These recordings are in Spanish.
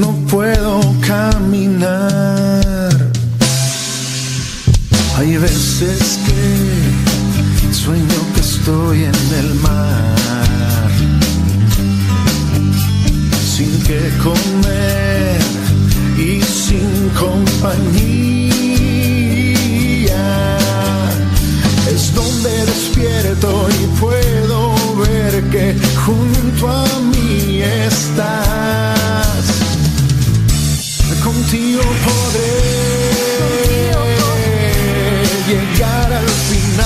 no puedo caminar. Hay veces que sueño que estoy en el mar, sin que comer y sin compañía. Es donde despierto y puedo ver que junto a mí estás. Contigo podré llegar al final,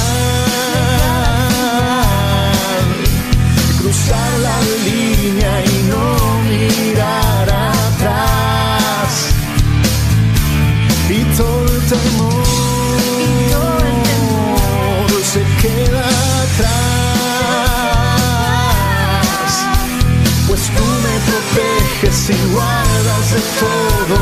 cruzar la línea y no mirar atrás. Y todo el temor se queda atrás, pues tú me proteges y guardas de todo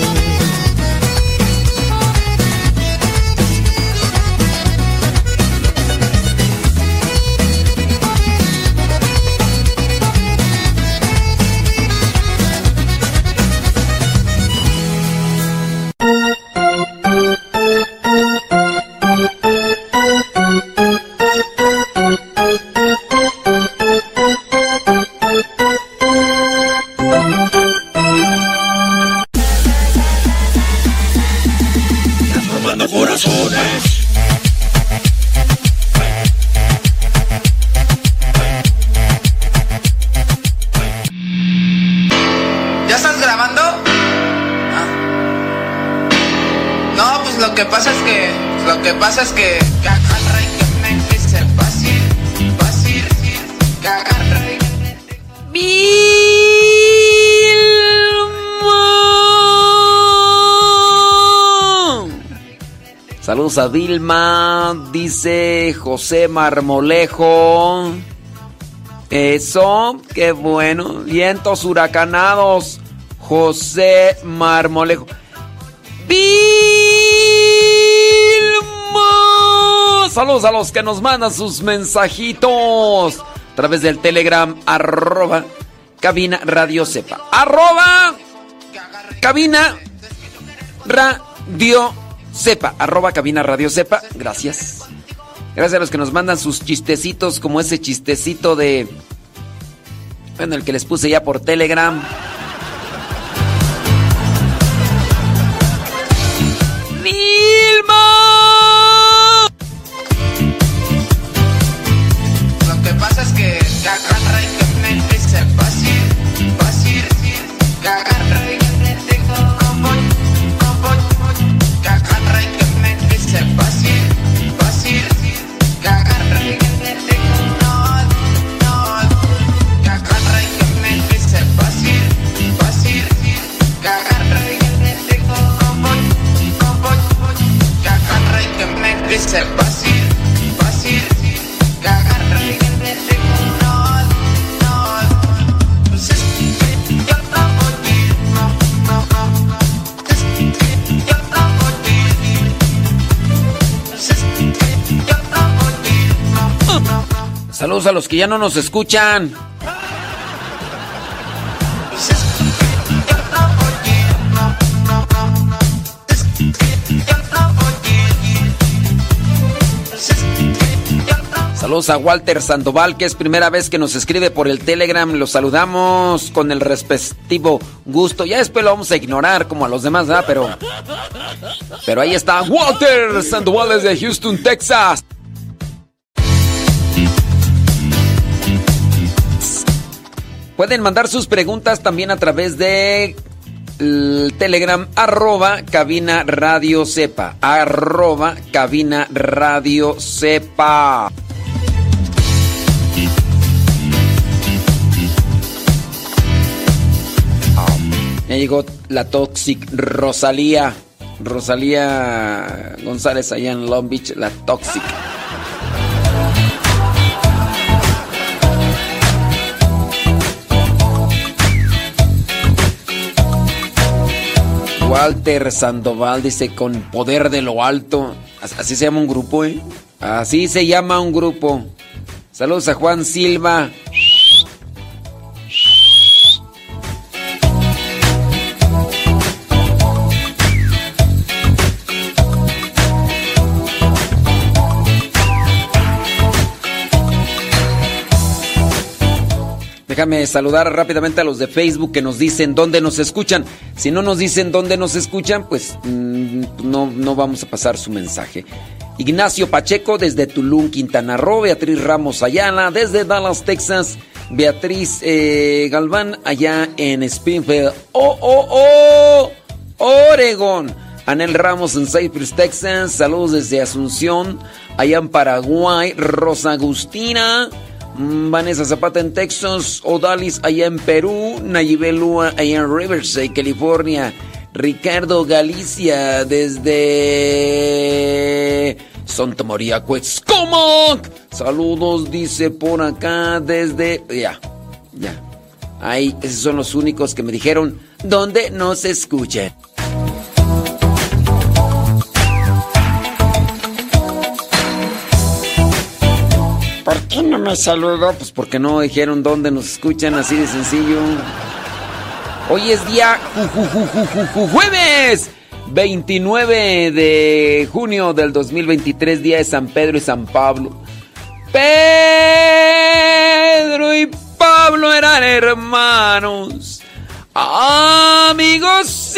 Saludos a Vilma, dice José Marmolejo. Eso, qué bueno. Vientos huracanados, José Marmolejo. Vilma. Saludos a los que nos mandan sus mensajitos a través del Telegram arroba cabina radio sepa. Arroba cabina radio sepa. Arroba cabina radio sepa. Gracias. Gracias a los que nos mandan sus chistecitos, como ese chistecito de. Bueno, el que les puse ya por Telegram. Saludos a los que ya no nos escuchan. Saludos a Walter Sandoval, que es primera vez que nos escribe por el Telegram. Lo saludamos con el respectivo gusto. Ya después lo vamos a ignorar como a los demás, ¿verdad? Pero, pero ahí está Walter Sandoval desde Houston, Texas. Pueden mandar sus preguntas también a través de el Telegram arroba cabina radio sepa. Arroba cabina radio sepa. Ya llegó la Toxic Rosalía. Rosalía González allá en Long Beach, la Toxic. Walter Sandoval dice con poder de lo alto. As- Así se llama un grupo, ¿eh? Así se llama un grupo. Saludos a Juan Silva. Déjame saludar rápidamente a los de Facebook que nos dicen dónde nos escuchan. Si no nos dicen dónde nos escuchan, pues mm, no, no vamos a pasar su mensaje. Ignacio Pacheco desde Tulum, Quintana Roo. Beatriz Ramos Ayala desde Dallas, Texas. Beatriz eh, Galván allá en Springfield. ¡Oh, oh, oh! Oregon. Anel Ramos en Cypress, Texas. Saludos desde Asunción. Allá en Paraguay. Rosa Agustina. Mm, Vanessa Zapata en Texas, Odalis allá en Perú, Nayibel Lua allá en Riverside, California, Ricardo Galicia desde Santa María Cuexcomac. Saludos, dice por acá desde... Ya, ya. Ahí, esos son los únicos que me dijeron dónde nos escuchan. ¿Por qué no me saludó? Pues porque no dijeron dónde nos escuchan, así de sencillo. Hoy es día ju- ju- ju- ju- ju- ju- jueves 29 de junio del 2023, día de San Pedro y San Pablo. Pedro y Pablo eran hermanos, amigos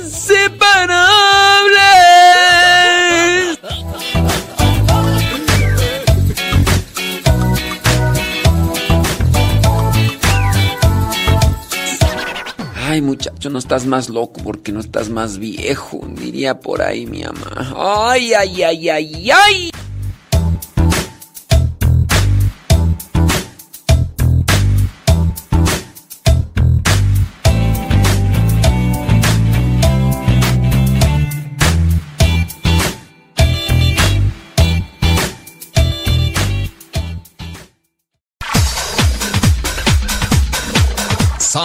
inseparables. Ay, muchacho, no estás más loco porque no estás más viejo, diría por ahí mi mamá. Ay, ay, ay, ay, ay.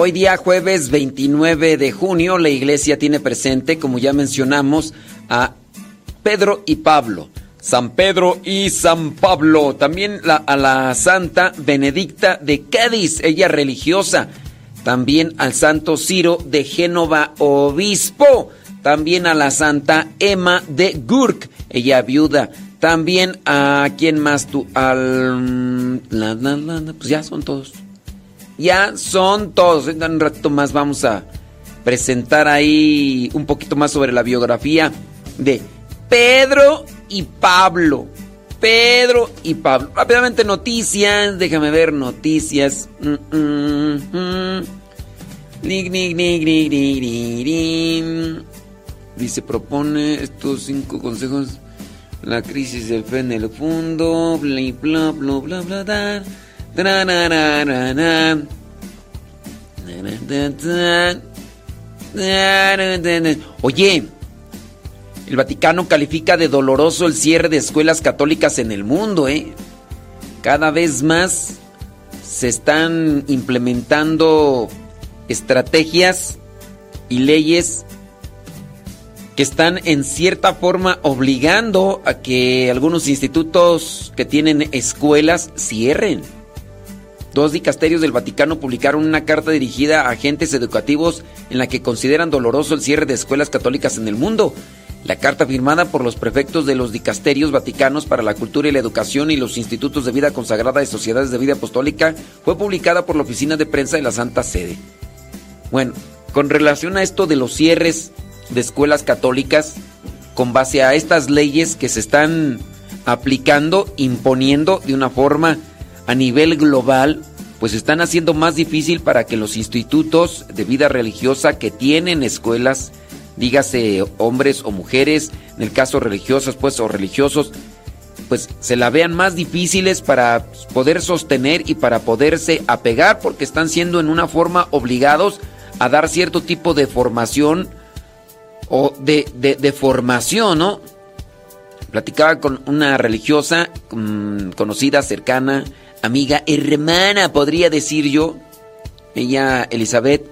Hoy día jueves 29 de junio la iglesia tiene presente, como ya mencionamos, a Pedro y Pablo. San Pedro y San Pablo. También a la Santa Benedicta de Cádiz, ella religiosa. También al Santo Ciro de Génova, obispo. También a la Santa Emma de Gurk, ella viuda. También a quién más tú, al... pues ya son todos. Ya son todos. En un ratito más vamos a presentar ahí un poquito más sobre la biografía de Pedro y Pablo. Pedro y Pablo. Rápidamente noticias. Déjame ver noticias. Dice, propone estos cinco consejos. La crisis del fe en el fondo. Bla, bla, bla, bla, bla, da. Oye, el Vaticano califica de doloroso el cierre de escuelas católicas en el mundo, ¿eh? Cada vez más se están implementando estrategias y leyes que están en cierta forma obligando a que algunos institutos que tienen escuelas cierren. Dos dicasterios del Vaticano publicaron una carta dirigida a agentes educativos en la que consideran doloroso el cierre de escuelas católicas en el mundo. La carta firmada por los prefectos de los dicasterios vaticanos para la cultura y la educación y los institutos de vida consagrada de sociedades de vida apostólica fue publicada por la oficina de prensa de la Santa Sede. Bueno, con relación a esto de los cierres de escuelas católicas, con base a estas leyes que se están aplicando, imponiendo de una forma a nivel global, pues están haciendo más difícil para que los institutos de vida religiosa que tienen escuelas, dígase hombres o mujeres, en el caso religiosas pues o religiosos, pues se la vean más difíciles para poder sostener y para poderse apegar porque están siendo en una forma obligados a dar cierto tipo de formación o de, de, formación, ¿no? Platicaba con una religiosa mm, conocida, cercana, amiga, hermana, podría decir yo, ella, Elizabeth,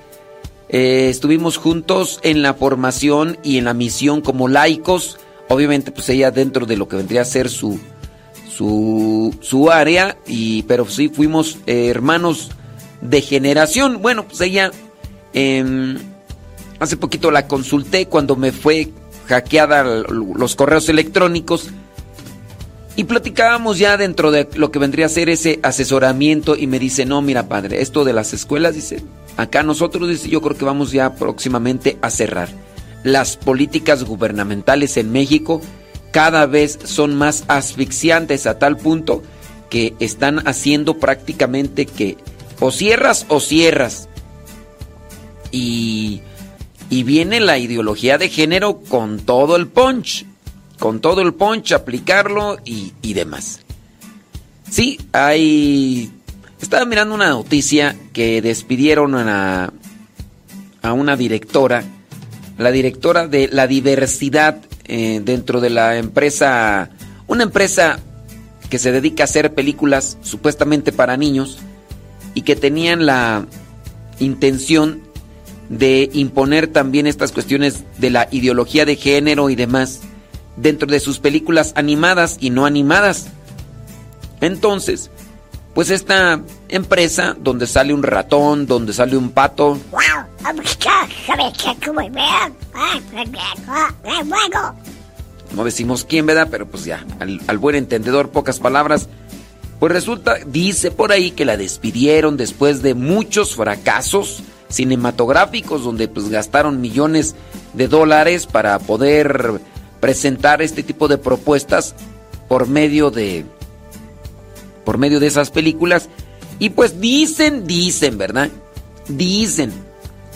eh, estuvimos juntos en la formación y en la misión como laicos, obviamente pues ella dentro de lo que vendría a ser su, su, su área, y, pero sí fuimos eh, hermanos de generación. Bueno, pues ella, em, hace poquito la consulté cuando me fue hackeada los correos electrónicos y platicábamos ya dentro de lo que vendría a ser ese asesoramiento y me dice, no, mira padre, esto de las escuelas, dice, acá nosotros, dice, yo creo que vamos ya próximamente a cerrar. Las políticas gubernamentales en México cada vez son más asfixiantes a tal punto que están haciendo prácticamente que o cierras o cierras. Y, y viene la ideología de género con todo el punch, con todo el punch, aplicarlo y, y demás. Sí, hay... Estaba mirando una noticia que despidieron a, a una directora, la directora de la diversidad eh, dentro de la empresa, una empresa que se dedica a hacer películas supuestamente para niños y que tenían la intención de imponer también estas cuestiones de la ideología de género y demás dentro de sus películas animadas y no animadas. Entonces, pues esta empresa donde sale un ratón, donde sale un pato, no decimos quién, ¿verdad? Pero pues ya, al, al buen entendedor, pocas palabras. Pues resulta, dice por ahí que la despidieron después de muchos fracasos cinematográficos donde pues gastaron millones de dólares para poder presentar este tipo de propuestas por medio de por medio de esas películas y pues dicen, dicen, ¿verdad? dicen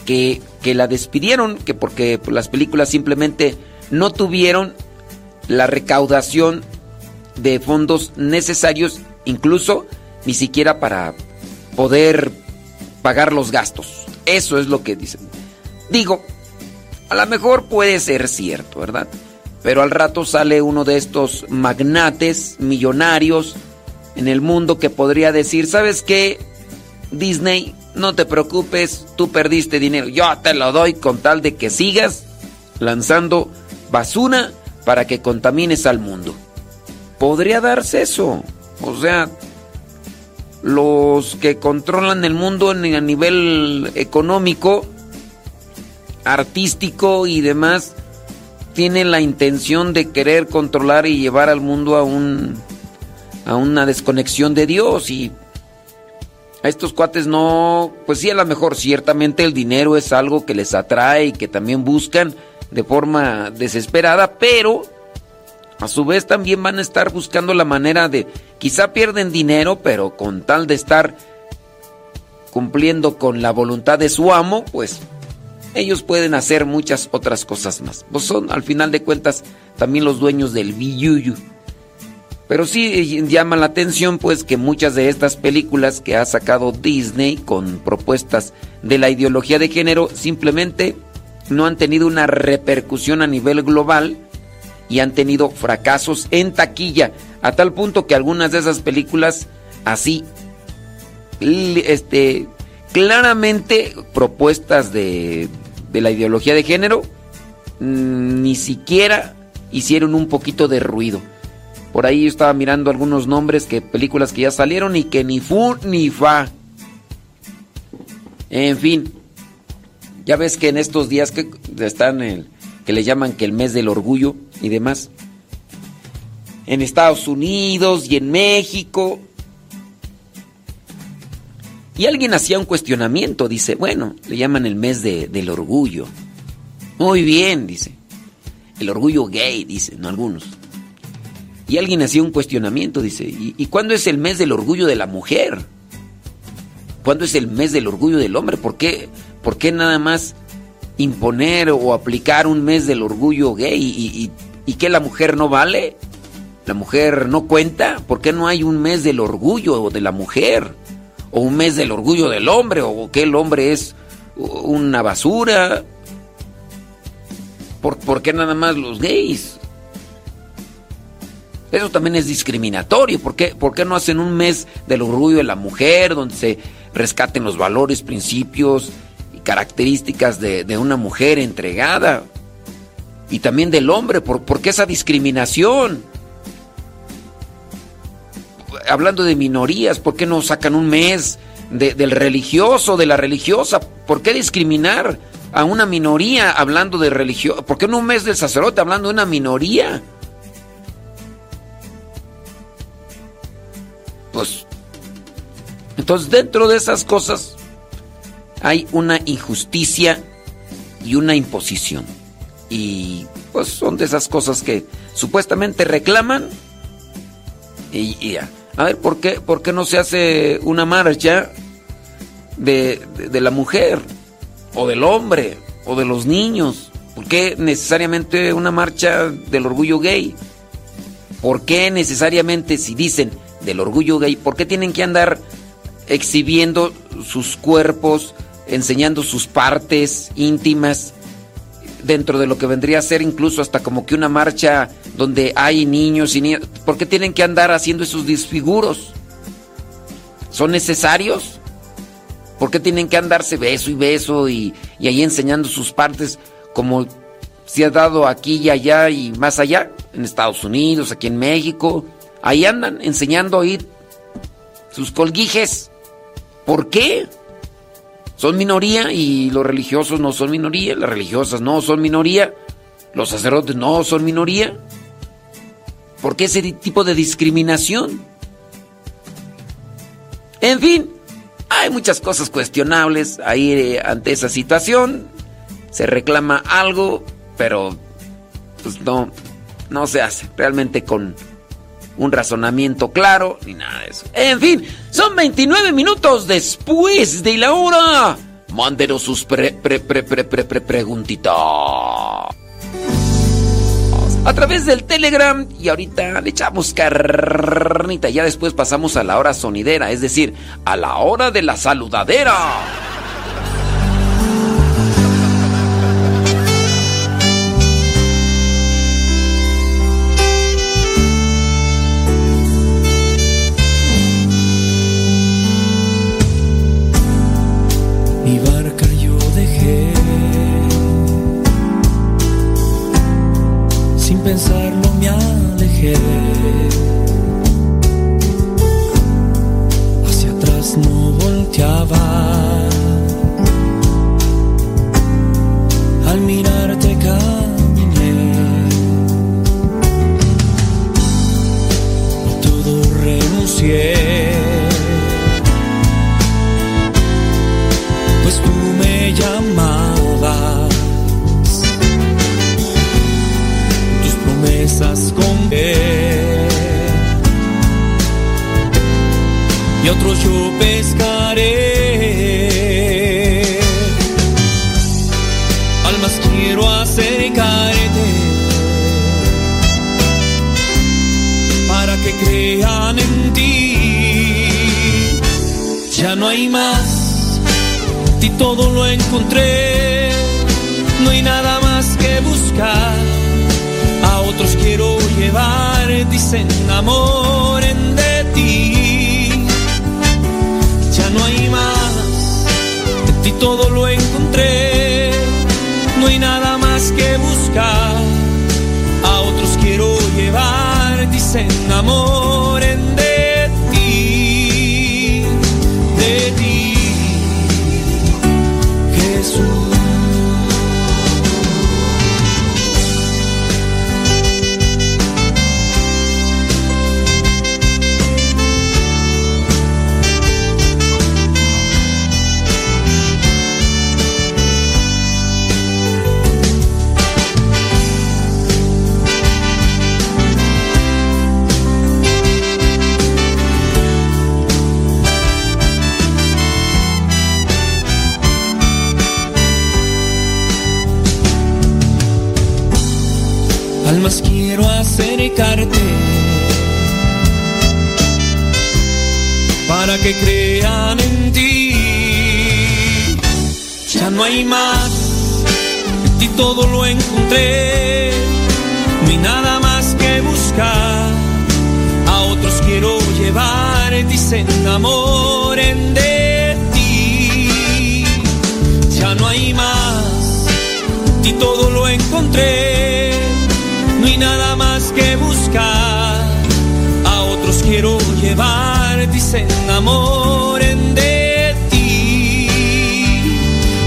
que, que la despidieron, que porque las películas simplemente no tuvieron la recaudación de fondos necesarios, incluso ni siquiera para poder pagar los gastos. Eso es lo que dicen. Digo, a lo mejor puede ser cierto, ¿verdad? Pero al rato sale uno de estos magnates millonarios en el mundo que podría decir, ¿sabes qué? Disney, no te preocupes, tú perdiste dinero, yo te lo doy con tal de que sigas lanzando basura para que contamines al mundo. Podría darse eso. O sea, los que controlan el mundo a nivel económico, artístico y demás, tienen la intención de querer controlar y llevar al mundo a un a una desconexión de Dios y a estos cuates no, pues sí a lo mejor ciertamente el dinero es algo que les atrae y que también buscan de forma desesperada, pero a su vez también van a estar buscando la manera de, quizá pierden dinero, pero con tal de estar cumpliendo con la voluntad de su amo, pues ellos pueden hacer muchas otras cosas más. Pues son al final de cuentas también los dueños del billullo. Pero sí llama la atención pues que muchas de estas películas que ha sacado Disney con propuestas de la ideología de género simplemente no han tenido una repercusión a nivel global y han tenido fracasos en taquilla, a tal punto que algunas de esas películas así este claramente propuestas de, de la ideología de género mm, ni siquiera hicieron un poquito de ruido. Por ahí yo estaba mirando algunos nombres que películas que ya salieron y que ni fu ni fa. En fin, ya ves que en estos días que están el, que le llaman que el mes del orgullo y demás. En Estados Unidos y en México. Y alguien hacía un cuestionamiento, dice, bueno, le llaman el mes de, del orgullo. Muy bien, dice. El orgullo gay, dicen algunos. Y alguien hacía un cuestionamiento, dice, ¿y, ¿y cuándo es el mes del orgullo de la mujer? ¿Cuándo es el mes del orgullo del hombre? ¿Por qué, por qué nada más imponer o aplicar un mes del orgullo gay y, y, y, que la mujer no vale? ¿La mujer no cuenta? ¿Por qué no hay un mes del orgullo de la mujer? ¿O un mes del orgullo del hombre? ¿O que el hombre es una basura? ¿Por, ¿Por qué nada más los gays? Eso también es discriminatorio. ¿Por qué, ¿Por qué no hacen un mes del orgullo de la mujer donde se rescaten los valores, principios y características de, una mujer entregada? Y también del hombre. ¿Por, ¿por qué esa discriminación? Hablando de minorías, ¿por qué no sacan un mes de, del religioso, de la religiosa? ¿Por qué discriminar a una minoría hablando de religión? ¿Por qué no un mes del sacerdote hablando de una minoría? Pues, entonces dentro de esas cosas hay una injusticia y una imposición. Y pues son de esas cosas que supuestamente reclaman. Y ya. A ver, ¿por qué, ¿por qué no se hace una marcha de, de, de la mujer? O del hombre, o de los niños. ¿Por qué necesariamente una marcha del orgullo gay? ¿Por qué necesariamente si dicen del orgullo gay, ¿por qué tienen que andar exhibiendo sus cuerpos, enseñando sus partes íntimas dentro de lo que vendría a ser incluso hasta como que una marcha donde hay niños y niñas? ¿Por qué tienen que andar haciendo esos disfiguros? ¿Son necesarios? ¿Por qué tienen que andarse beso y beso y, ahí enseñando sus partes como se ha dado aquí y allá y más allá? En Estados Unidos, aquí en México. Ahí andan enseñando ahí sus colguijes. ¿Por qué? Son minoría y los religiosos no son minoría, las religiosas no son minoría, los sacerdotes no son minoría. ¿Por qué ese tipo de discriminación? En fin, hay muchas cosas cuestionables ahí eh, ante esa situación. Se reclama algo, pero pues no, no se hace realmente con un razonamiento claro ni nada de eso. En fin, son 29 minutos después de la hora Mándenos sus pre, pre, pre, pre, pre, pre- preguntitas. A través del Telegram y ahorita le echamos carnita. Ya después pasamos a la hora sonidera, es decir, a la hora de la saludadera. Que crean en ti. Ya no hay más, en ti todo lo encontré, no hay nada más que buscar. A otros quiero llevar, dicen enamoren de ti. Ya no hay más, en ti todo lo encontré, no hay nada más que buscar. A otros quiero llevar, dicen enamoren de ti,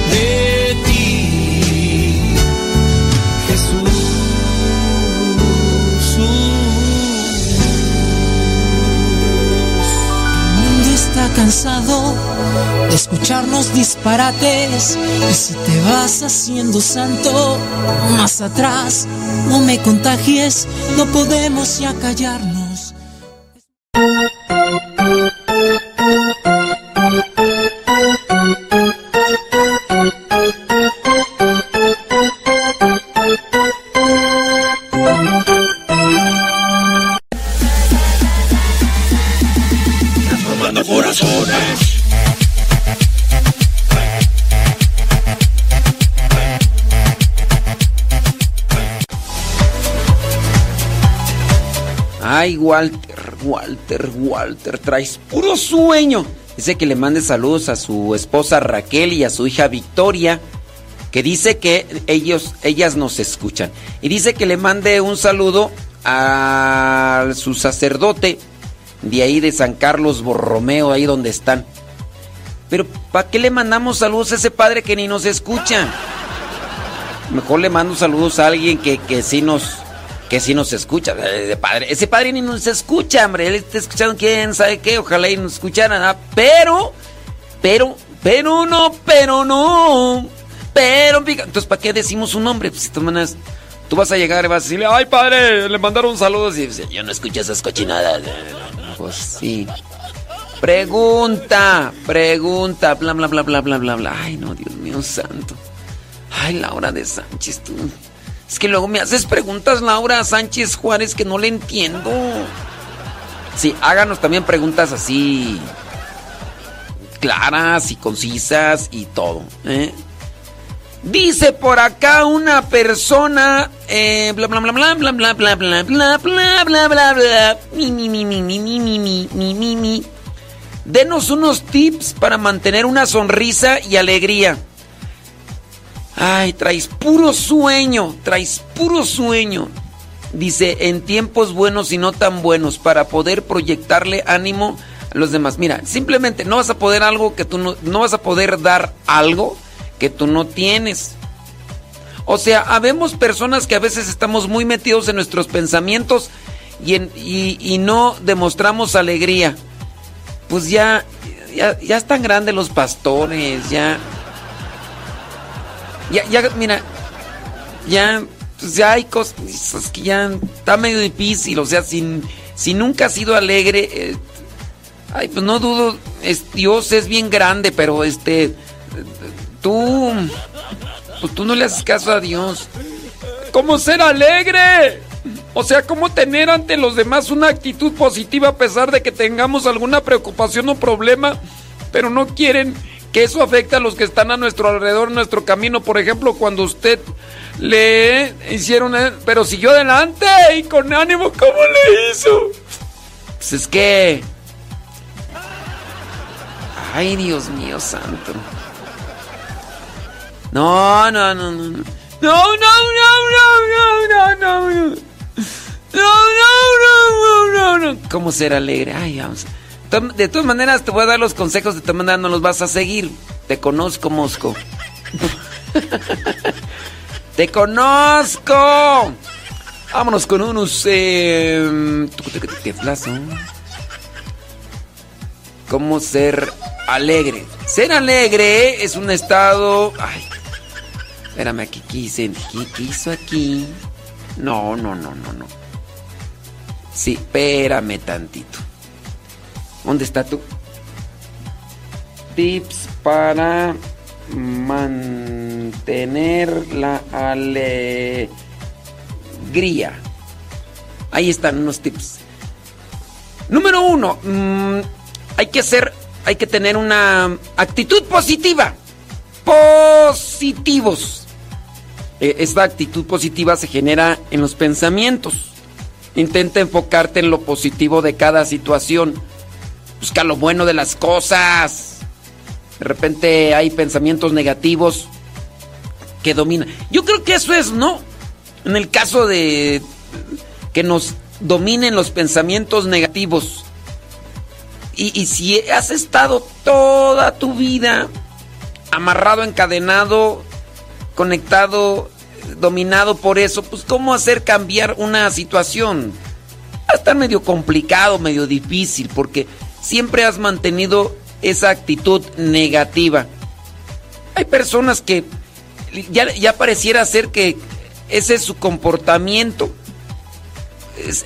de ti, Jesús. El mundo está cansado de escucharnos disparates y si te vas haciendo santo más atrás, no me contagies, no podemos ya callarnos. Walter, traes puro sueño. Dice que le mande saludos a su esposa Raquel y a su hija Victoria, que dice que ellos, ellas nos escuchan. Y dice que le mande un saludo a su sacerdote de ahí de San Carlos Borromeo, ahí donde están. Pero ¿para qué le mandamos saludos a ese padre que ni nos escucha? Mejor le mando saludos a alguien que, que sí nos que sí nos escucha, de padre. Ese padre ni nos escucha, hombre. Él está escuchando quién sabe qué. Ojalá y nos escucharan. ¿ah? Pero, pero, pero no, pero no. Pero, entonces, ¿para qué decimos un nombre? Pues, de tú vas a llegar y vas a decirle, ay, padre, le mandaron saludos. Y dice, yo no escucho esas cochinadas. Pues sí. Pregunta, pregunta, bla, bla, bla, bla, bla, bla, bla. Ay, no, Dios mío santo. Ay, Laura de Sánchez, tú. Es que luego me haces preguntas, Laura Sánchez Juárez, que no le entiendo. Sí, háganos también preguntas así claras y concisas y todo. ¿eh? Dice por acá una persona, eh, bla bla bla bla bla bla bla bla bla bla bla bla bla mi mi mi mi mi mi mi mi mi mi Denos unos tips para mantener una sonrisa y alegría. Ay, traes puro sueño, traes puro sueño. Dice, en tiempos buenos y no tan buenos, para poder proyectarle ánimo a los demás. Mira, simplemente no vas a poder algo que tú no, vas a poder dar algo que tú no tienes. O sea, habemos personas que a veces estamos muy metidos en nuestros pensamientos y, en, y, y no demostramos alegría. Pues ya, ya, ya están grandes los pastores, ya. Ya, ya, mira, ya, pues ya hay cosas que ya está medio difícil, o sea, si, si nunca has sido alegre, eh, ay, pues no dudo, es, Dios es bien grande, pero este, tú, pues tú no le haces caso a Dios. ¿Cómo ser alegre? O sea, ¿cómo tener ante los demás una actitud positiva a pesar de que tengamos alguna preocupación o problema, pero no quieren que eso afecte a los que están a nuestro alrededor, nuestro camino? Por ejemplo, cuando usted le hicieron, pero siguió adelante y con ánimo, ¿cómo le hizo? Pues es que... Ay, Dios mío santo. No, no, no, no. No, no, no, no, no, no, no, no. No, no, no, no, no, no. ¿Cómo ser alegre? Ay, vamos. De todas maneras, te voy a dar los consejos, de todas maneras no los vas a seguir. Te conozco, Mosco. ¡Te conozco! Vámonos con unos... Eh, ¿Cómo ser alegre? Ser alegre es un estado... Ay, espérame, aquí quise... ¿Qué hizo aquí? No, no, no, no, no. Sí, espérame tantito. ¿Dónde está tú? Tips para mantener la alegría. Ahí están unos tips. Número uno, mmm, hay que hacer, hay que tener una actitud positiva. Positivos. Eh, esta actitud positiva se genera en los pensamientos. Intenta enfocarte en lo positivo de cada situación. Busca lo bueno de las cosas. De repente hay pensamientos negativos que dominan. Yo creo que eso es, ¿no? En el caso de que nos dominen los pensamientos negativos. Y, y si has estado toda tu vida amarrado, encadenado, conectado, dominado por eso, pues cómo hacer cambiar una situación. Va a estar medio complicado, medio difícil, porque siempre has mantenido esa actitud negativa. Hay personas que ya, pareciera ser que ese es su comportamiento.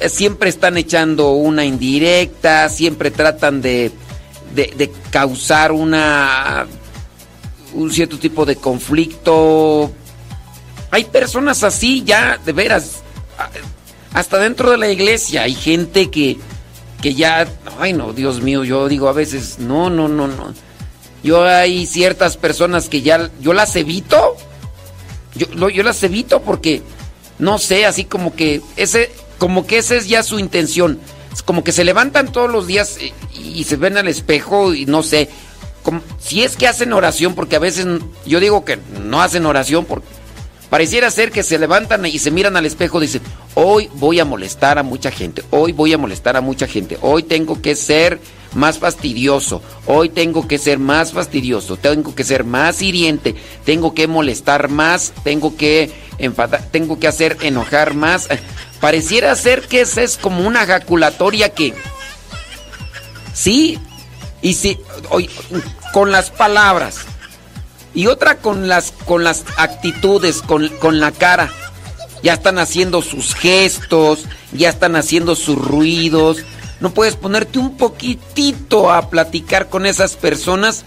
Siempre están echando una indirecta, siempre tratan de, de, de causar una un cierto tipo de conflicto. Hay personas así ya, de veras, hasta dentro de la iglesia hay gente que, que ya, ay no, Dios mío, yo digo a veces, no, no, no, no. Yo hay ciertas personas que ya, yo las evito, yo, yo las evito porque, no sé, así como que ese, como que esa es ya su intención. Como que se levantan todos los días y, y se ven al espejo y no sé, como, si es que hacen oración, porque a veces yo digo que no hacen oración porque Pareciera ser que se levantan y se miran al espejo y dicen, hoy voy a molestar a mucha gente, hoy voy a molestar a mucha gente, hoy tengo que ser más fastidioso, hoy tengo que ser más fastidioso, tengo que ser más hiriente, tengo que molestar más, tengo que enfadar, tengo que hacer enojar más. Pareciera ser que esa es como una ejaculatoria que... Sí, y sí, hoy, con las palabras y otra con las, con las actitudes, con, con la cara. Ya están haciendo sus gestos, ya están haciendo sus ruidos. no puedes ponerte un poquitito a platicar con esas personas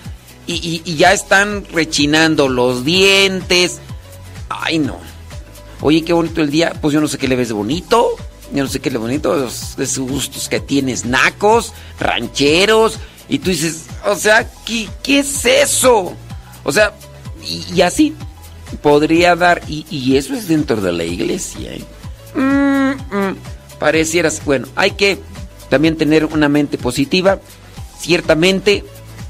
y, y- ya están rechinando los dientes. Ay, no. Oye, qué bonito el día. Pues yo no sé qué le ves de bonito. Yo no sé qué le bonito. Esos, esos gustos que tienes, nacos, rancheros. Y tú dices, o sea, ¿qué, qué es eso? O sea, y, así podría dar. Y, y eso es dentro de la iglesia. ¿eh? Mm, mm, parecieras, bueno, hay que también tener una mente positiva. Ciertamente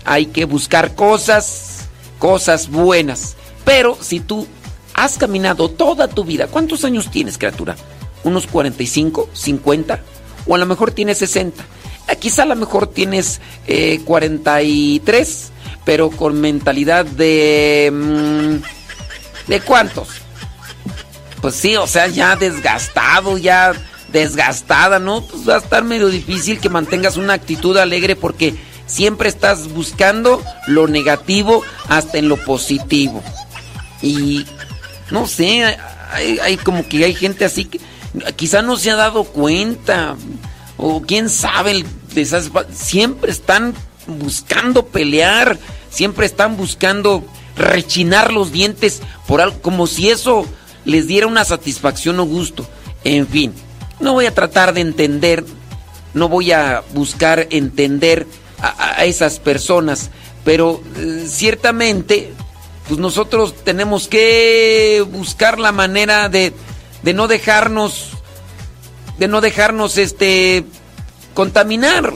hay que buscar cosas, cosas buenas. Pero si tú has caminado toda tu vida, ¿cuántos años tienes, criatura? ¿Unos 45, 50? O a lo mejor tienes 60. Eh, Quizá a lo mejor tienes eh, 43, pero con mentalidad de... mm, ¿De cuántos? Pues sí, o sea, ya desgastado, ya desgastada, ¿no? Pues va a estar medio difícil que mantengas una actitud alegre porque siempre estás buscando lo negativo hasta en lo positivo. Y no sé, hay, hay como que hay gente así que quizá no se ha dado cuenta. O quién sabe, el- esas- siempre están buscando pelear, siempre están buscando rechinar los dientes por algo, como si eso les diera una satisfacción o gusto. En fin, no voy a tratar de entender, no voy a buscar entender a, esas personas, pero eh, ciertamente, pues nosotros tenemos que buscar la manera de, de no dejarnos, de no dejarnos este contaminar.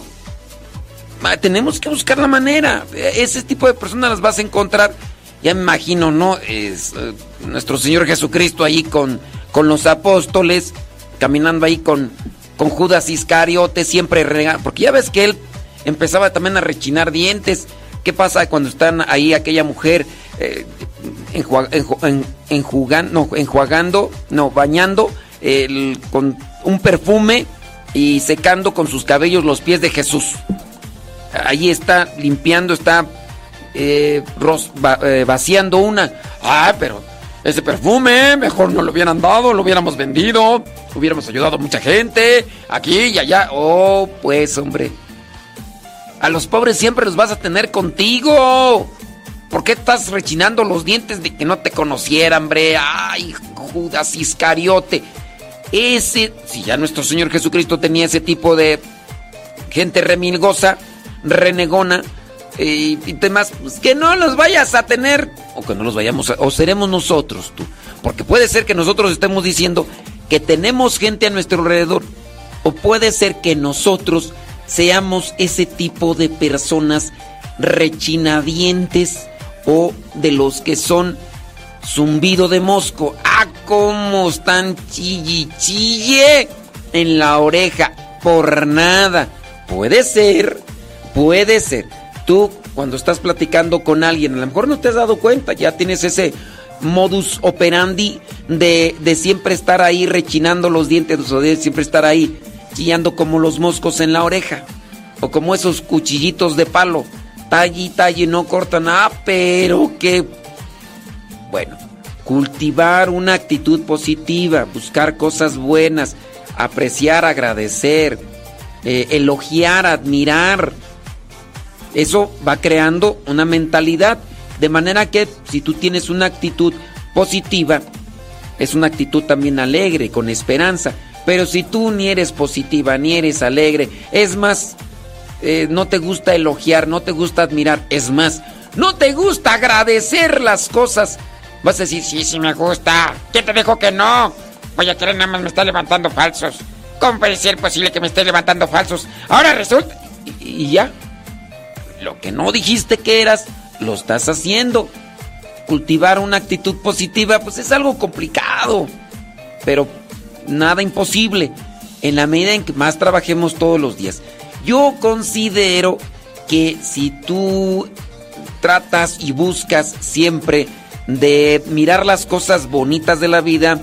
Tenemos que buscar la manera. Ese tipo de personas las vas a encontrar. Ya me imagino, ¿no? Es eh, nuestro Señor Jesucristo ahí con, con los apóstoles, caminando ahí con, con Judas Iscariote, siempre rega- Porque ya ves que él empezaba también a rechinar dientes. ¿Qué pasa cuando están ahí aquella mujer eh, enjuagando, no, bañando con un perfume y secando con sus cabellos los pies de Jesús? Ahí está limpiando, está eh, eh, vaciando una. Ah, pero ese perfume, mejor no lo hubieran dado, lo hubiéramos vendido, hubiéramos ayudado a mucha gente, aquí y allá. Oh, pues, hombre. A los pobres siempre los vas a tener contigo. ¿Por qué estás rechinando los dientes de que no te conocieran, hombre? Ay, Judas Iscariote. Ese, si ya nuestro Señor Jesucristo tenía ese tipo de gente remilgosa, renegona eh, y demás, pues que no los vayas a tener o que no los vayamos a, o seremos nosotros tú, porque puede ser que nosotros estemos diciendo que tenemos gente a nuestro alrededor o puede ser que nosotros seamos ese tipo de personas rechinadientes o de los que son zumbido de mosco. Ah, cómo están chille chille en la oreja por nada. Puede ser, puede ser. Tú cuando estás platicando con alguien, a lo mejor no te has dado cuenta, ya tienes ese modus operandi de, de siempre estar ahí rechinando los dientes de siempre estar ahí chillando como los moscos en la oreja o como esos cuchillitos de palo. Talle y talle no cortan. Ah, pero que bueno, cultivar una actitud positiva, buscar cosas buenas, apreciar, agradecer, eh, elogiar, admirar. Eso va creando una mentalidad. De manera que si tú tienes una actitud positiva, es una actitud también alegre, con esperanza. Pero si tú ni eres positiva, ni eres alegre, es más, eh, no te gusta elogiar, no te gusta admirar, es más, no te gusta agradecer las cosas, vas a decir, sí, sí me gusta. ¿Quién te dijo que no? Voy a querer nada más me está levantando falsos. ¿Cómo puede ser posible que me esté levantando falsos? Ahora resulta... Y, y ya. Lo que no dijiste que eras, lo estás haciendo. Cultivar una actitud positiva, pues es algo complicado. Pero nada imposible. En la medida en que más trabajemos todos los días. Yo considero que si tú tratas y buscas siempre de mirar las cosas bonitas de la vida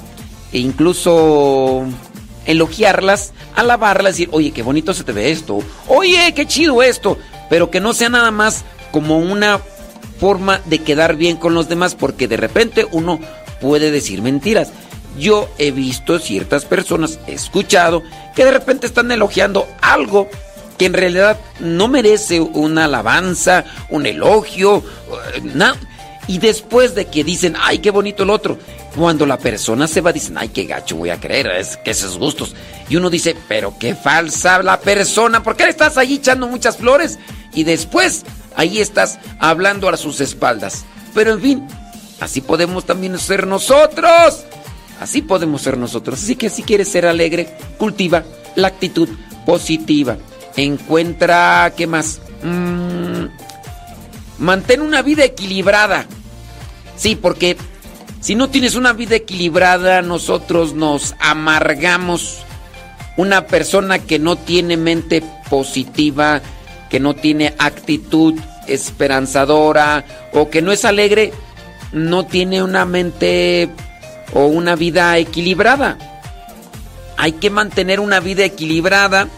e incluso elogiarlas, alabarlas, decir, oye, qué bonito se te ve esto, oye, qué chido esto, pero que no sea nada más como una forma de quedar bien con los demás, porque de repente uno puede decir mentiras. Yo he visto ciertas personas, he escuchado, que de repente están elogiando algo que en realidad no merece una alabanza, un elogio, eh, nada. Y después de que dicen, ay, qué bonito el otro, cuando la persona se va, dicen, ay, qué gacho voy a creer, es que esos gustos. Y uno dice, pero qué falsa la persona, ¿por qué estás ahí echando muchas flores? Y después, ahí estás hablando a sus espaldas. Pero en fin, así podemos también ser nosotros. Así podemos ser nosotros. Así que si quieres ser alegre, cultiva la actitud positiva. Encuentra, ¿qué más? Mm, mantén una vida equilibrada. Sí, porque si no tienes una vida equilibrada, nosotros nos amargamos. Una persona que no tiene mente positiva, que no tiene actitud esperanzadora o que no es alegre, no tiene una mente o una vida equilibrada. Hay que mantener una vida equilibrada,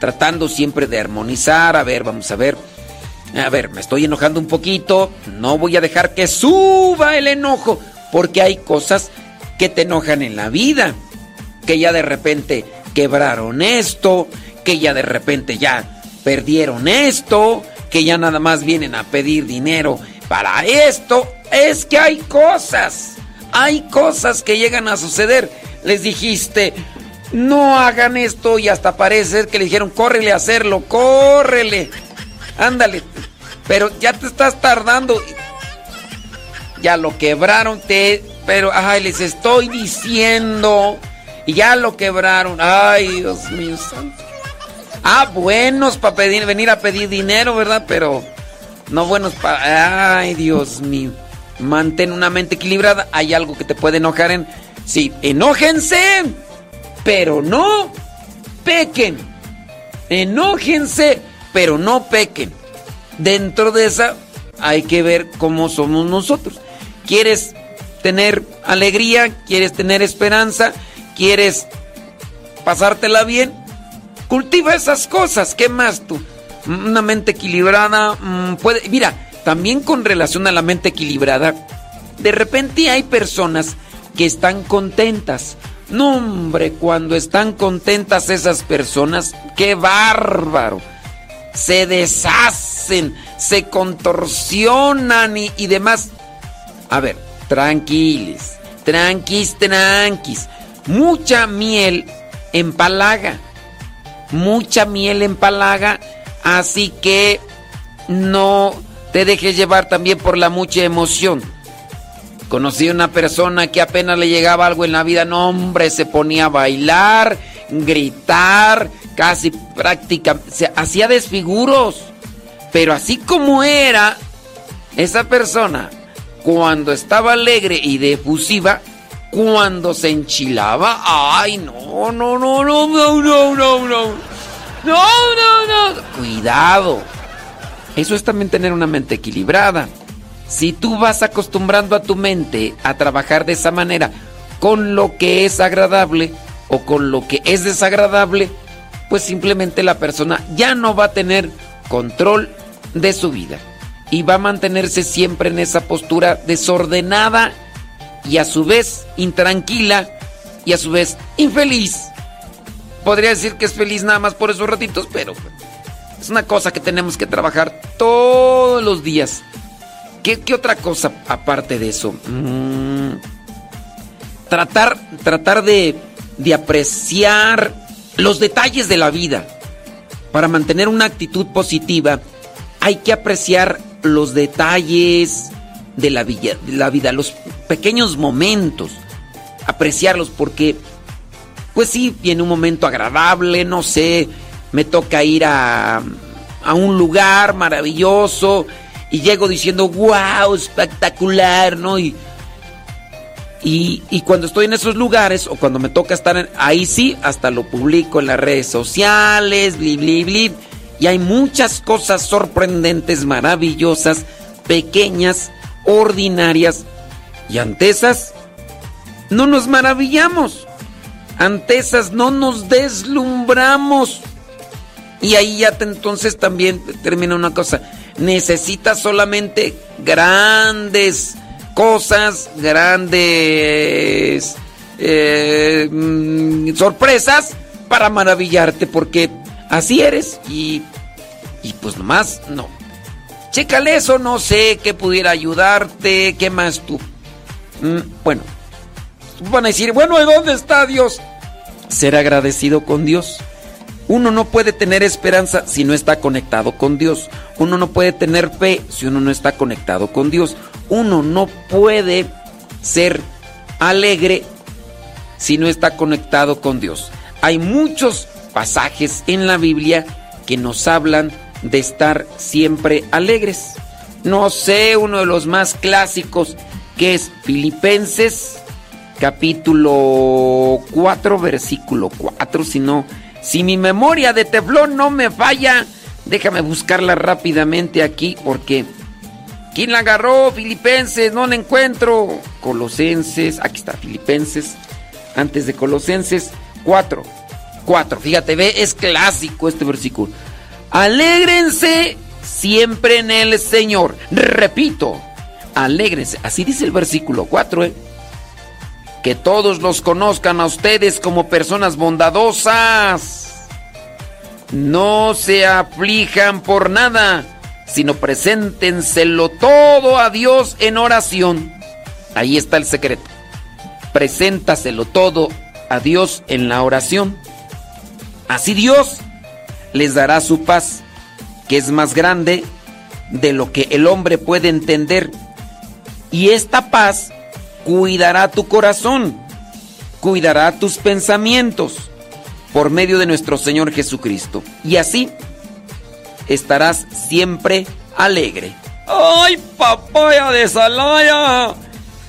tratando siempre de armonizar. A ver, vamos a ver. A ver, me estoy enojando un poquito. No voy a dejar que suba el enojo, porque hay cosas que te enojan en la vida. Que ya de repente quebraron esto, que ya de repente ya perdieron esto, que ya nada más vienen a pedir dinero para esto. Es que hay cosas, hay cosas que llegan a suceder. Les dijiste, no hagan esto y hasta parece que le dijeron, córrele a hacerlo, córrele, ándale. Pero ya te estás tardando. Ya lo quebraron, te, pero, ay, les estoy diciendo. Y ya lo quebraron. Ay, Dios mío santo. Ah, buenos para pedir, venir a pedir dinero, ¿verdad? Pero no buenos para... Ay, Dios mío. Mantén una mente equilibrada. Hay algo que te puede enojar en... Sí, enójense, pero no pequen. Enójense, pero no pequen. Dentro de esa hay que ver cómo somos nosotros. ¿Quieres tener alegría? ¿Quieres tener esperanza? ¿Quieres pasártela bien? Cultiva esas cosas. ¿Qué más tú? Una mente equilibrada mm, puede... Mira, también con relación a la mente equilibrada, de repente hay personas que están contentas. No, hombre, cuando están contentas esas personas, qué bárbaro. Se deshacen, se contorsionan y, y demás. A ver, tranquiles, tranquis, tranquis. Mucha miel empalaga. Mucha miel empalaga. Así que no te dejes llevar también por la mucha emoción. Conocí a una persona que apenas le llegaba algo en la vida, no hombre, se ponía a bailar, gritar, casi práctica, se hacía desfiguros. Pero así como era esa persona, cuando estaba alegre y defusiva, cuando se enchilaba, ay, no, no, no, no, no, no, no, no. No, no, no. Cuidado. Eso es también tener una mente equilibrada. Si tú vas acostumbrando a tu mente a trabajar de esa manera, con lo que es agradable o con lo que es desagradable, pues simplemente la persona ya no va a tener control de su vida y va a mantenerse siempre en esa postura desordenada y a su vez intranquila y a su vez infeliz. Podría decir que es feliz nada más por esos ratitos, pero es una cosa que tenemos que trabajar todos los días. ¿Qué, qué otra cosa aparte de eso? Mm, tratar, tratar de, de apreciar los detalles de la vida. Para mantener una actitud positiva hay que apreciar los detalles de la, de la vida, los pequeños momentos. Apreciarlos porque, pues sí, viene un momento agradable, no sé, me toca ir a, a un lugar maravilloso y llego diciendo, wow, espectacular, ¿no? Y, y, y, cuando estoy en esos lugares o cuando me toca estar en, ahí sí, hasta lo publico en las redes sociales, bli, bli, bli. Y hay muchas cosas sorprendentes, maravillosas, pequeñas, ordinarias. Y ante esas, no nos maravillamos. Ante esas no nos deslumbramos. Y ahí ya entonces también termina una cosa. Necesitas solamente grandes cosas, grandes eh, mm, sorpresas para maravillarte, porque Así eres y, y pues nomás no. Chécale eso, no sé qué pudiera ayudarte, qué más tú. Mm, bueno, van a decir, bueno, ¿y dónde está Dios? Ser agradecido con Dios. Uno no puede tener esperanza si no está conectado con Dios. Uno no puede tener fe si uno no está conectado con Dios. Uno no puede ser alegre si no está conectado con Dios. Hay muchos pasajes en la Biblia que nos hablan de estar siempre alegres. No sé, uno de los más clásicos que es Filipenses capítulo 4 versículo 4, si no si mi memoria de teflón no me falla, déjame buscarla rápidamente aquí porque ¿quién la agarró? Filipenses, no la encuentro. Colosenses, aquí está Filipenses. Antes de Colosenses 4. 4. Fíjate, ve, es clásico este versículo. Alégrense siempre en el Señor. Repito, alégrense. Así dice el versículo 4, ¿eh? Que todos los conozcan a ustedes como personas bondadosas. No se aflijan por nada, sino preséntenselo todo a Dios en oración. Ahí está el secreto. Preséntaselo todo a Dios en la oración. Así Dios les dará su paz, que es más grande de lo que el hombre puede entender. Y esta paz cuidará tu corazón, cuidará tus pensamientos por medio de nuestro Señor Jesucristo. Y así estarás siempre alegre. ¡Ay, papaya de Salaya!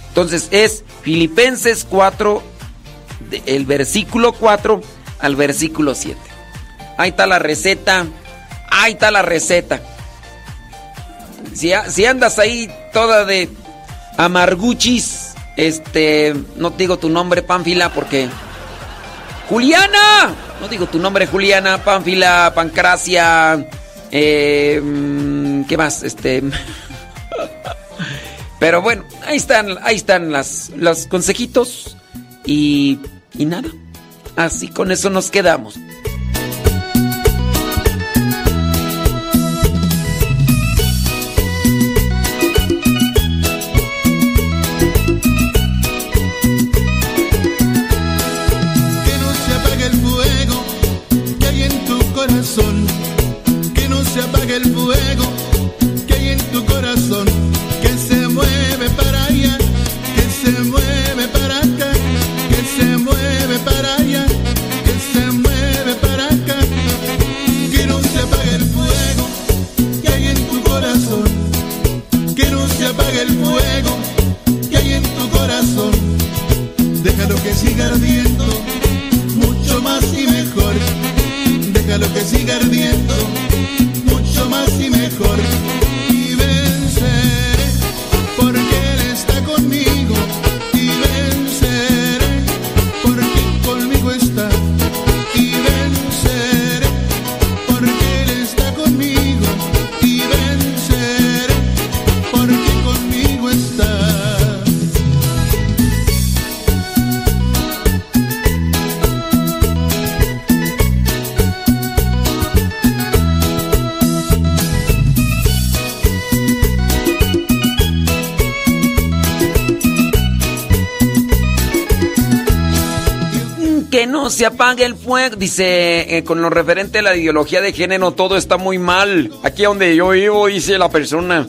Entonces es Filipenses 4, el versículo 4 al versículo 7. Ahí está la receta. Ahí está la receta. Si, si andas ahí toda de amarguchis, este, no digo tu nombre, Pánfila, porque... Juliana, no digo tu nombre, Juliana, Pánfila, Pancracia, eh, mm, ¿qué más? Este... Pero bueno, ahí están, ahí están las, los consejitos y, y nada. Así con eso nos quedamos. que siga ardiendo, mucho más y mejor. Déjalo que siga ardiendo, mucho más y mejor. Se apague el fuego. Dice, eh, con lo referente a la ideología de género, todo está muy mal. Aquí donde yo vivo, dice la persona.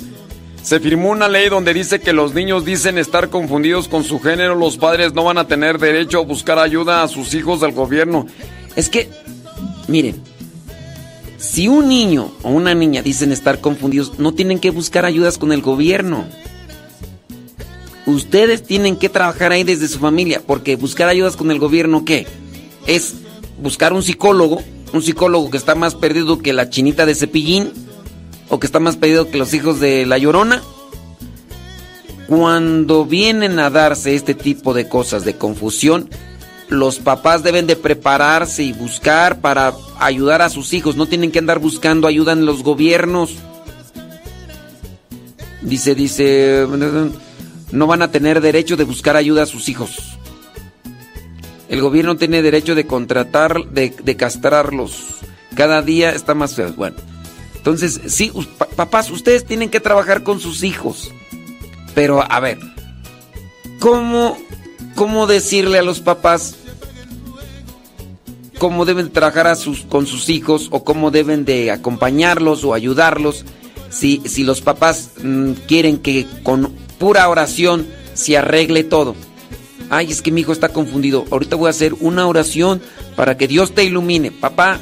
Se firmó una ley donde dice que los niños dicen estar confundidos con su género, los padres no van a tener derecho a buscar ayuda a sus hijos del gobierno. Es que, miren, si un niño o una niña dicen estar confundidos, no tienen que buscar ayudas con el gobierno. Ustedes tienen que trabajar ahí desde su familia, porque buscar ayudas con el gobierno, ¿qué? Es buscar un psicólogo, un psicólogo que está más perdido que la chinita de cepillín o que está más perdido que los hijos de la llorona. Cuando vienen a darse este tipo de cosas de confusión, los papás deben de prepararse y buscar para ayudar a sus hijos. No tienen que andar buscando ayuda en los gobiernos. Dice, dice, no van a tener derecho de buscar ayuda a sus hijos. El gobierno tiene derecho de contratar, de, castrarlos, Cada día está más feo. Bueno, entonces, sí, papás, ustedes tienen que trabajar con sus hijos. Pero, a ver, ¿cómo, cómo decirle a los papás cómo deben trabajar a sus, con sus hijos o cómo deben de acompañarlos o ayudarlos si, si los papás mm, quieren que con pura oración se arregle todo. Ay, es que mi hijo está confundido. Ahorita voy a hacer una oración para que Dios te ilumine. Papá,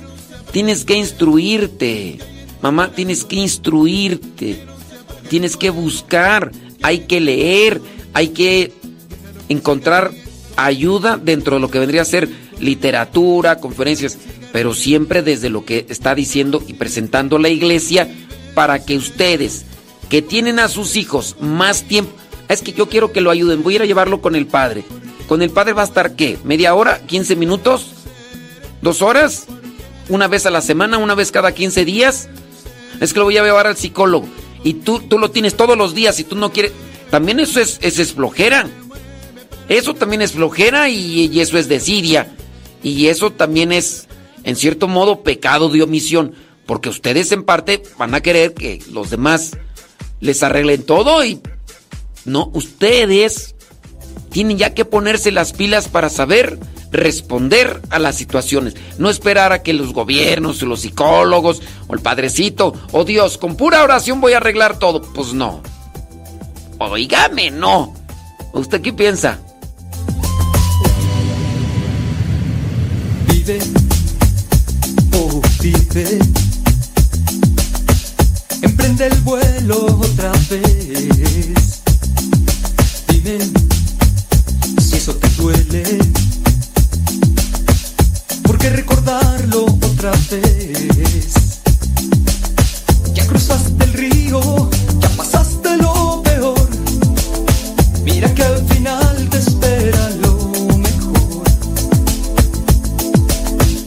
tienes que instruirte. Mamá, tienes que instruirte. Tienes que buscar. Hay que leer. Hay que encontrar ayuda dentro de lo que vendría a ser literatura, conferencias, pero siempre desde lo que está diciendo y presentando la iglesia para que ustedes que tienen a sus hijos más tiempo, es que yo quiero que lo ayuden, voy a ir a llevarlo con el padre. ¿Con el padre va a estar qué? ¿Media hora? ¿15 minutos? ¿Dos horas? ¿Una vez a la semana? ¿Una vez cada 15 días? Es que lo voy a llevar al psicólogo. Y tú, tú lo tienes todos los días y tú no quieres... También eso es, es flojera. Eso también es flojera y, eso es desidia. Y eso también es, en cierto modo, pecado de omisión. Porque ustedes en parte van a querer que los demás les arreglen todo y no, ustedes tienen ya que ponerse las pilas para saber responder a las situaciones. No esperar a que los gobiernos, los psicólogos, o el padrecito, o Dios, con pura oración voy a arreglar todo. Pues no. Oígame, no. ¿Usted qué piensa? Vive, oh vive. Emprende el vuelo otra vez. Si eso te duele. ¿Por qué recordarlo otra vez? Ya cruzaste el río, ya pasaste lo peor. Mira que al final te espera lo mejor.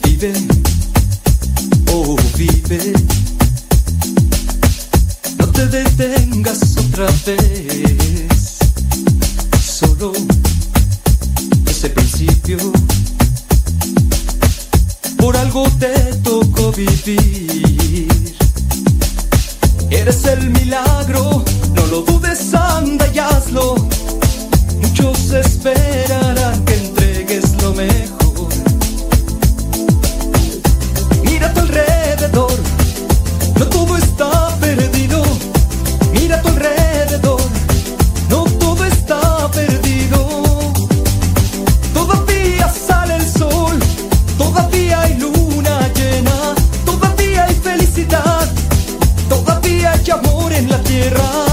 Vive, oh vive. No te detengas otra vez. Ese principio. Por algo te tocó vivir. Eres el milagro, no lo dudes, anda y hazlo. Muchos esperarán tierra.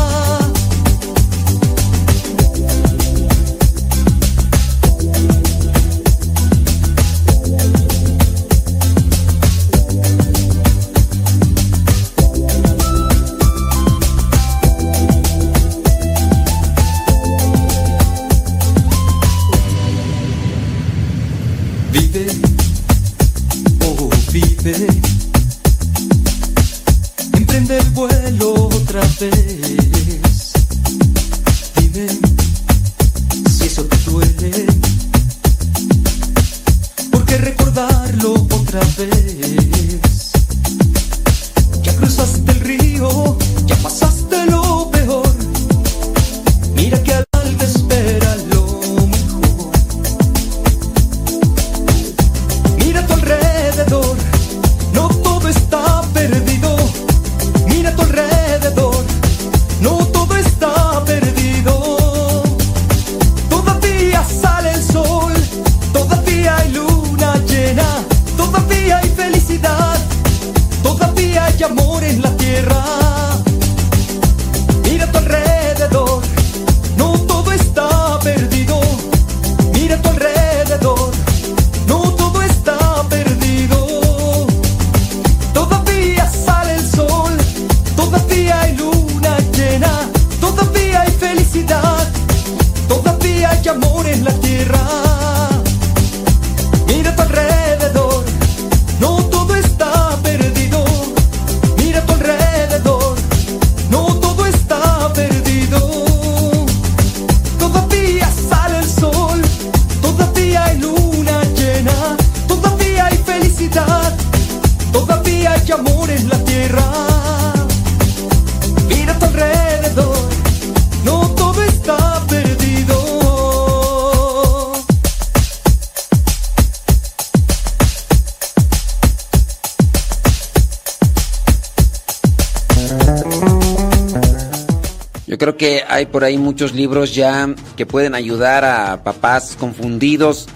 Creo que hay por ahí muchos libros ya que pueden ayudar a papás confundidos,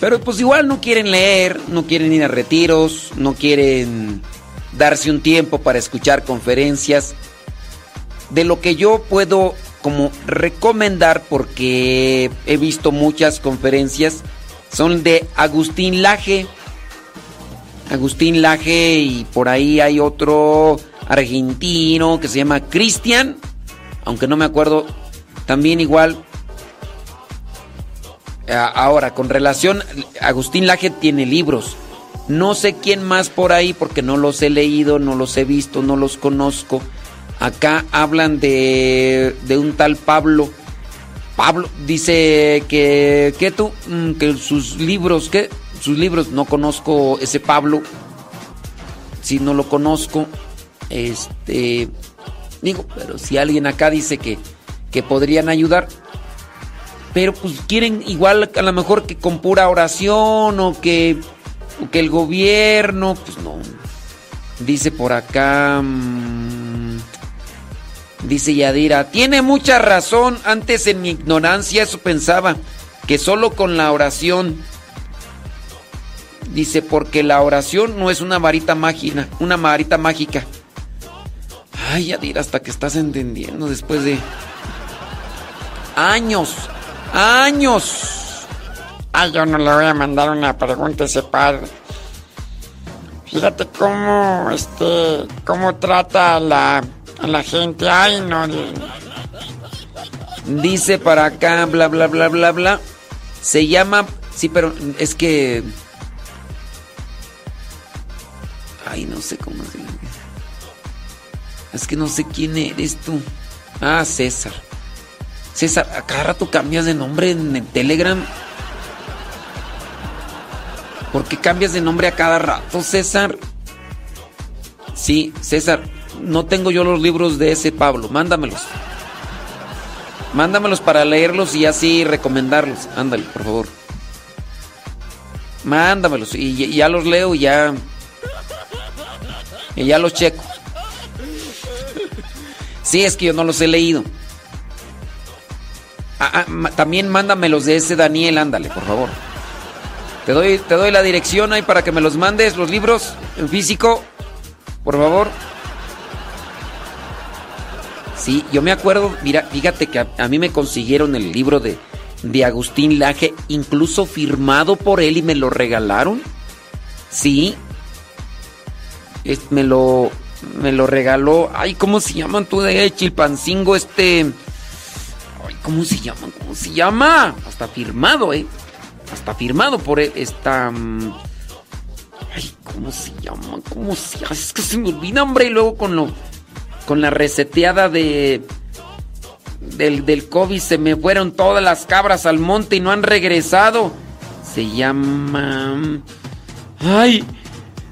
pero pues igual no quieren leer, no quieren ir a retiros, no quieren darse un tiempo para escuchar conferencias. De lo que yo puedo como recomendar, porque he visto muchas conferencias, son de Agustín Laje. Agustín Laje y por ahí hay otro argentino que se llama Cristian aunque no me acuerdo, también igual. Eh, Ahora, con relación, Agustín Laje tiene libros. No sé quién más por ahí porque no los he leído, no los he visto, no los conozco. Acá hablan de, de un tal Pablo. Pablo dice que, que tú, Mm, que sus libros, que sus libros, no conozco ese Pablo. Si no lo conozco, este, Digo, pero si alguien acá dice que, que podrían ayudar, pero pues quieren igual a lo mejor que con pura oración o que, o que el gobierno, pues no. Dice por acá, mm, dice Yadira, tiene mucha razón, antes en mi ignorancia eso pensaba, que solo con la oración. Dice, porque la oración no es una varita mágica, una varita mágica. Ay, Yadira, hasta que estás entendiendo después de años, años. Ay, yo no le voy a mandar una pregunta a ese padre. Fíjate cómo, este, cómo trata a la, a la gente. Ay, no. Dice para acá, bla, bla, bla, bla, bla. Se llama, sí, pero es que... Ay, no sé cómo se. Es que no sé quién eres tú. Ah, César. César, a cada rato cambias de nombre en el Telegram. ¿Por qué cambias de nombre a cada rato, César? Sí, César, no tengo yo los libros de ese Pablo. Mándamelos. Mándamelos para leerlos y así recomendarlos. Ándale, por favor. Mándamelos y, ya los leo y ya. Y ya los checo. Sí, es que yo no los he leído. Ah, ah, también mándamelos de ese Daniel, ándale, por favor. Te doy, te doy la dirección ahí para que me los mandes, los libros en físico, por favor. Sí, yo me acuerdo, mira, fíjate que a, a mí me consiguieron el libro de, de Agustín Laje, incluso firmado por él y me lo regalaron. Sí. Es- me lo me lo regaló. Ay, ¿cómo se llaman tú de Chilpancingo este? Ay, ¿cómo se llaman? ¿Cómo se llama? Hasta firmado, eh. Hasta firmado por esta mm, Ay, ¿cómo se llama? ¿Cómo se llama? Es que se me olvida, hombre, y luego con lo con la reseteada de del, del COVID se me fueron todas las cabras al monte y no han regresado. Se llama. ¡Ay!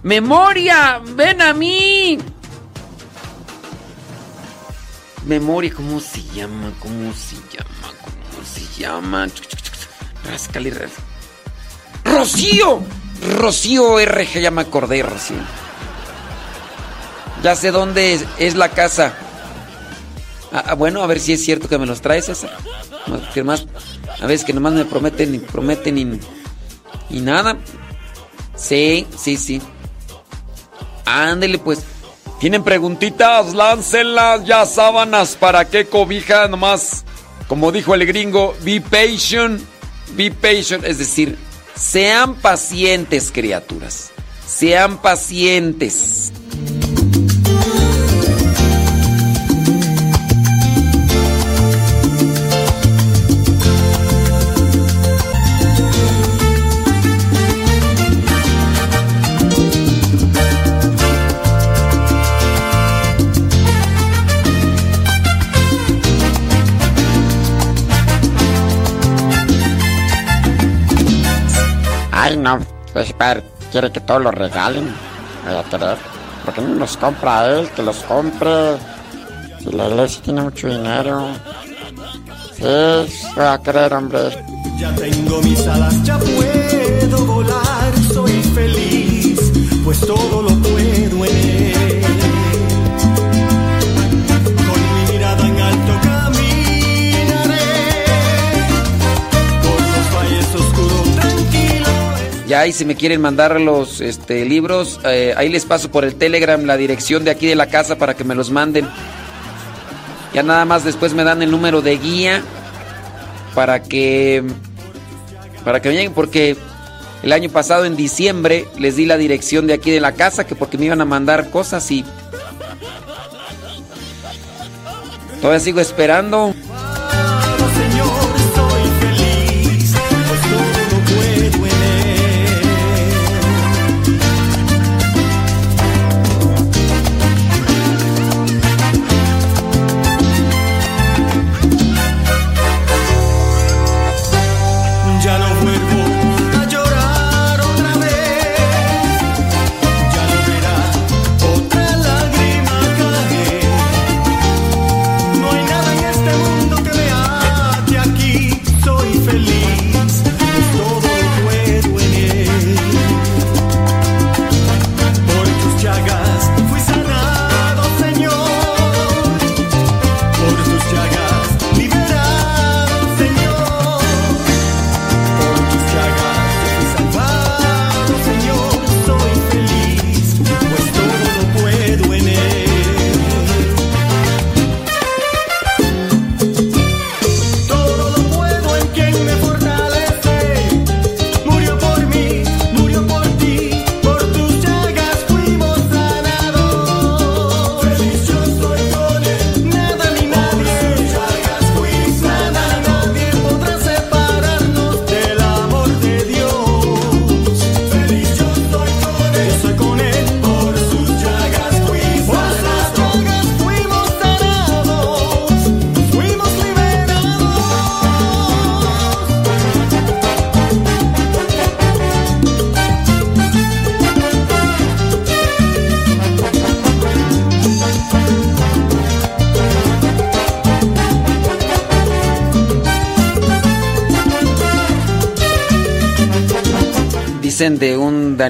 ¡Memoria! ¡Ven a mí! Memoria, ¿cómo se llama? ¿Cómo se llama? ¿Cómo se llama? Rascale, ras- ¡Rocío! Rocío RG, ya me acordé, Rocío. Ya sé dónde es, la casa. Ah, ah, bueno, a ver si es cierto que me los traes, César. Que más, a veces que nomás me prometen y prometen y nada. Sí, sí, sí. Ándele pues. ¿Tienen preguntitas? Láncenlas ya sábanas. ¿Para qué cobija? Nomás, como dijo el gringo, be patient. Be patient. Es decir, sean pacientes, criaturas. Sean pacientes. No. Pues padre, quiere que todos lo regalen. Voy a querer. ¿por qué no los compra él? Que los compre. Si la iglesia tiene mucho dinero. Sí, va a creer, hombre. Ya tengo mis alas, ya puedo volar, soy feliz, pues todo lo puedo en él. Ya, y si me quieren mandar los este, libros, eh, ahí les paso por el Telegram la dirección de aquí de la casa para que me los manden. Ya nada más después me dan el número de guía para que para que me lleguen porque el año pasado en diciembre les di la dirección de aquí de la casa que porque me iban a mandar cosas y todavía sigo esperando.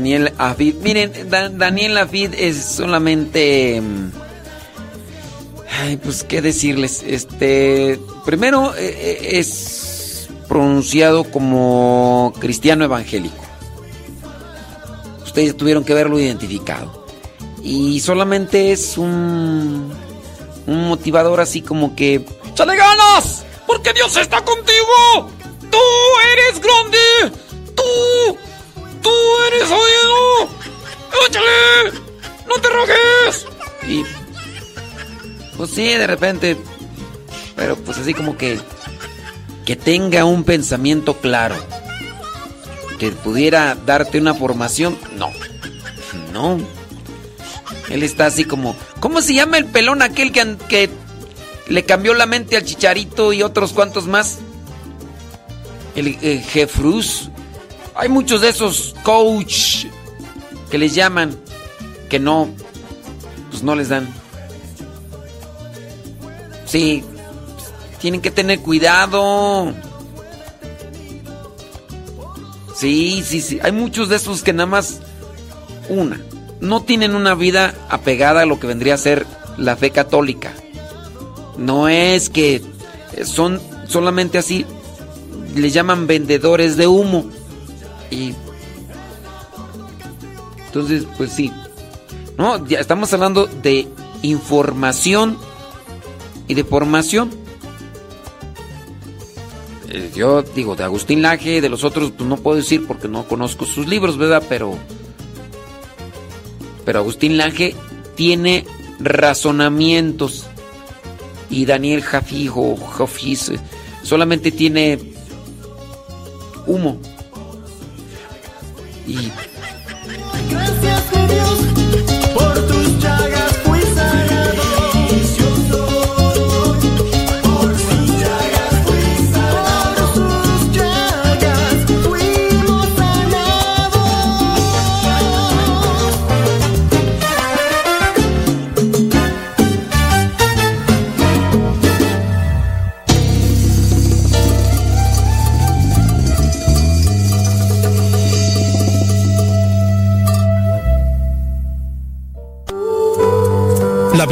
Daniel Afid. Miren, Da- Daniel Afid es solamente. mm, Ay, pues qué decirles. Este. Primero, eh, eh, es pronunciado como cristiano evangélico. Ustedes tuvieron que verlo identificado. Y solamente es un. Un motivador así como que. ¡Chale ganas! ¡Porque Dios está contigo! ¡Tú eres grande! ¡No te rogues! Y. Pues sí, de repente. Pero pues así como que. Que tenga un pensamiento claro. Que pudiera darte una formación. No. No. Él está así como. ¿Cómo se llama el pelón aquel que, que le cambió la mente al chicharito y otros cuantos más? El eh, Jefrus. Hay muchos de esos coach que les llaman que no, pues no les dan. Sí, tienen que tener cuidado. Sí, sí, sí. Hay muchos de esos que nada más una, no tienen una vida apegada a lo que vendría a ser la fe católica. No es que son solamente así, le llaman vendedores de humo. Y entonces, pues sí. No, ya estamos hablando de información y de formación. Eh, Yo digo, de Agustín Laje, de los otros, pues no puedo decir porque no conozco sus libros, ¿verdad? Pero. Pero Agustín Laje tiene razonamientos. Y Daniel Jafijo, Jafis, eh, solamente tiene humo. Y Gracias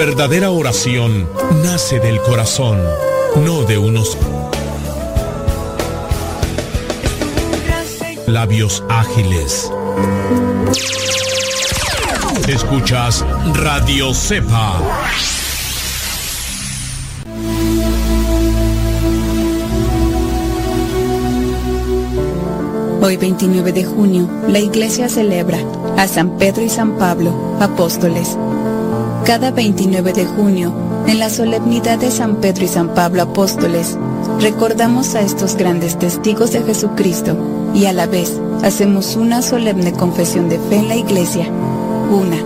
verdadera oración nace del corazón, no de unos labios ágiles. Escuchas Radio Cepa. Hoy 29 de junio, la iglesia celebra a San Pedro y San Pablo, apóstoles. Cada 29 de junio, en la solemnidad de San Pedro y San Pablo, apóstoles, recordamos a estos grandes testigos de Jesucristo y a la vez hacemos una solemne confesión de fe en la iglesia, una,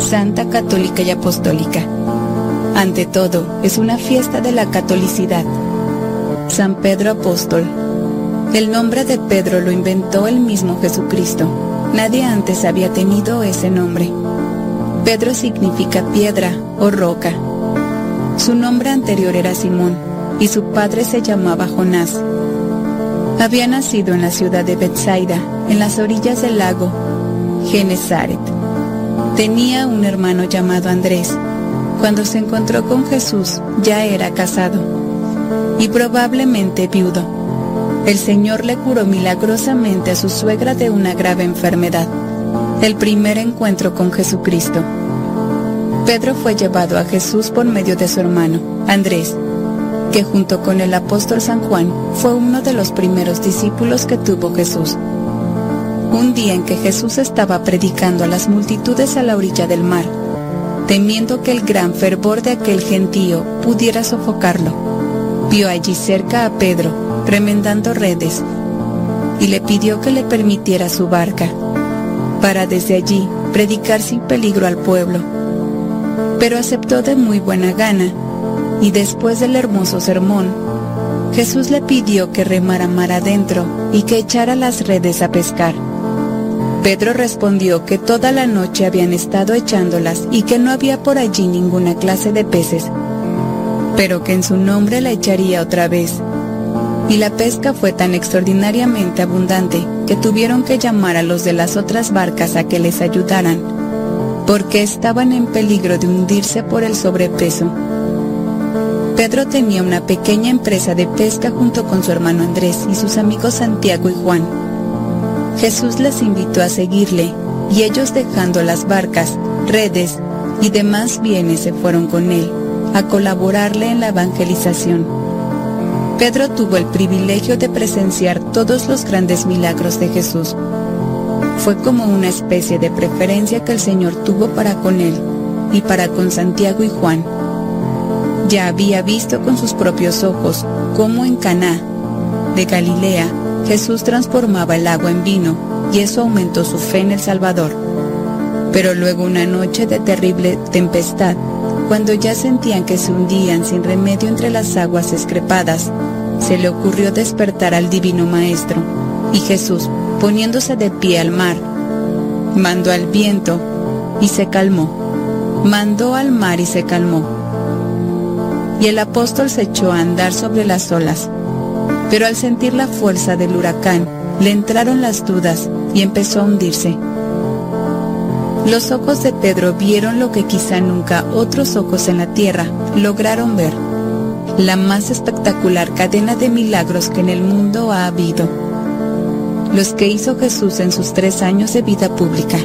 santa, católica y apostólica. Ante todo, es una fiesta de la catolicidad. San Pedro Apóstol, el nombre de Pedro lo inventó el mismo Jesucristo. Nadie antes había tenido ese nombre. Pedro significa piedra o roca. Su nombre anterior era Simón y su padre se llamaba Jonás. Había nacido en la ciudad de Bethsaida, en las orillas del lago Genezaret. Tenía un hermano llamado Andrés. Cuando se encontró con Jesús ya era casado y probablemente viudo el Señor le curó milagrosamente a su suegra de una grave enfermedad. El primer encuentro con Jesucristo. Pedro fue llevado a Jesús por medio de su hermano, Andrés, que junto con el apóstol San Juan fue uno de los primeros discípulos que tuvo Jesús. Un día en que Jesús estaba predicando a las multitudes a la orilla del mar, temiendo que el gran fervor de aquel gentío pudiera sofocarlo, vio allí cerca a Pedro remendando redes, y le pidió que le permitiera su barca, para desde allí predicar sin peligro al pueblo. Pero aceptó de muy buena gana, y después del hermoso sermón, Jesús le pidió que remara mar adentro y que echara las redes a pescar. Pedro respondió que toda la noche habían estado echándolas y que no había por allí ninguna clase de peces, pero que en su nombre la echaría otra vez y la pesca fue tan extraordinariamente abundante que tuvieron que llamar a los de las otras barcas a que les ayudaran, porque estaban en peligro de hundirse por el sobrepeso. Pedro tenía una pequeña empresa de pesca junto con su hermano Andrés y sus amigos Santiago y Juan. Jesús les invitó a seguirle y ellos dejando las barcas, redes y demás bienes se fueron con él a colaborarle en la evangelización. Pedro tuvo el privilegio de presenciar todos los grandes milagros de Jesús. Fue como una especie de preferencia que el Señor tuvo para con él y para con Santiago y Juan. Ya había visto con sus propios ojos cómo en Caná de Galilea Jesús transformaba el agua en vino y eso aumentó su fe en el Salvador. Pero luego una noche de terrible tempestad cuando ya sentían que se hundían sin remedio entre las aguas escrepadas, se le ocurrió despertar al Divino Maestro, y Jesús, poniéndose de pie al mar, mandó al viento y se calmó. Mandó al mar y se calmó. Y el apóstol se echó a andar sobre las olas. Pero al sentir la fuerza del huracán, le entraron las dudas y empezó a hundirse. Los ojos de Pedro vieron lo que quizá nunca otros ojos en la tierra lograron ver, la más espectacular cadena de milagros que en el mundo ha habido, los que hizo Jesús en sus tres años de vida pública.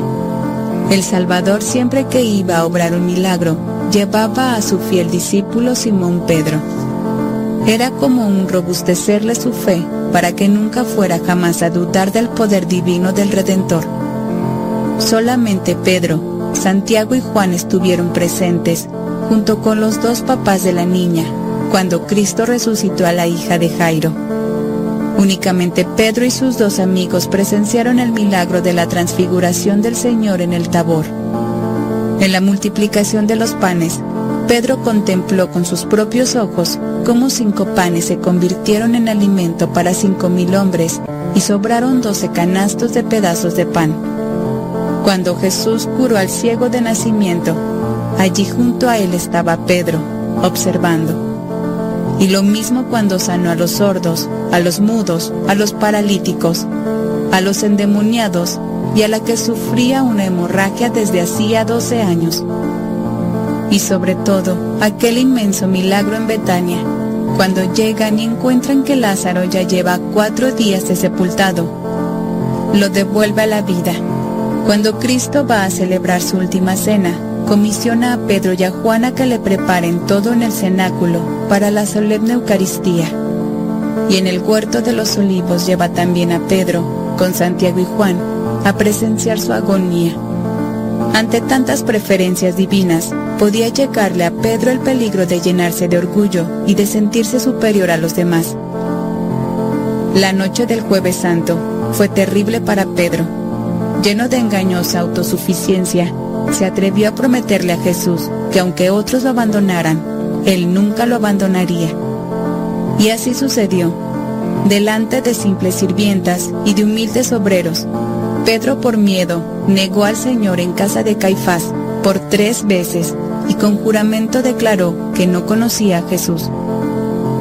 El Salvador siempre que iba a obrar un milagro, llevaba a su fiel discípulo Simón Pedro. Era como un robustecerle su fe para que nunca fuera jamás a dudar del poder divino del Redentor Solamente Pedro, Santiago y Juan estuvieron presentes, junto con los dos papás de la niña, cuando Cristo resucitó a la hija de Jairo. Únicamente Pedro y sus dos amigos presenciaron el milagro de la transfiguración del Señor en el Tabor. En la multiplicación de los panes, Pedro contempló con sus propios ojos cómo cinco panes se convirtieron en alimento para cinco mil hombres y sobraron doce canastos de pedazos de pan. Cuando Jesús curó al ciego de nacimiento, allí junto a él estaba Pedro, observando. Y lo mismo cuando sanó a los sordos, a los mudos, a los paralíticos, a los endemoniados y a la que sufría una hemorragia desde hacía 12 años. y sobre todo aquel inmenso milagro en Betania, cuando llegan y encuentran que Lázaro ya lleva cuatro días de sepultado. Lo devuelve a la vida. Cuando Cristo va a celebrar su última cena, comisiona a Pedro y a Juan a que le preparen todo en el cenáculo para la solemne Eucaristía. Y en el huerto de los olivos lleva también a Pedro, con Santiago y Juan, a presenciar su agonía. Ante tantas preferencias divinas, podía llegarle a Pedro el peligro de llenarse de orgullo y de sentirse superior a los demás. La noche del jueves santo fue terrible para Pedro. Lleno de engañosa autosuficiencia, se atrevió a prometerle a Jesús que aunque otros lo abandonaran, él nunca lo abandonaría. Y así sucedió. Delante de simples sirvientas y de humildes obreros, Pedro por miedo negó al Señor en casa de Caifás por tres veces y con juramento declaró que no conocía a Jesús.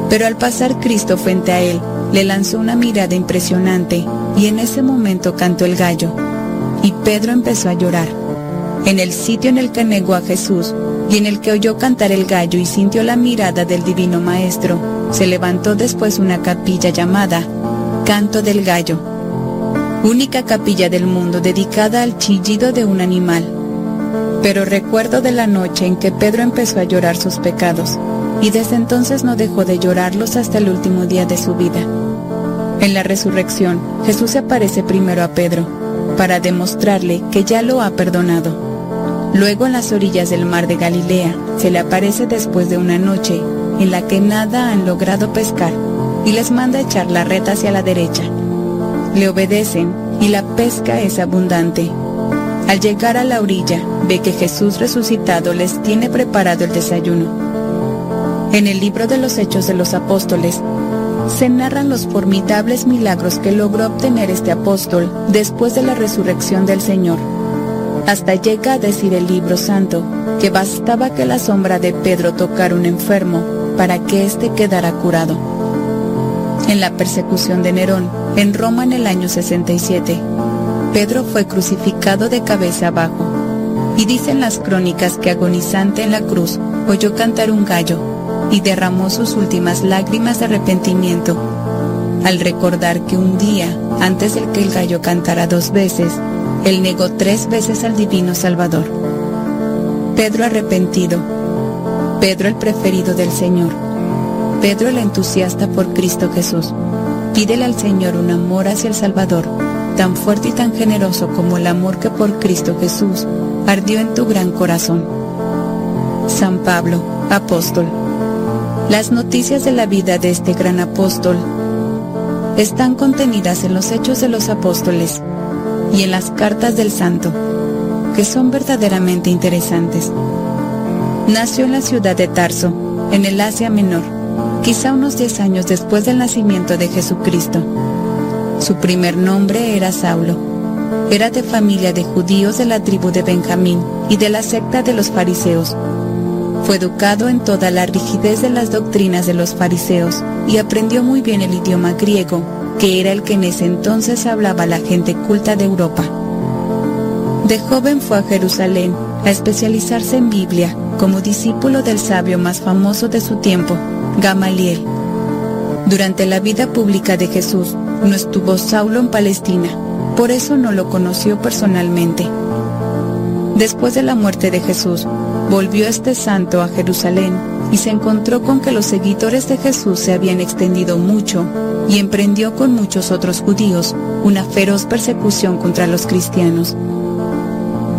Pero al pasar Cristo frente a él, le lanzó una mirada impresionante y en ese momento cantó el gallo. Y Pedro empezó a llorar. En el sitio en el que negó a Jesús y en el que oyó cantar el gallo y sintió la mirada del divino Maestro, se levantó después una capilla llamada Canto del Gallo, única capilla del mundo dedicada al chillido de un animal. Pero recuerdo de la noche en que Pedro empezó a llorar sus pecados, y desde entonces no dejó de llorarlos hasta el último día de su vida. En la resurrección, Jesús se aparece primero a Pedro, para demostrarle que ya lo ha perdonado. Luego en las orillas del mar de Galilea, se le aparece después de una noche en la que nada han logrado pescar, y les manda echar la red hacia la derecha. Le obedecen y la pesca es abundante. Al llegar a la orilla, ve que Jesús resucitado les tiene preparado el desayuno. En el libro de los Hechos de los Apóstoles, se narran los formidables milagros que logró obtener este apóstol después de la resurrección del Señor. Hasta llega a decir el libro santo que bastaba que la sombra de Pedro tocara un enfermo para que éste quedara curado. En la persecución de Nerón, en Roma en el año 67, Pedro fue crucificado de cabeza abajo. Y dicen las crónicas que agonizante en la cruz oyó cantar un gallo y derramó sus últimas lágrimas de arrepentimiento al recordar que un día, antes del que el gallo cantara dos veces, él negó tres veces al divino Salvador. Pedro arrepentido, Pedro el preferido del Señor, Pedro el entusiasta por Cristo Jesús. Pídele al Señor un amor hacia el Salvador, tan fuerte y tan generoso como el amor que por Cristo Jesús ardió en tu gran corazón. San Pablo, apóstol. Las noticias de la vida de este gran apóstol están contenidas en los Hechos de los Apóstoles y en las cartas del Santo, que son verdaderamente interesantes. Nació en la ciudad de Tarso, en el Asia Menor, quizá unos 10 años después del nacimiento de Jesucristo. Su primer nombre era Saulo. Era de familia de judíos de la tribu de Benjamín y de la secta de los fariseos. Fue educado en toda la rigidez de las doctrinas de los fariseos y aprendió muy bien el idioma griego, que era el que en ese entonces hablaba la gente culta de Europa. De joven fue a Jerusalén a especializarse en Biblia como discípulo del sabio más famoso de su tiempo, Gamaliel. Durante la vida pública de Jesús no estuvo Saulo en Palestina, por eso no lo conoció personalmente. Después de la muerte de Jesús, volvió este santo a Jerusalén y se encontró con que los seguidores de Jesús se habían extendido mucho y emprendió con muchos otros judíos una feroz persecución contra los cristianos.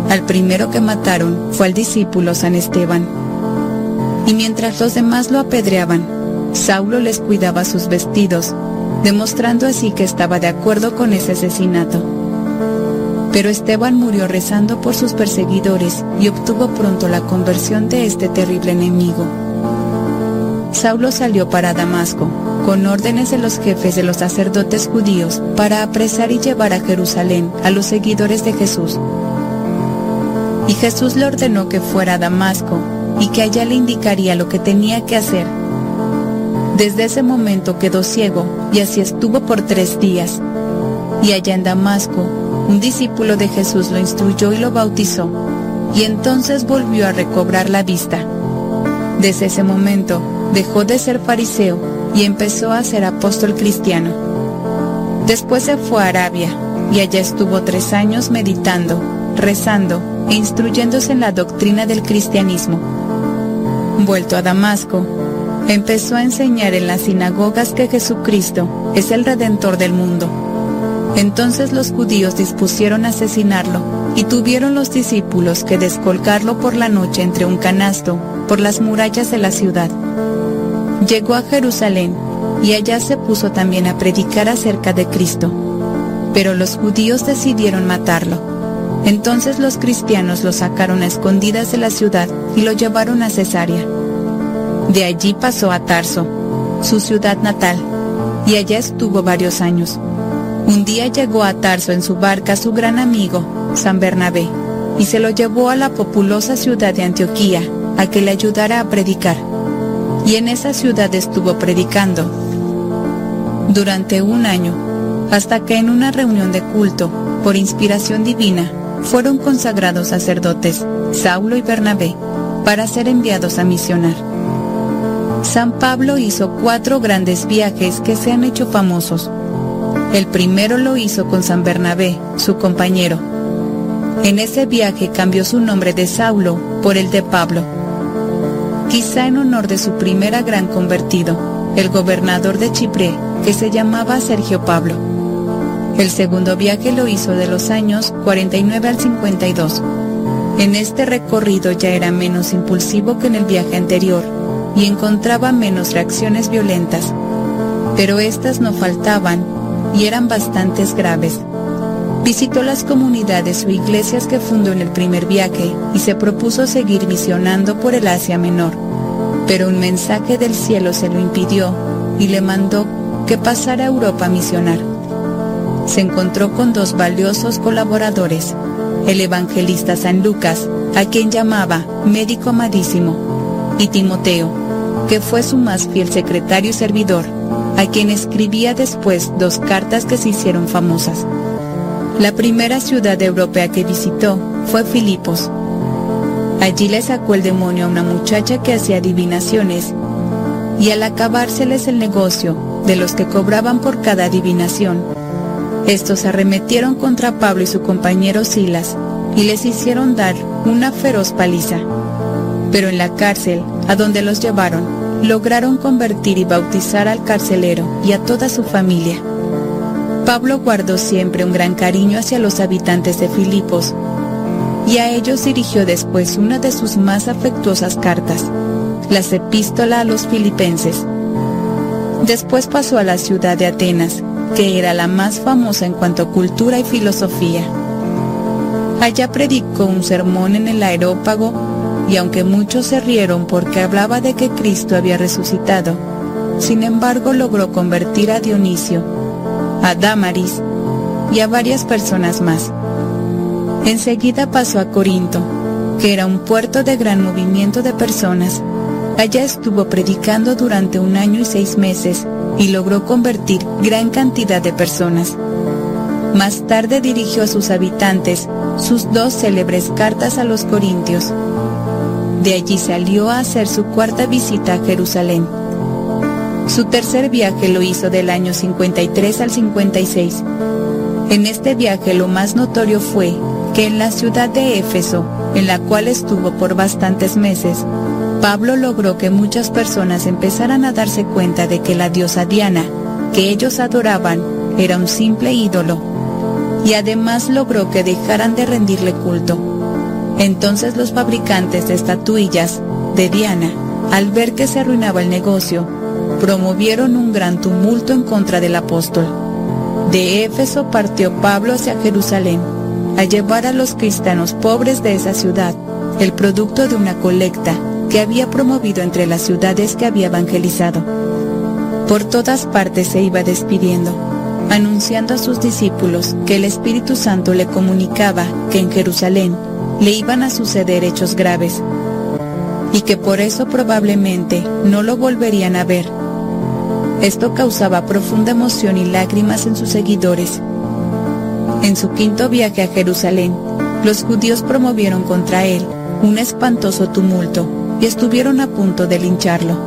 Al primero que mataron fue al discípulo San Esteban. Y mientras los demás lo apedreaban, Saulo les cuidaba sus vestidos, demostrando así que estaba de acuerdo con ese asesinato. Pero Esteban murió rezando por sus perseguidores y obtuvo pronto la conversión de este terrible enemigo. Saulo salió para Damasco, con órdenes de los jefes de los sacerdotes judíos para apresar y llevar a Jerusalén a los seguidores de Jesús. Y Jesús le ordenó que fuera a Damasco y que allá le indicaría lo que tenía que hacer. Desde ese momento quedó ciego y así estuvo por tres días. Y allá en Damasco, un discípulo de Jesús lo instruyó y lo bautizó. y entonces volvió a recobrar la vista. Desde ese momento dejó de ser fariseo y empezó a ser apóstol cristiano. Después se fue a Arabia y allá estuvo tres años meditando, rezando e instruyéndose en la doctrina del cristianismo. Vuelto a Damasco, empezó a enseñar en las sinagogas que Jesucristo es el Redentor del mundo. Entonces los judíos dispusieron asesinarlo y tuvieron los discípulos que descolgarlo por la noche entre un canasto por las murallas de la ciudad. Llegó a Jerusalén y allá se puso también a predicar acerca de Cristo. Pero los judíos decidieron matarlo. Entonces los cristianos lo sacaron a escondidas de la ciudad y lo llevaron a Cesarea. De allí pasó a Tarso, su ciudad natal, y allá estuvo varios años. Un día llegó a Tarso en su barca su gran amigo, San Bernabé, y se lo llevó a la populosa ciudad de Antioquía a que le ayudara a predicar. Y en esa ciudad estuvo predicando durante un año, hasta que en una reunión de culto, por inspiración divina, fueron consagrados sacerdotes Saulo y Bernabé para ser enviados a misionar. San Pablo hizo cuatro grandes viajes que se han hecho famosos. El primero lo hizo con San Bernabé, su compañero. En ese viaje cambió su nombre de Saulo por el de Pablo, quizá en honor de su primera gran convertido, el gobernador de Chipre, que se llamaba Sergio Pablo. El segundo viaje lo hizo de los años 49 al 52. En este recorrido ya era menos impulsivo que en el viaje anterior y encontraba menos reacciones violentas, pero estas no faltaban y eran bastantes graves. Visitó las comunidades o iglesias que fundó en el primer viaje y se propuso seguir misionando por el Asia Menor. Pero un mensaje del cielo se lo impidió y le mandó que pasara a Europa a misionar. Se encontró con dos valiosos colaboradores, el evangelista San Lucas, a quien llamaba médico amadísimo, y Timoteo, que fue su más fiel secretario y servidor, a quien escribía después dos cartas que se hicieron famosas. La primera ciudad europea que visitó fue Filipos. Allí le sacó el demonio a una muchacha que hacía adivinaciones y al acabárseles el negocio de los que cobraban por cada adivinación, estos arremetieron contra Pablo y su compañero Silas y les hicieron dar una feroz paliza. Pero en la cárcel, a donde los llevaron, lograron convertir y bautizar al carcelero y a toda su familia. Pablo guardó siempre un gran cariño hacia los habitantes de Filipos y a ellos dirigió después una de sus más afectuosas cartas, las epístola a los filipenses. Después pasó a la ciudad de Atenas, que era la más famosa en cuanto a cultura y filosofía. Allá predicó un sermón en el aerópago y aunque muchos se rieron porque hablaba de que Cristo había resucitado, sin embargo logró convertir a Dionisio, a Damaris y a varias personas más. Enseguida pasó a Corinto, que era un puerto de gran movimiento de personas. Allá estuvo predicando durante un año y seis meses y logró convertir gran cantidad de personas. Más tarde dirigió a sus habitantes sus dos célebres cartas a los corintios. De allí salió a hacer su cuarta visita a Jerusalén. Su tercer viaje lo hizo del año 53 al 56. En este viaje lo más notorio fue que en la ciudad de Éfeso, en la cual estuvo por bastantes meses, Pablo logró que muchas personas empezaran a darse cuenta de que la diosa Diana, que ellos adoraban, era un simple ídolo, y además logró que dejaran de rendirle culto. Entonces los fabricantes de estatuillas de Diana, al ver que se arruinaba el negocio, promovieron un gran tumulto en contra del apóstol. De Éfeso partió Pablo hacia Jerusalén, a llevar a los cristianos pobres de esa ciudad el producto de una colecta que había promovido entre las ciudades que había evangelizado. Por todas partes se iba despidiendo, anunciando a sus discípulos que el Espíritu Santo le comunicaba que en Jerusalén le iban a suceder hechos graves y que por eso probablemente no lo volverían a ver. Esto causaba profunda emoción y lágrimas en sus seguidores. En su quinto viaje a Jerusalén, los judíos promovieron contra él un espantoso tumulto y estuvieron a punto de lincharlo.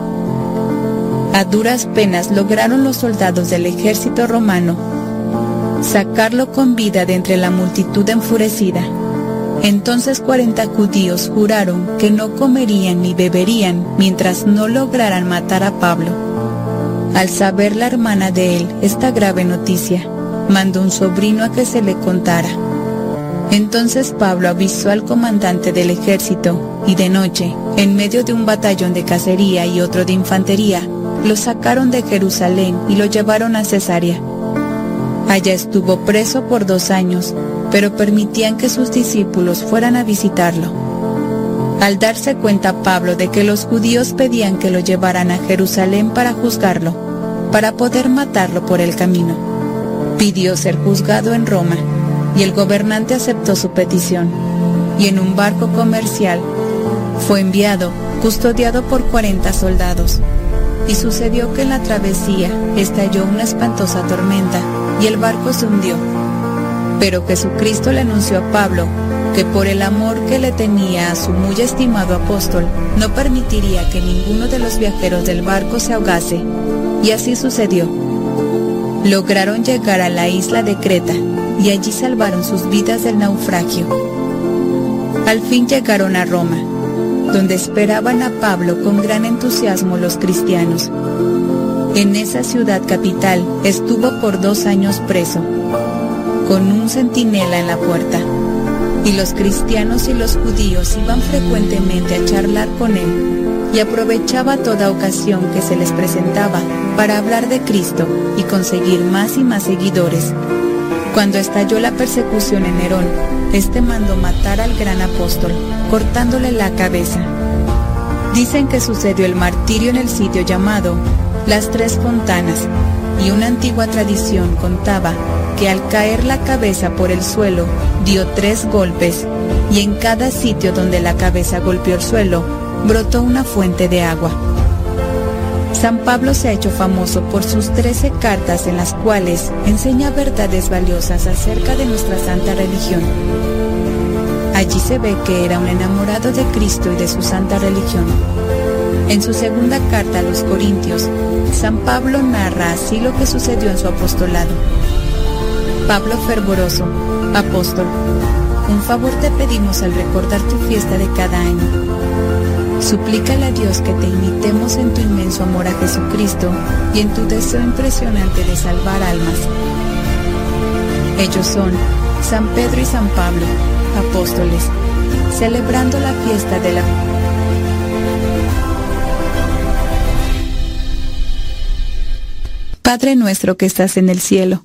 A duras penas lograron los soldados del ejército romano sacarlo con vida de entre la multitud enfurecida. Entonces cuarenta judíos juraron que no comerían ni beberían mientras no lograran matar a Pablo. Al saber la hermana de él esta grave noticia, mandó un sobrino a que se le contara. Entonces Pablo avisó al comandante del ejército y de noche, en medio de un batallón de cacería y otro de infantería, lo sacaron de Jerusalén y lo llevaron a Cesarea. Allá estuvo preso por dos años, pero permitían que sus discípulos fueran a visitarlo. Al darse cuenta Pablo de que los judíos pedían que lo llevaran a Jerusalén para juzgarlo, para poder matarlo por el camino, pidió ser juzgado en Roma, y el gobernante aceptó su petición, y en un barco comercial fue enviado, custodiado por 40 soldados. Y sucedió que en la travesía estalló una espantosa tormenta y el barco se hundió. Pero Jesucristo le anunció a Pablo que por el amor que le tenía a su muy estimado apóstol, no permitiría que ninguno de los viajeros del barco se ahogase. Y así sucedió. Lograron llegar a la isla de Creta y allí salvaron sus vidas del naufragio. Al fin llegaron a Roma, donde esperaban a Pablo con gran entusiasmo los cristianos. En esa ciudad capital estuvo por dos años preso, con un centinela en la puerta, y los cristianos y los judíos iban frecuentemente a charlar con él, y aprovechaba toda ocasión que se les presentaba para hablar de Cristo y conseguir más y más seguidores. Cuando estalló la persecución en Nerón, este mandó matar al gran apóstol, cortándole la cabeza. Dicen que sucedió el martirio en el sitio llamado Las Tres Fontanas, y una antigua tradición contaba al caer la cabeza por el suelo dio tres golpes, y en cada sitio donde la cabeza golpeó el suelo brotó una fuente de agua. San Pablo se ha hecho famoso por sus trece cartas en las cuales enseña verdades valiosas acerca de nuestra santa religión. Allí se ve que era un enamorado de Cristo y de su santa religión. En su segunda carta a los Corintios, San Pablo narra así lo que sucedió en su apostolado. Pablo fervoroso, apóstol, un favor te pedimos al recordar tu fiesta de cada año. Suplícale a Dios que te imitemos en tu inmenso amor a Jesucristo y en tu deseo impresionante de salvar almas. Ellos son San Pedro y San Pablo, apóstoles, celebrando la fiesta de la Padre nuestro que estás en el cielo,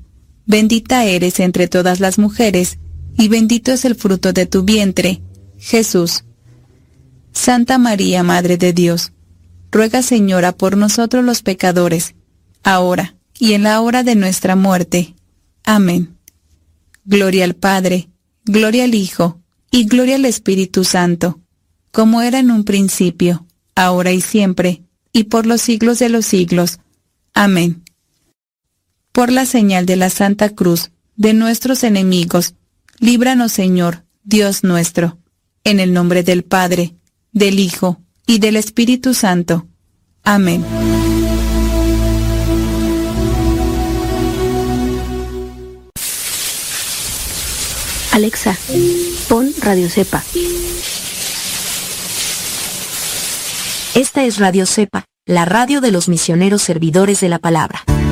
Bendita eres entre todas las mujeres, y bendito es el fruto de tu vientre, Jesús. Santa María, Madre de Dios, ruega Señora por nosotros los pecadores, ahora y en la hora de nuestra muerte. Amén. Gloria al Padre, gloria al Hijo, y gloria al Espíritu Santo, como era en un principio, ahora y siempre, y por los siglos de los siglos. Amén. Por la señal de la Santa Cruz, de nuestros enemigos, líbranos Señor, Dios nuestro, en el nombre del Padre, del Hijo y del Espíritu Santo. Amén. Alexa, pon Radio Cepa. Esta es Radio Cepa, la radio de los misioneros servidores de la palabra.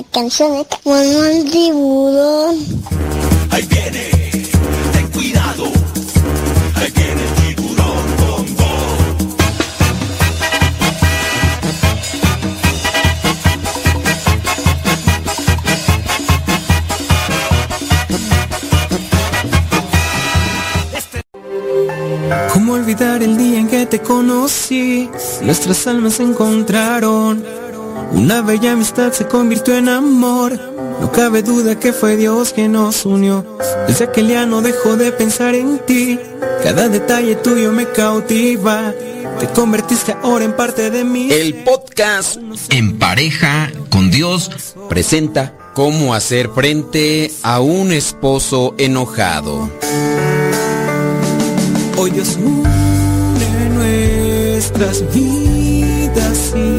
La canción Mono el tiburón. Ahí viene, ten cuidado. Ahí viene el tiburón con voz. ¿Cómo olvidar el día en que te conocí? Nuestras almas se encontraron. Una bella amistad se convirtió en amor. No cabe duda que fue Dios quien nos unió. Desde aquel día no dejo de pensar en ti. Cada detalle tuyo me cautiva. Te convertiste ahora en parte de mí. El podcast En pareja con Dios presenta cómo hacer frente a un esposo enojado. Hoy Dios une nuestras vidas y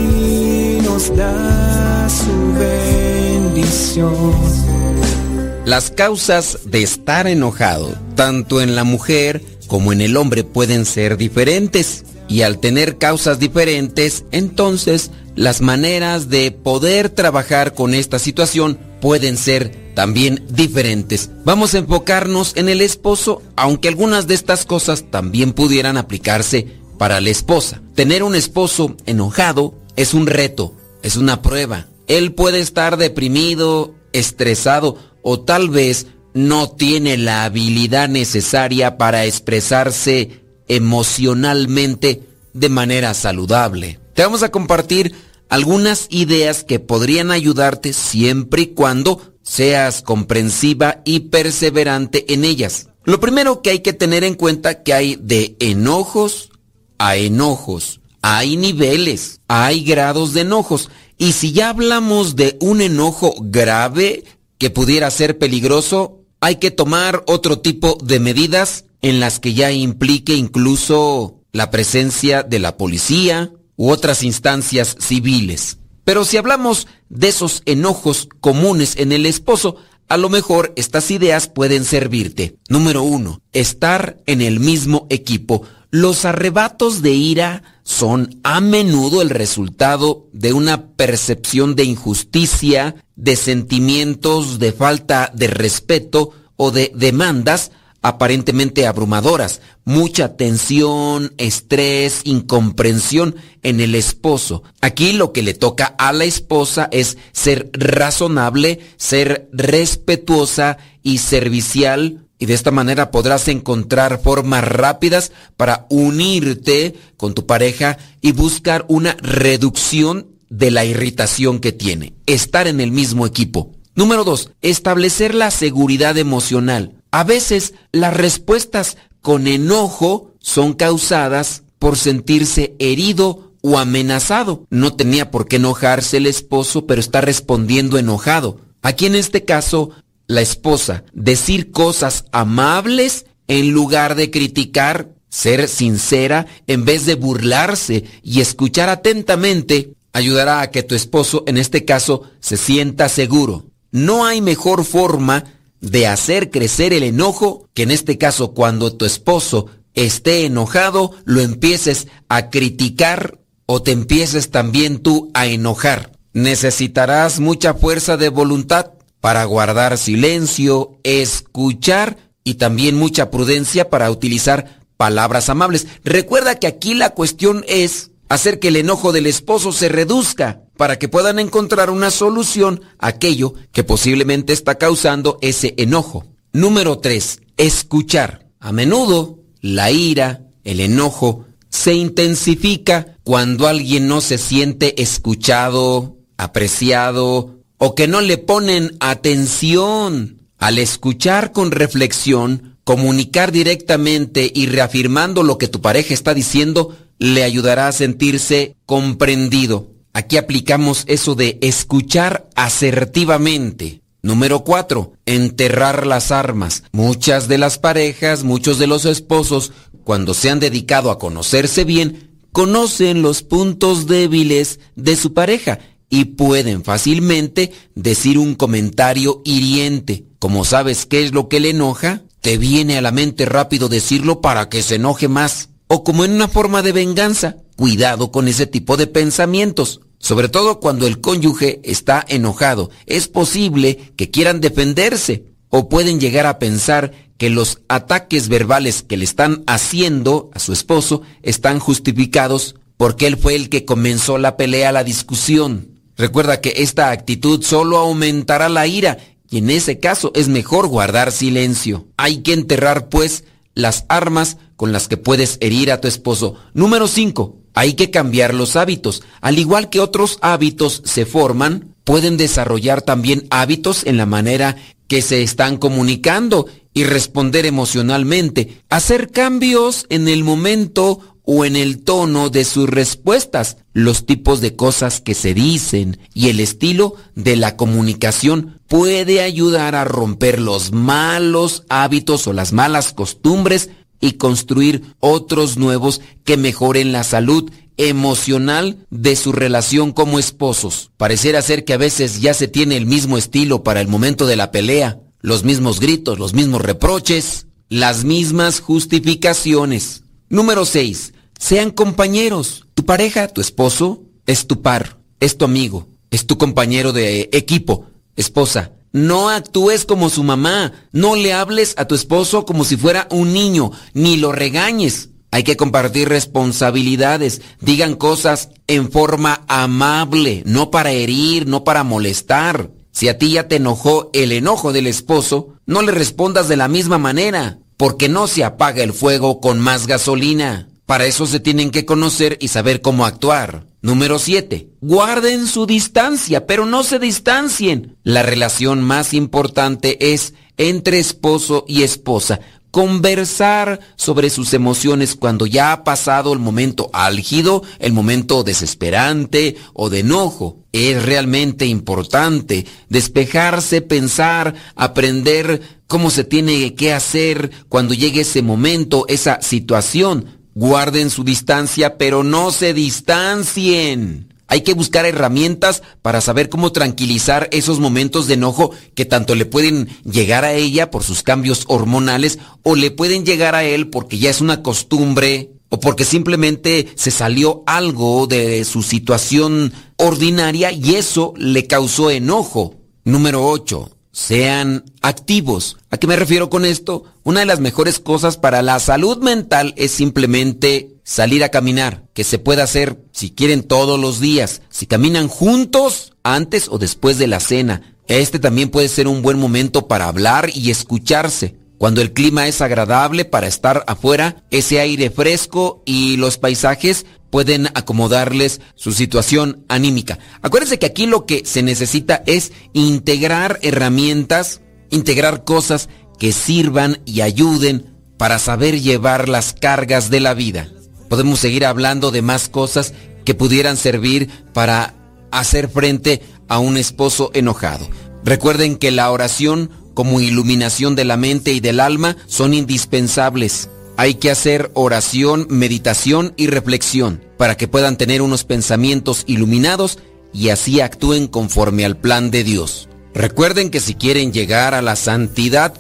Las causas de estar enojado, tanto en la mujer como en el hombre, pueden ser diferentes. Y al tener causas diferentes, entonces las maneras de poder trabajar con esta situación pueden ser también diferentes. Vamos a enfocarnos en el esposo, aunque algunas de estas cosas también pudieran aplicarse para la esposa. Tener un esposo enojado es un reto, es una prueba. Él puede estar deprimido, estresado o tal vez no tiene la habilidad necesaria para expresarse emocionalmente de manera saludable. Te vamos a compartir algunas ideas que podrían ayudarte siempre y cuando seas comprensiva y perseverante en ellas. Lo primero que hay que tener en cuenta que hay de enojos a enojos. Hay niveles, hay grados de enojos. Y si ya hablamos de un enojo grave que pudiera ser peligroso, hay que tomar otro tipo de medidas en las que ya implique incluso la presencia de la policía u otras instancias civiles. Pero si hablamos de esos enojos comunes en el esposo, a lo mejor estas ideas pueden servirte. Número uno, estar en el mismo equipo. Los arrebatos de ira son a menudo el resultado de una percepción de injusticia, de sentimientos de falta de respeto o de demandas aparentemente abrumadoras, mucha tensión, estrés, incomprensión en el esposo. Aquí lo que le toca a la esposa es ser razonable, ser respetuosa y servicial y de esta manera podrás encontrar formas rápidas para unirte con tu pareja y buscar una reducción de la irritación que tiene. Estar en el mismo equipo. Número dos, establecer la seguridad emocional. A veces las respuestas con enojo son causadas por sentirse herido o amenazado. No tenía por qué enojarse el esposo, pero está respondiendo enojado. Aquí en este caso, la esposa, decir cosas amables en lugar de criticar, ser sincera en vez de burlarse y escuchar atentamente, ayudará a que tu esposo, en este caso, se sienta seguro. No hay mejor forma de hacer crecer el enojo que en este caso cuando tu esposo esté enojado, lo empieces a criticar o te empieces también tú a enojar. Necesitarás mucha fuerza de voluntad para guardar silencio, escuchar y también mucha prudencia para utilizar palabras amables. Recuerda que aquí la cuestión es hacer que el enojo del esposo se reduzca para que puedan encontrar una solución a aquello que posiblemente está causando ese enojo. Número 3. Escuchar. A menudo la ira, el enojo, se intensifica cuando alguien no se siente escuchado, apreciado o que no le ponen atención. Al escuchar con reflexión, comunicar directamente y reafirmando lo que tu pareja está diciendo, le ayudará a sentirse comprendido. Aquí aplicamos eso de escuchar asertivamente. Número 4. Enterrar las armas. Muchas de las parejas, muchos de los esposos, cuando se han dedicado a conocerse bien, conocen los puntos débiles de su pareja y pueden fácilmente decir un comentario hiriente. Como sabes qué es lo que le enoja, te viene a la mente rápido decirlo para que se enoje más. O como en una forma de venganza, cuidado con ese tipo de pensamientos. Sobre todo cuando el cónyuge está enojado. Es posible que quieran defenderse o pueden llegar a pensar que los ataques verbales que le están haciendo a su esposo están justificados porque él fue el que comenzó la pelea, la discusión. Recuerda que esta actitud solo aumentará la ira y en ese caso es mejor guardar silencio. Hay que enterrar pues las armas con las que puedes herir a tu esposo. Número 5. Hay que cambiar los hábitos. Al igual que otros hábitos se forman, pueden desarrollar también hábitos en la manera que se están comunicando y responder emocionalmente. Hacer cambios en el momento o en el tono de sus respuestas, los tipos de cosas que se dicen y el estilo de la comunicación puede ayudar a romper los malos hábitos o las malas costumbres y construir otros nuevos que mejoren la salud emocional de su relación como esposos. Pareciera ser que a veces ya se tiene el mismo estilo para el momento de la pelea, los mismos gritos, los mismos reproches, las mismas justificaciones. Número 6. Sean compañeros. Tu pareja, tu esposo, es tu par, es tu amigo, es tu compañero de equipo. Esposa, no actúes como su mamá. No le hables a tu esposo como si fuera un niño, ni lo regañes. Hay que compartir responsabilidades. Digan cosas en forma amable, no para herir, no para molestar. Si a ti ya te enojó el enojo del esposo, no le respondas de la misma manera, porque no se apaga el fuego con más gasolina. Para eso se tienen que conocer y saber cómo actuar. Número 7. Guarden su distancia, pero no se distancien. La relación más importante es entre esposo y esposa. Conversar sobre sus emociones cuando ya ha pasado el momento álgido, el momento desesperante o de enojo. Es realmente importante despejarse, pensar, aprender cómo se tiene que hacer cuando llegue ese momento, esa situación. Guarden su distancia, pero no se distancien. Hay que buscar herramientas para saber cómo tranquilizar esos momentos de enojo que tanto le pueden llegar a ella por sus cambios hormonales o le pueden llegar a él porque ya es una costumbre o porque simplemente se salió algo de su situación ordinaria y eso le causó enojo. Número 8 sean activos. ¿A qué me refiero con esto? Una de las mejores cosas para la salud mental es simplemente salir a caminar, que se puede hacer si quieren todos los días, si caminan juntos antes o después de la cena. Este también puede ser un buen momento para hablar y escucharse. Cuando el clima es agradable para estar afuera, ese aire fresco y los paisajes pueden acomodarles su situación anímica. Acuérdense que aquí lo que se necesita es integrar herramientas, integrar cosas que sirvan y ayuden para saber llevar las cargas de la vida. Podemos seguir hablando de más cosas que pudieran servir para hacer frente a un esposo enojado. Recuerden que la oración como iluminación de la mente y del alma son indispensables. Hay que hacer oración, meditación y reflexión para que puedan tener unos pensamientos iluminados y así actúen conforme al plan de Dios. Recuerden que si quieren llegar a la santidad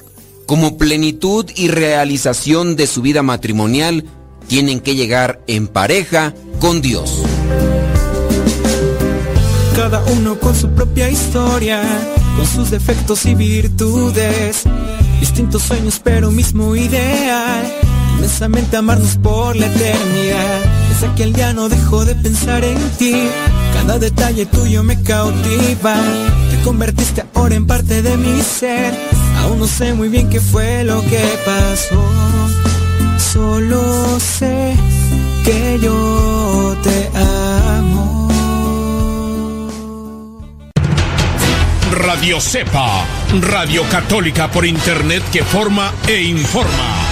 como plenitud y realización de su vida matrimonial, tienen que llegar en pareja con Dios. Cada uno con su propia historia, con sus defectos y virtudes, distintos sueños pero mismo ideal inmensamente amarnos por la eternidad. Desde aquel día no dejo de pensar en ti. Cada detalle tuyo me cautiva. Te convertiste ahora en parte de mi ser. Aún no sé muy bien qué fue lo que pasó. Solo sé que yo te amo. Radio Cepa, Radio Católica por Internet que forma e informa.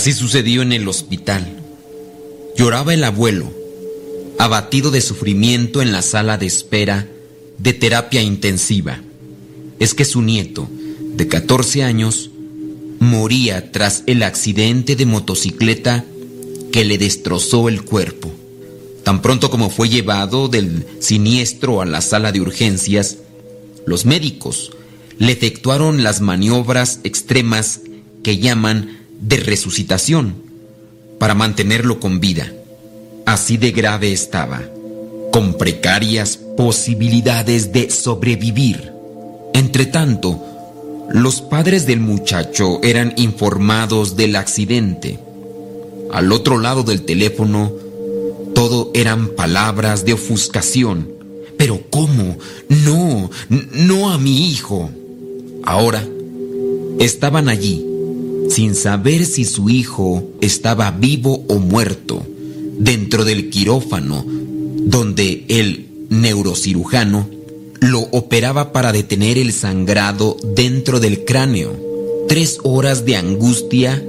Así sucedió en el hospital. Lloraba el abuelo, abatido de sufrimiento en la sala de espera de terapia intensiva. Es que su nieto, de 14 años, moría tras el accidente de motocicleta que le destrozó el cuerpo. Tan pronto como fue llevado del siniestro a la sala de urgencias, los médicos le efectuaron las maniobras extremas que llaman de resucitación para mantenerlo con vida. Así de grave estaba, con precarias posibilidades de sobrevivir. Entretanto, los padres del muchacho eran informados del accidente. Al otro lado del teléfono, todo eran palabras de ofuscación. Pero ¿cómo? No, no a mi hijo. Ahora, estaban allí, sin saber si su hijo estaba vivo o muerto, dentro del quirófano, donde el neurocirujano lo operaba para detener el sangrado dentro del cráneo. Tres horas de angustia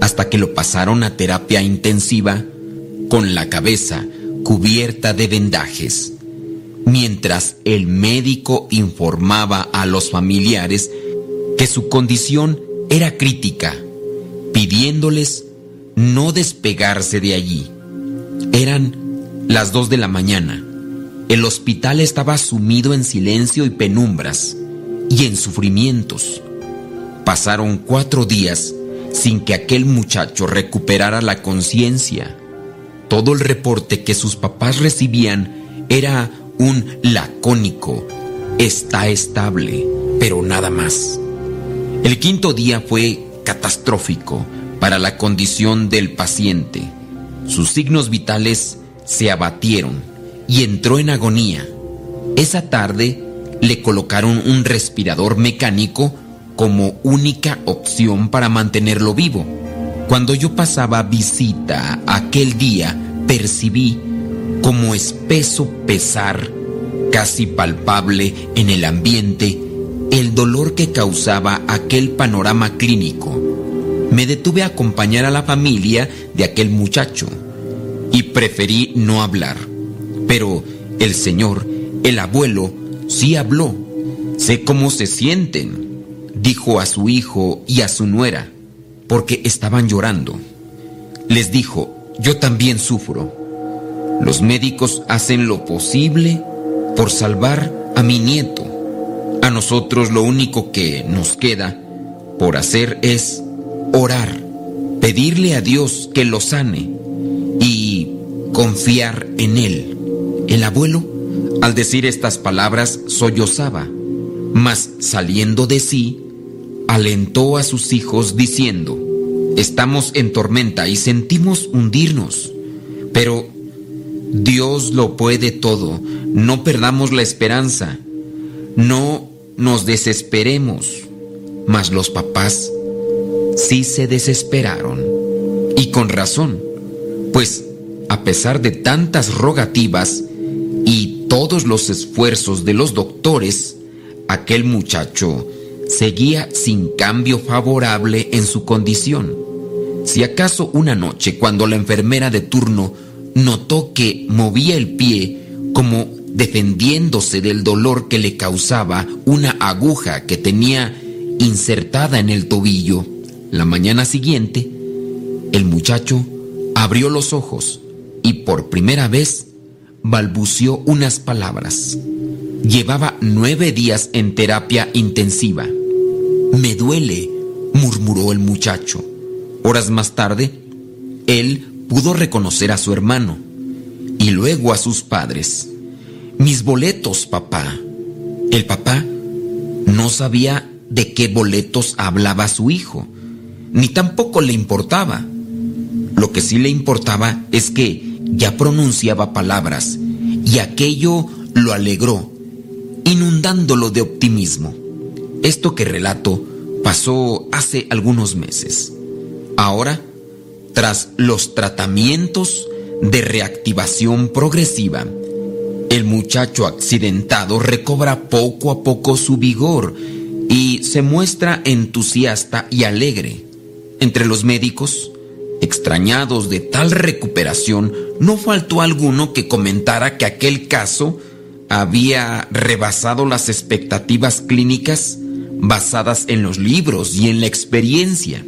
hasta que lo pasaron a terapia intensiva con la cabeza cubierta de vendajes mientras el médico informaba a los familiares que su condición era crítica, pidiéndoles no despegarse de allí. Eran las dos de la mañana. El hospital estaba sumido en silencio y penumbras y en sufrimientos. Pasaron cuatro días sin que aquel muchacho recuperara la conciencia. Todo el reporte que sus papás recibían era un lacónico, está estable, pero nada más. El quinto día fue catastrófico para la condición del paciente. Sus signos vitales se abatieron y entró en agonía. Esa tarde le colocaron un respirador mecánico como única opción para mantenerlo vivo. Cuando yo pasaba visita aquel día, percibí como espeso pesar, casi palpable en el ambiente, el dolor que causaba aquel panorama clínico. Me detuve a acompañar a la familia de aquel muchacho y preferí no hablar. Pero el señor, el abuelo, sí habló. Sé cómo se sienten, dijo a su hijo y a su nuera, porque estaban llorando. Les dijo, yo también sufro los médicos hacen lo posible por salvar a mi nieto. A nosotros lo único que nos queda por hacer es orar, pedirle a Dios que lo sane y confiar en Él. El abuelo, al decir estas palabras, sollozaba, mas saliendo de sí, alentó a sus hijos diciendo, estamos en tormenta y sentimos hundirnos, pero Dios lo puede todo. No perdamos la esperanza. No nos desesperemos. Mas los papás sí se desesperaron. Y con razón. Pues a pesar de tantas rogativas y todos los esfuerzos de los doctores, aquel muchacho seguía sin cambio favorable en su condición. Si acaso una noche, cuando la enfermera de turno notó que movía el pie como defendiéndose del dolor que le causaba una aguja que tenía insertada en el tobillo. La mañana siguiente, el muchacho abrió los ojos y por primera vez balbuceó unas palabras. Llevaba nueve días en terapia intensiva. Me duele, murmuró el muchacho. Horas más tarde, él pudo reconocer a su hermano y luego a sus padres. Mis boletos, papá. El papá no sabía de qué boletos hablaba su hijo, ni tampoco le importaba. Lo que sí le importaba es que ya pronunciaba palabras y aquello lo alegró, inundándolo de optimismo. Esto que relato pasó hace algunos meses. Ahora, tras los tratamientos de reactivación progresiva, el muchacho accidentado recobra poco a poco su vigor y se muestra entusiasta y alegre. Entre los médicos, extrañados de tal recuperación, no faltó alguno que comentara que aquel caso había rebasado las expectativas clínicas basadas en los libros y en la experiencia.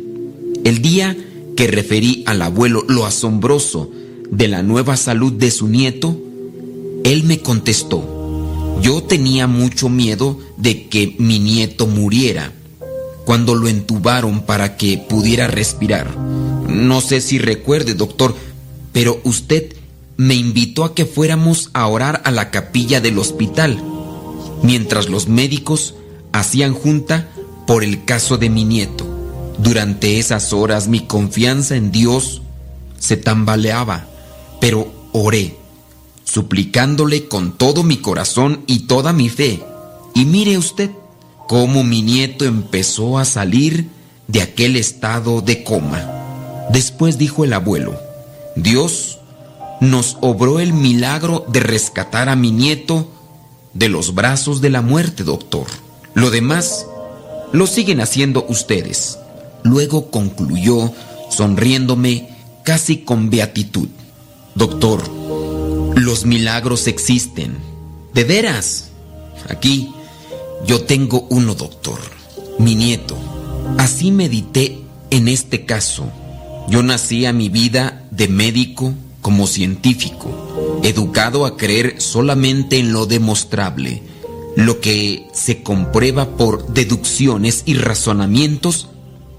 El día que referí al abuelo lo asombroso de la nueva salud de su nieto, él me contestó, yo tenía mucho miedo de que mi nieto muriera cuando lo entubaron para que pudiera respirar. No sé si recuerde, doctor, pero usted me invitó a que fuéramos a orar a la capilla del hospital, mientras los médicos hacían junta por el caso de mi nieto. Durante esas horas mi confianza en Dios se tambaleaba, pero oré, suplicándole con todo mi corazón y toda mi fe. Y mire usted cómo mi nieto empezó a salir de aquel estado de coma. Después dijo el abuelo, Dios nos obró el milagro de rescatar a mi nieto de los brazos de la muerte, doctor. Lo demás lo siguen haciendo ustedes. Luego concluyó, sonriéndome casi con beatitud. Doctor, los milagros existen. ¿De veras? Aquí yo tengo uno, doctor. Mi nieto. Así medité en este caso. Yo nací a mi vida de médico como científico, educado a creer solamente en lo demostrable, lo que se comprueba por deducciones y razonamientos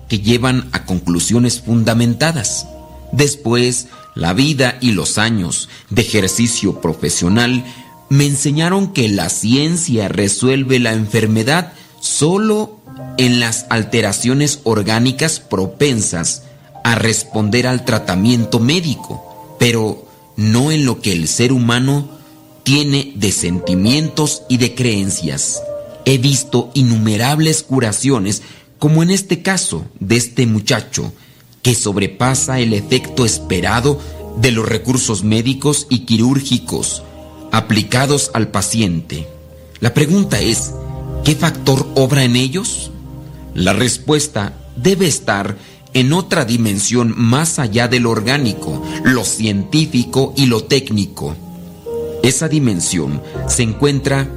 que llevan a conclusiones fundamentadas. Después, la vida y los años de ejercicio profesional me enseñaron que la ciencia resuelve la enfermedad solo en las alteraciones orgánicas propensas a responder al tratamiento médico, pero no en lo que el ser humano tiene de sentimientos y de creencias. He visto innumerables curaciones, como en este caso de este muchacho, que sobrepasa el efecto esperado de los recursos médicos y quirúrgicos aplicados al paciente. La pregunta es, ¿qué factor obra en ellos? La respuesta debe estar en otra dimensión más allá de lo orgánico, lo científico y lo técnico. Esa dimensión se encuentra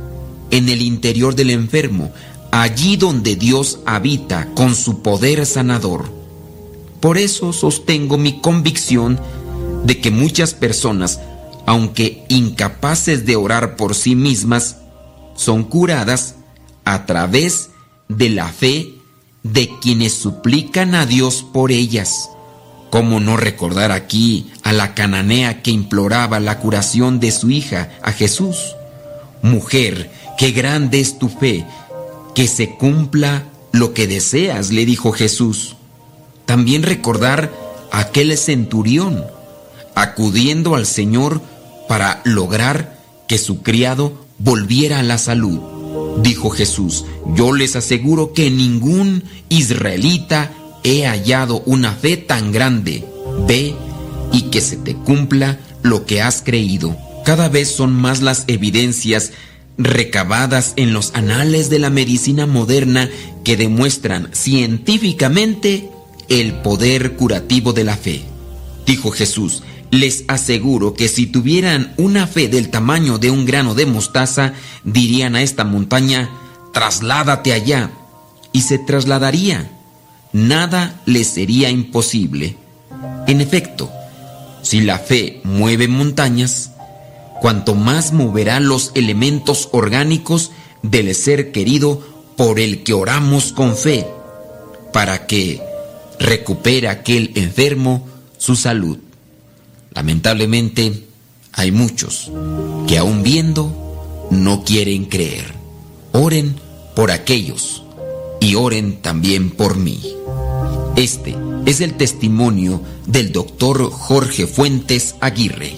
en el interior del enfermo, allí donde Dios habita con su poder sanador. Por eso sostengo mi convicción de que muchas personas, aunque incapaces de orar por sí mismas, son curadas a través de la fe de quienes suplican a Dios por ellas. ¿Cómo no recordar aquí a la cananea que imploraba la curación de su hija a Jesús? Mujer, qué grande es tu fe, que se cumpla lo que deseas, le dijo Jesús. También recordar a aquel centurión, acudiendo al Señor para lograr que su criado volviera a la salud. Dijo Jesús, yo les aseguro que ningún israelita he hallado una fe tan grande. Ve y que se te cumpla lo que has creído. Cada vez son más las evidencias recabadas en los anales de la medicina moderna que demuestran científicamente el poder curativo de la fe. Dijo Jesús, les aseguro que si tuvieran una fe del tamaño de un grano de mostaza, dirían a esta montaña, trasládate allá, y se trasladaría. Nada les sería imposible. En efecto, si la fe mueve montañas, cuanto más moverá los elementos orgánicos del ser querido por el que oramos con fe, para que recupere aquel enfermo su salud. Lamentablemente, hay muchos que aún viendo no quieren creer. Oren por aquellos y oren también por mí. Este es el testimonio del doctor Jorge Fuentes Aguirre.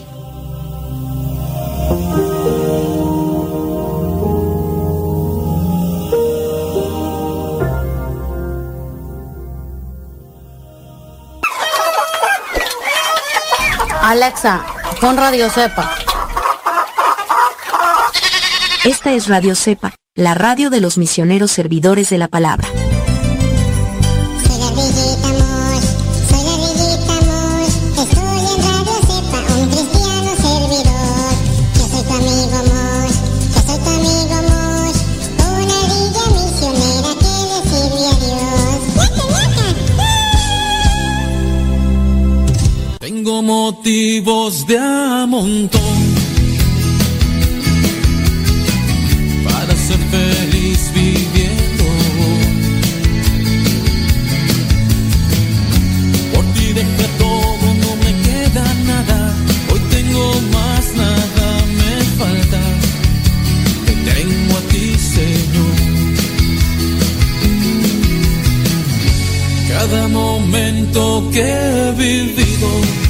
Alexa, pon Radio Cepa. Esta es Radio Cepa, la radio de los misioneros servidores de la palabra. motivos de amontón para ser feliz viviendo. Por ti dejé todo, no me queda nada. Hoy tengo más, nada me falta. Te tengo a ti, Señor. Cada momento que he vivido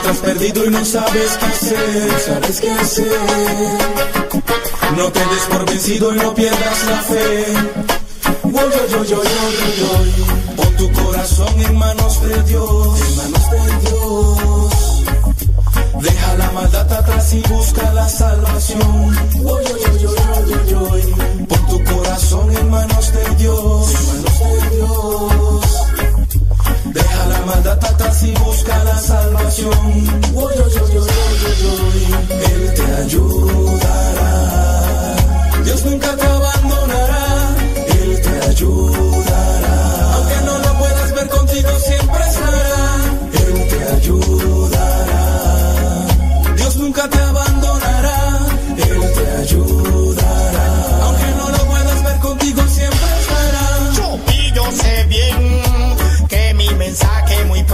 estás perdido y no sabes qué hacer, sabes qué hacer. No te des por vencido y no pierdas la fe. Yo, Pon tu corazón en manos de Dios, en manos de Dios. Deja la maldad atrás y busca la salvación. Pon tu corazón en manos de Dios, en manos de Dios. Deja la maldad atrás y busca la salvación. Él te ayudará. Dios nunca te abandonará. Él te ayudará. Aunque no lo puedas ver contigo, siempre estará. Él te ayudará. Dios nunca te abandonará.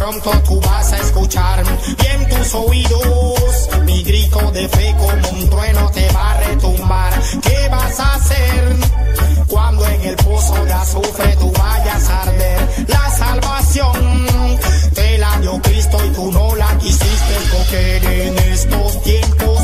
pronto tú vas a escuchar bien tus oídos. Mi grito de fe como un trueno te va a retumbar. ¿Qué vas a hacer cuando en el pozo de azufre tú vayas a arder? La salvación te la dio Cristo y tú no la quisiste coger en estos tiempos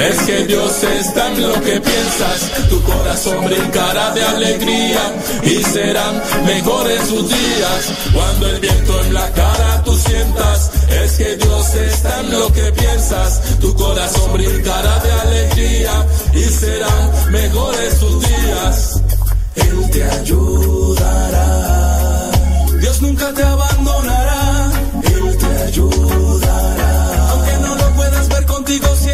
es que Dios está en lo que piensas. Tu corazón brincará de alegría y serán mejores sus días. Cuando el viento en la cara tú sientas, es que Dios está en lo que piensas. Tu corazón brincará de alegría y serán mejores tus días. Él te ayudará. Dios nunca te abandonará. Él te ayudará. Aunque no lo puedas ver contigo, siempre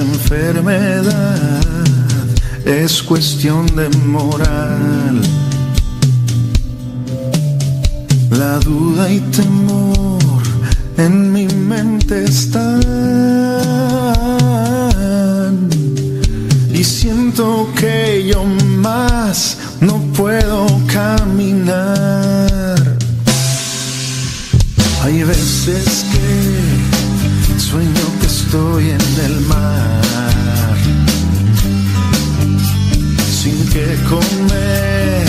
Enfermedad, es cuestión de moral. La duda y temor en mi mente están. Y siento que yo más no puedo caminar. Hay veces que estoy en el mar, sin que comer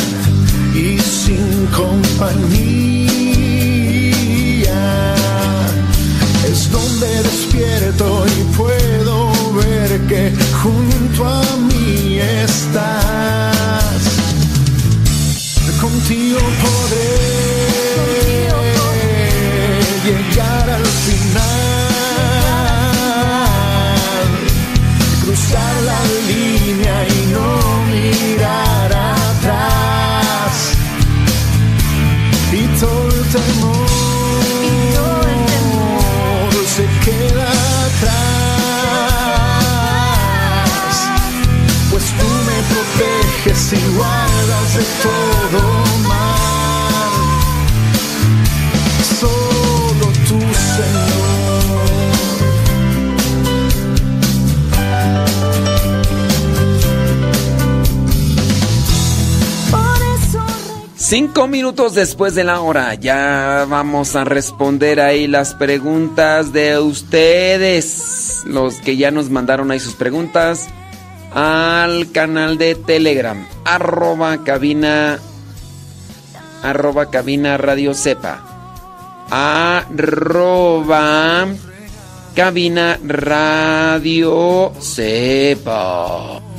y sin compañía. Es donde despierto y puedo ver que junto a mí estás. Contigo podré llegar al final, Cinco minutos después de la hora, ya vamos a responder ahí las preguntas de ustedes, los que ya nos mandaron ahí sus preguntas al canal de Telegram, arroba cabina, arroba cabina radio sepa, arroba cabina radio sepa.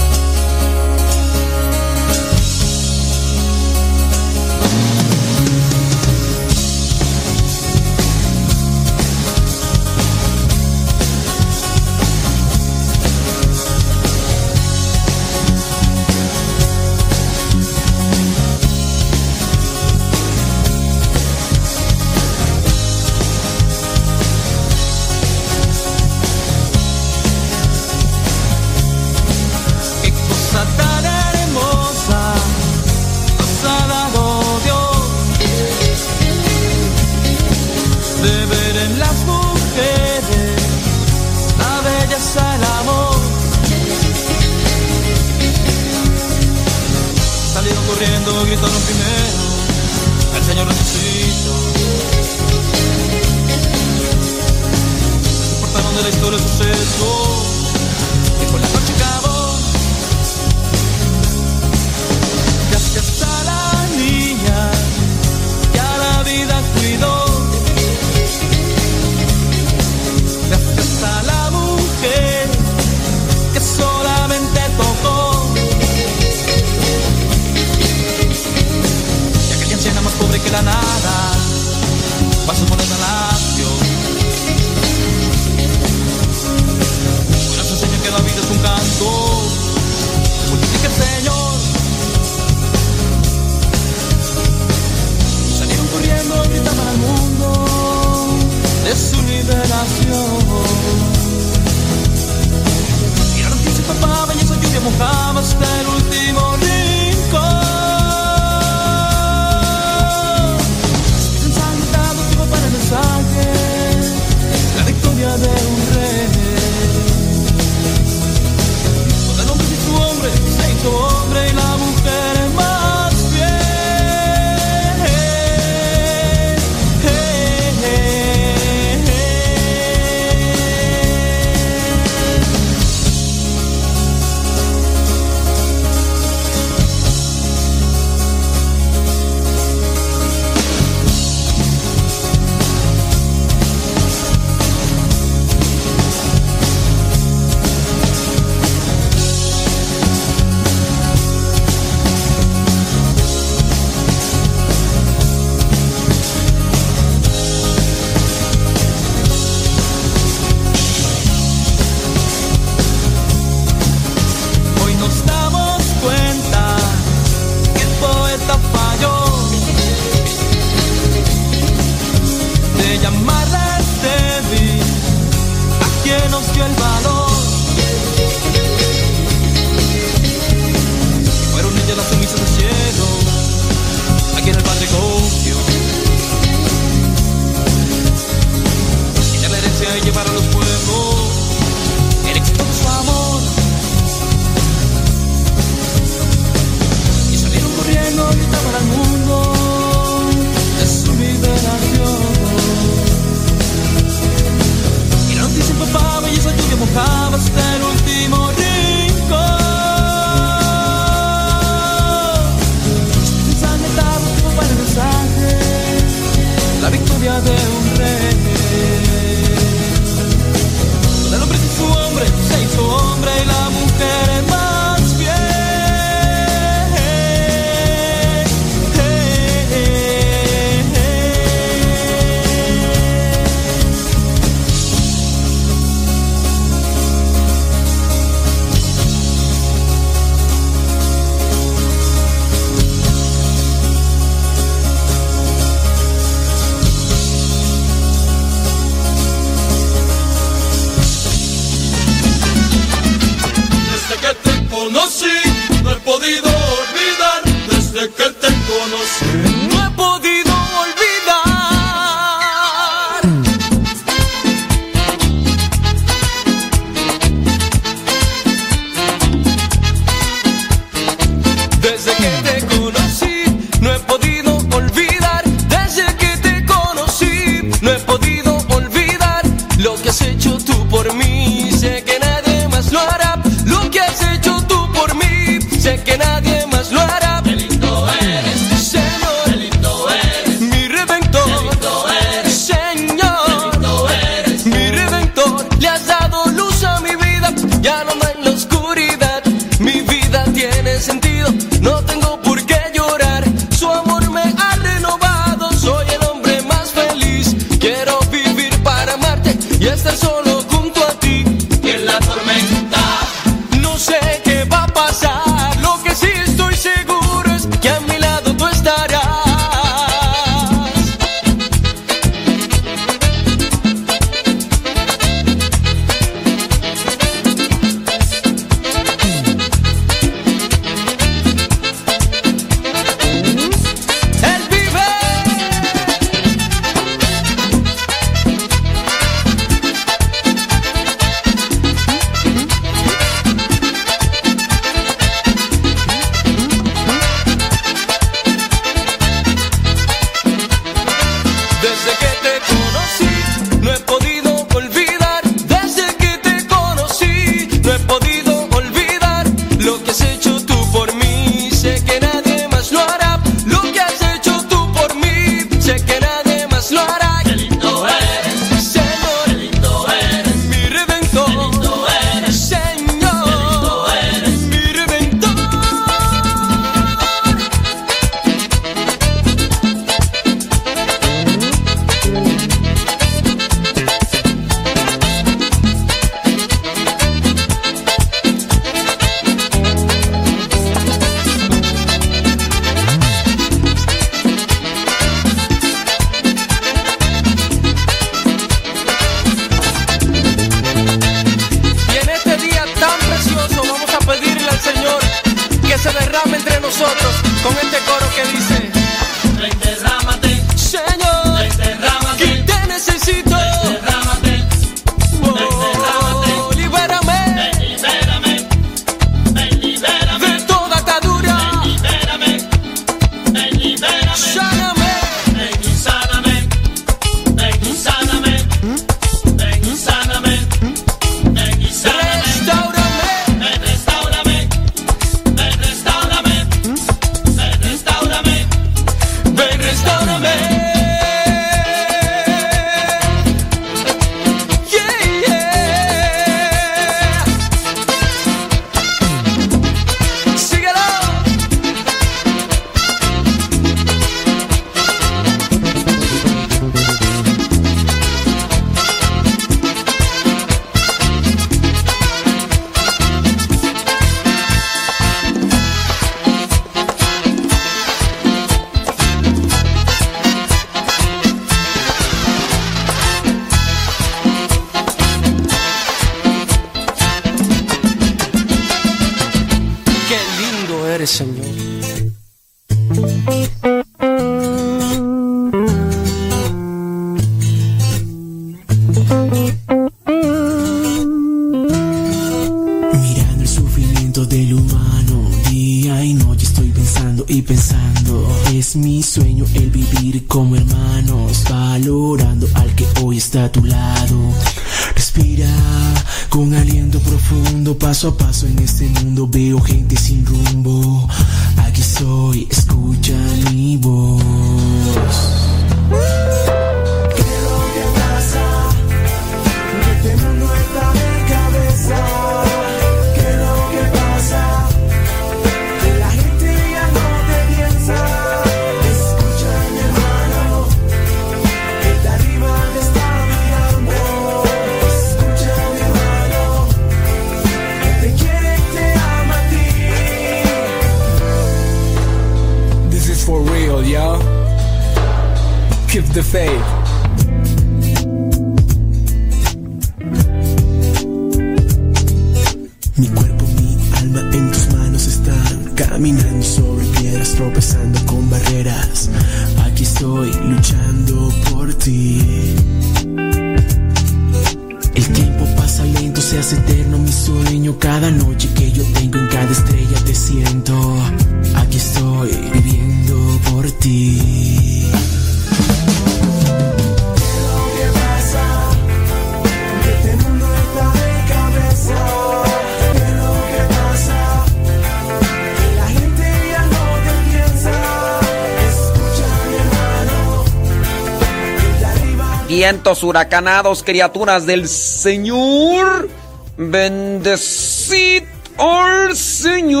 Huracanados, criaturas del Señor. Bendecid al Señor.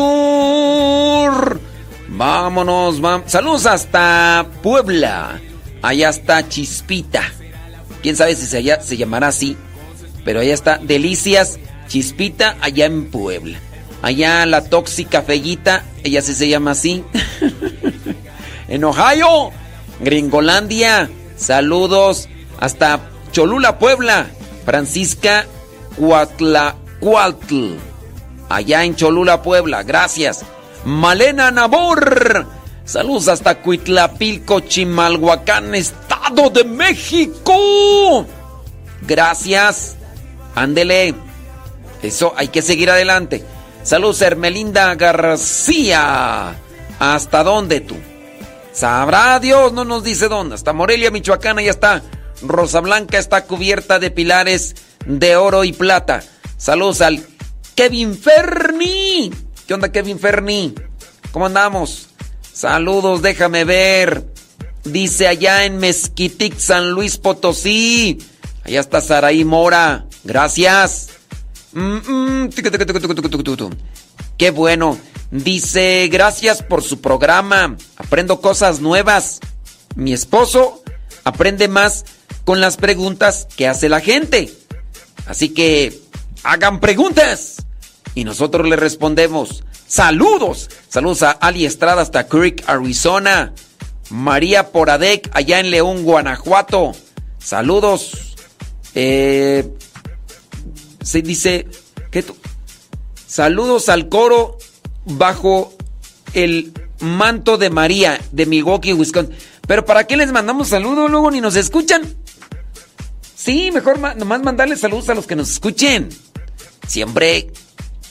Vámonos, vamos. Saludos hasta Puebla. Allá está Chispita. Quién sabe si se, allá- se llamará así. Pero allá está Delicias Chispita, allá en Puebla. Allá la tóxica Fellita, ella sí se llama así. en Ohio, Gringolandia. Saludos hasta Cholula, Puebla. Francisca Cuatlacuatl. Allá en Cholula, Puebla. Gracias. Malena Nabor. Saludos hasta Cuitlapilco, Chimalhuacán, Estado de México. Gracias. Ándele. Eso, hay que seguir adelante. Saludos, Hermelinda García. ¿Hasta dónde tú? Sabrá Dios, no nos dice dónde. Hasta Morelia, Michoacán, ya está. Rosa Blanca está cubierta de pilares de oro y plata. Saludos al Kevin Ferni. ¿Qué onda, Kevin Ferni? ¿Cómo andamos? Saludos, déjame ver. Dice allá en Mezquitic, San Luis Potosí. Allá está Saraí Mora. Gracias. Qué bueno. Dice, gracias por su programa. Aprendo cosas nuevas. Mi esposo aprende más con las preguntas que hace la gente. Así que hagan preguntas. Y nosotros le respondemos. Saludos. Saludos a Ali Estrada hasta Creek, Arizona. María Poradec allá en León, Guanajuato. Saludos. Eh, se dice que tú- saludos al coro bajo el manto de María de Milwaukee, Wisconsin. Pero ¿para qué les mandamos saludos luego ni nos escuchan? Sí, mejor nomás mandarles saludos a los que nos escuchen. Siempre,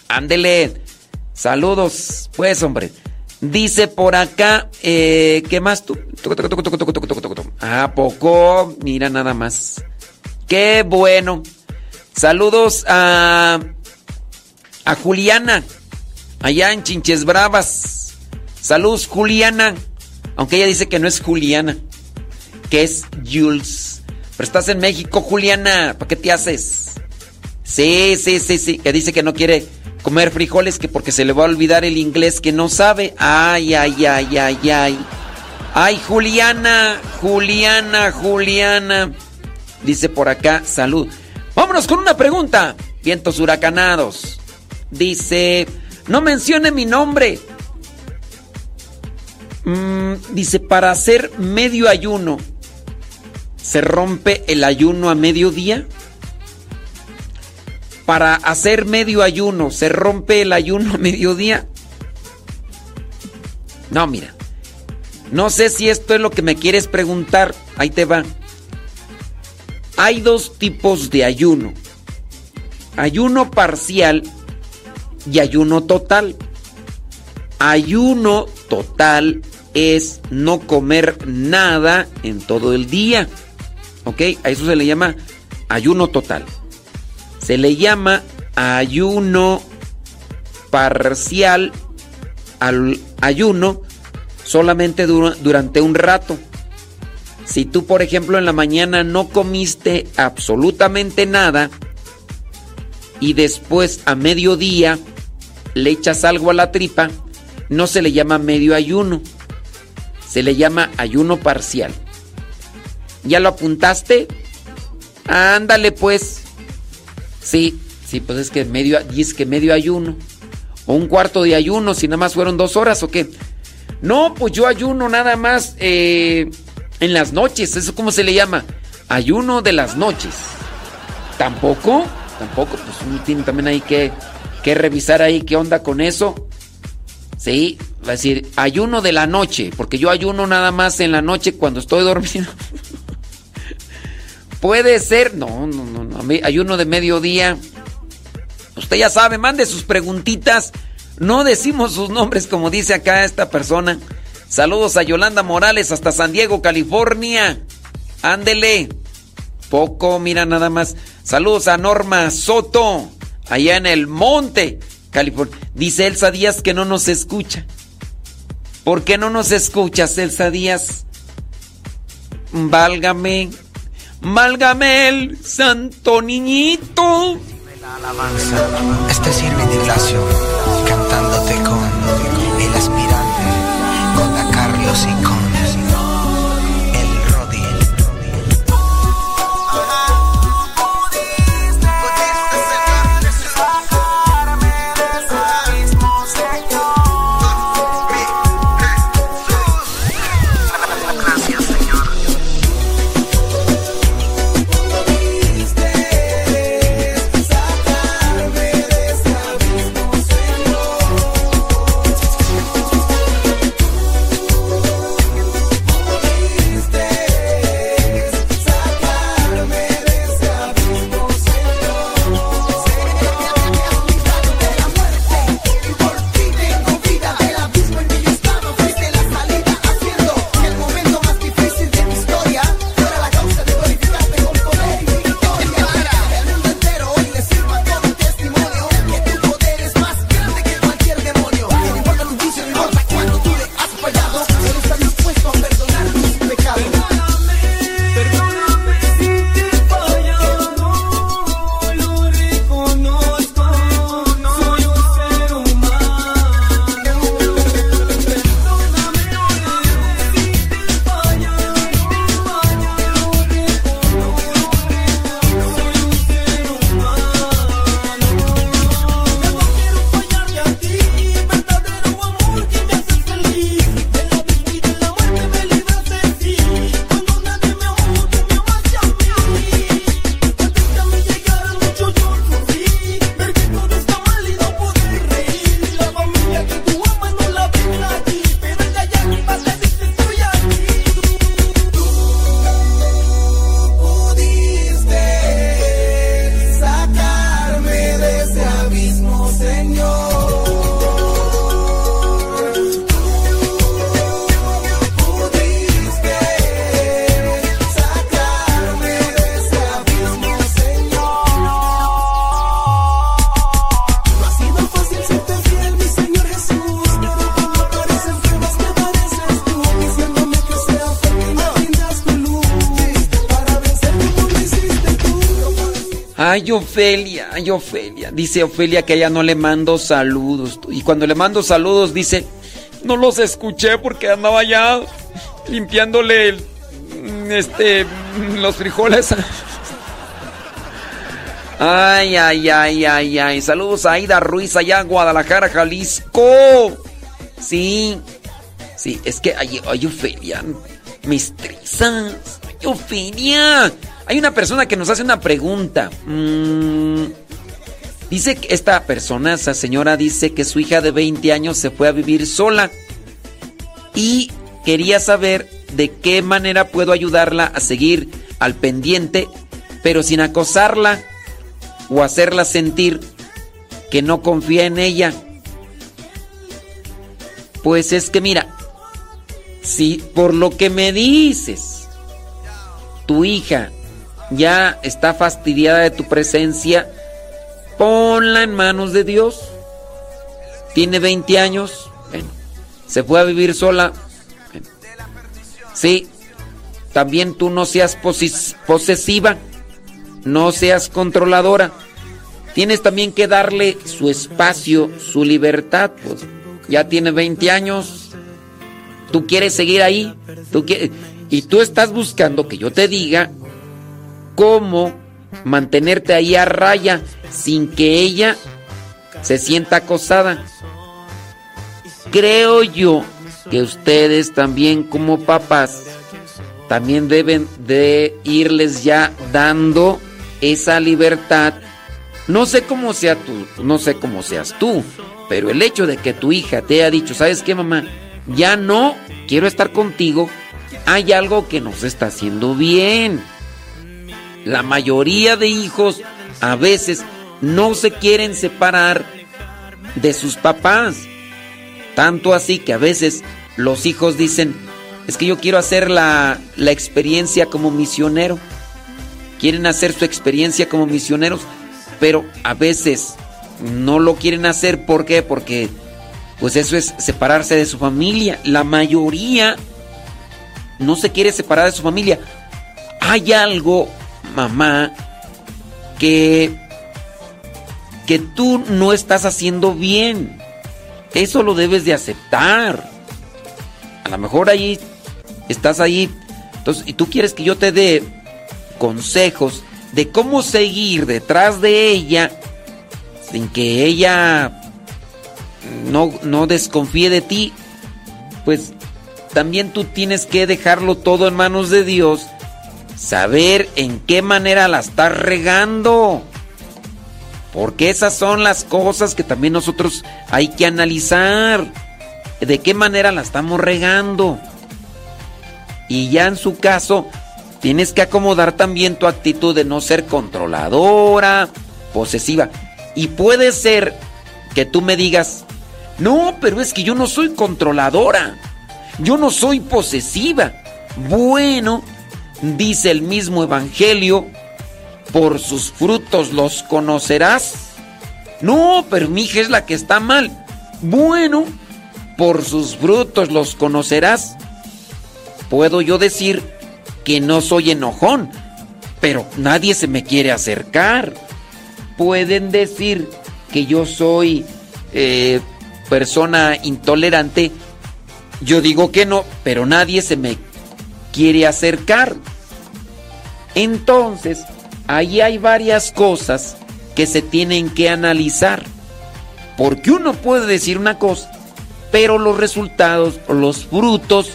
ándele. Saludos, pues, hombre. Dice por acá, eh, ¿qué más tú? Ah, poco, mira nada más. Qué bueno. Saludos a, a Juliana, allá en Chinches Bravas. Saludos, Juliana. Aunque ella dice que no es Juliana, que es Jules. Pero estás en México, Juliana. ¿Para qué te haces? Sí, sí, sí, sí. Que dice que no quiere comer frijoles que porque se le va a olvidar el inglés que no sabe. Ay, ay, ay, ay, ay. Ay, Juliana, Juliana, Juliana. Dice por acá, salud. Vámonos con una pregunta. Vientos huracanados. Dice, no mencione mi nombre. Mm, dice, para hacer medio ayuno, ¿se rompe el ayuno a mediodía? Para hacer medio ayuno, ¿se rompe el ayuno a mediodía? No, mira. No sé si esto es lo que me quieres preguntar. Ahí te va. Hay dos tipos de ayuno. Ayuno parcial y ayuno total. Ayuno total es no comer nada en todo el día. ¿Ok? A eso se le llama ayuno total. Se le llama ayuno parcial al ayuno solamente dura- durante un rato. Si tú, por ejemplo, en la mañana no comiste absolutamente nada y después a mediodía le echas algo a la tripa, no se le llama medio ayuno, se le llama ayuno parcial. ¿Ya lo apuntaste? Ándale pues. Sí, sí, pues es que medio, es que medio ayuno. O un cuarto de ayuno, si nada más fueron dos horas o qué. No, pues yo ayuno nada más eh, en las noches. ¿Eso cómo se le llama? Ayuno de las noches. ¿Tampoco? Tampoco, pues uno tiene también ahí que, que revisar ahí qué onda con eso. Sí, va a decir ayuno de la noche, porque yo ayuno nada más en la noche cuando estoy dormido. Puede ser, no, no, no, no, ayuno de mediodía. Usted ya sabe, mande sus preguntitas. No decimos sus nombres como dice acá esta persona. Saludos a Yolanda Morales hasta San Diego, California. Ándele. Poco, mira nada más. Saludos a Norma Soto, allá en el monte, California. Dice Elsa Díaz que no nos escucha. ¿Por qué no nos escuchas, Elsa Díaz? Válgame. Válgame el santo niñito. alabanza. Este es Irving Ignacio ay, Ofelia. Dice Ofelia que a ella no le mando saludos. Y cuando le mando saludos dice, no los escuché porque andaba ya limpiándole mm, este, mm, los frijoles. Ay, ay, ay, ay, ay. Saludos a Aida Ruiz allá en Guadalajara, Jalisco. Sí, sí, es que ay, ay Ofelia, mis trizas. Ay, Ofelia. Hay una persona que nos hace una pregunta. Mm, dice que esta persona, esa señora, dice que su hija de 20 años se fue a vivir sola. Y quería saber de qué manera puedo ayudarla a seguir al pendiente, pero sin acosarla o hacerla sentir que no confía en ella. Pues es que mira, si por lo que me dices, tu hija ya está fastidiada de tu presencia, ponla en manos de Dios. Tiene 20 años, se fue a vivir sola. Sí, también tú no seas posesiva, no seas controladora. Tienes también que darle su espacio, su libertad. Pues ya tiene 20 años. Tú quieres seguir ahí. Y tú estás buscando que yo te diga cómo mantenerte ahí a raya sin que ella se sienta acosada. Creo yo que ustedes también como papás también deben de irles ya dando esa libertad. No sé cómo sea tú, no sé cómo seas tú, pero el hecho de que tu hija te haya dicho, ¿sabes qué, mamá? Ya no quiero estar contigo, hay algo que nos está haciendo bien. La mayoría de hijos a veces no se quieren separar de sus papás. Tanto así que a veces los hijos dicen, es que yo quiero hacer la, la experiencia como misionero. Quieren hacer su experiencia como misioneros, pero a veces no lo quieren hacer. ¿Por qué? Porque pues eso es separarse de su familia. La mayoría no se quiere separar de su familia. Hay algo, mamá, que que tú no estás haciendo bien. Eso lo debes de aceptar. A lo mejor ahí estás ahí. Entonces, y tú quieres que yo te dé consejos de cómo seguir detrás de ella sin que ella no, no desconfíe de ti. Pues también tú tienes que dejarlo todo en manos de Dios. Saber en qué manera la estás regando. Porque esas son las cosas que también nosotros hay que analizar. De qué manera la estamos regando. Y ya en su caso, tienes que acomodar también tu actitud de no ser controladora, posesiva. Y puede ser que tú me digas, no, pero es que yo no soy controladora. Yo no soy posesiva. Bueno, dice el mismo Evangelio, por sus frutos los conocerás. No, pero mi hija es la que está mal. Bueno, por sus frutos los conocerás. Puedo yo decir que no soy enojón, pero nadie se me quiere acercar. Pueden decir que yo soy eh, persona intolerante. Yo digo que no, pero nadie se me quiere acercar. Entonces, ahí hay varias cosas que se tienen que analizar. Porque uno puede decir una cosa, pero los resultados, los frutos,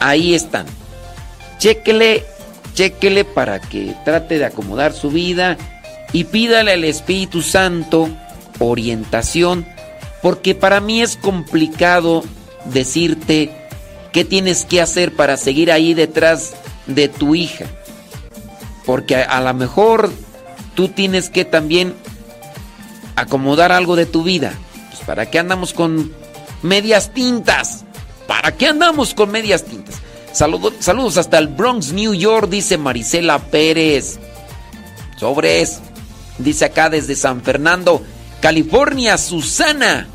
ahí están. Chéquele, chéquele para que trate de acomodar su vida y pídale al Espíritu Santo orientación, porque para mí es complicado decirte qué tienes que hacer para seguir ahí detrás de tu hija. Porque a, lo mejor tú tienes que también acomodar algo de tu vida. Pues ¿para qué andamos con medias tintas? ¿Para qué andamos con medias tintas? Saludo- saludos hasta el Bronx, New York, dice Marisela Pérez. Sobres. Dice acá desde San Fernando, California, Susana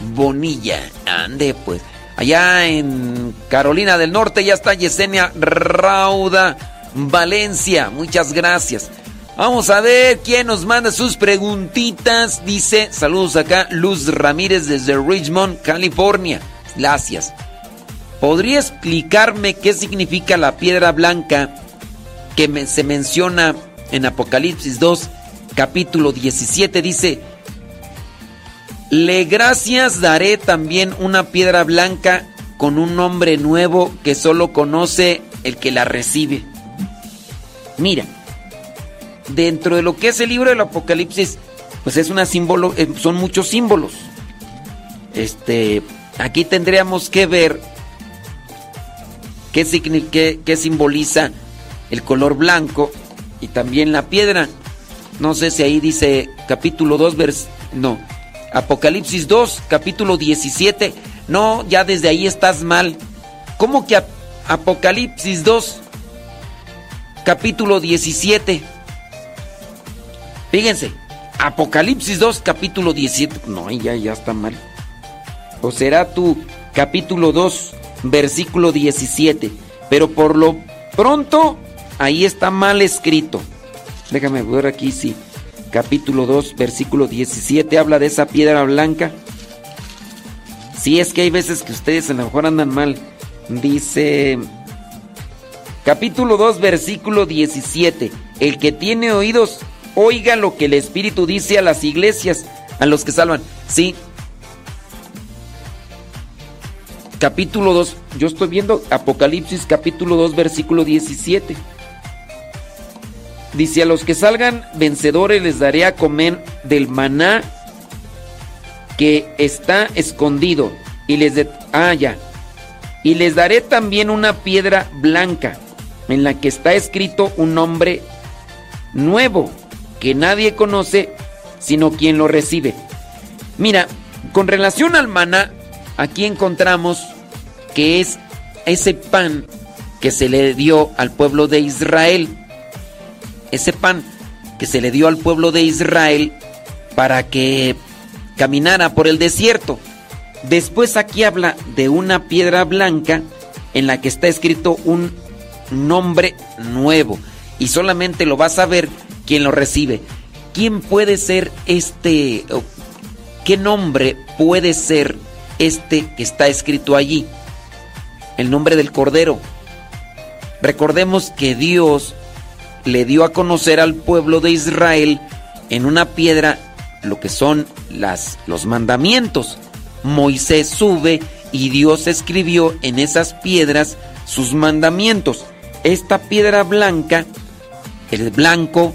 Bonilla. Ande pues. Allá en Carolina del Norte ya está Yesenia Rauda Valencia. Muchas gracias. Vamos a ver quién nos manda sus preguntitas. Dice, saludos acá, Luz Ramírez desde Richmond, California. Gracias. ¿Podría explicarme qué significa la piedra blanca que se menciona en Apocalipsis 2, capítulo 17? Dice, le gracias daré también una piedra blanca con un nombre nuevo que solo conoce el que la recibe. Mira, dentro de lo que es el libro del Apocalipsis, pues es una símbolo, eh, son muchos símbolos. Este, aquí tendríamos que ver qué, qué- qué simboliza el color blanco y también la piedra. No sé si ahí dice capítulo 2, vers no, Apocalipsis 2, capítulo 17. No, ya desde ahí estás mal. ¿Cómo que Ap- Apocalipsis 2, capítulo 17? Fíjense, Apocalipsis 2, capítulo 17. No, ya, ya está mal. O será tu capítulo 2, versículo 17. Pero por lo pronto, ahí está mal escrito. Déjame ver aquí si capítulo 2, versículo 17 habla de esa piedra blanca. Sí, es que hay veces que ustedes a lo mejor andan mal. Dice capítulo 2, versículo 17. El que tiene oídos, oiga lo que el Espíritu dice a las iglesias, a los que salvan. Sí. capítulo 2, yo estoy viendo Apocalipsis capítulo 2 versículo 17. Dice, a los que salgan vencedores les daré a comer del maná que está escondido y les de ah ya. Y les daré también una piedra blanca en la que está escrito un nombre nuevo que nadie conoce sino quien lo recibe. Mira, con relación al maná, aquí encontramos que es ese pan que se le dio al pueblo de Israel. Ese pan que se le dio al pueblo de Israel para que caminara por el desierto. Después aquí habla de una piedra blanca en la que está escrito un nombre nuevo y solamente lo va a saber quien lo recibe. ¿Quién puede ser este? ¿Qué nombre puede ser este que está escrito allí? El nombre del Cordero. Recordemos que Dios le dio a conocer al pueblo de Israel en una piedra lo que son las, los mandamientos. Moisés sube y Dios escribió en esas piedras sus mandamientos. Esta piedra blanca, el blanco,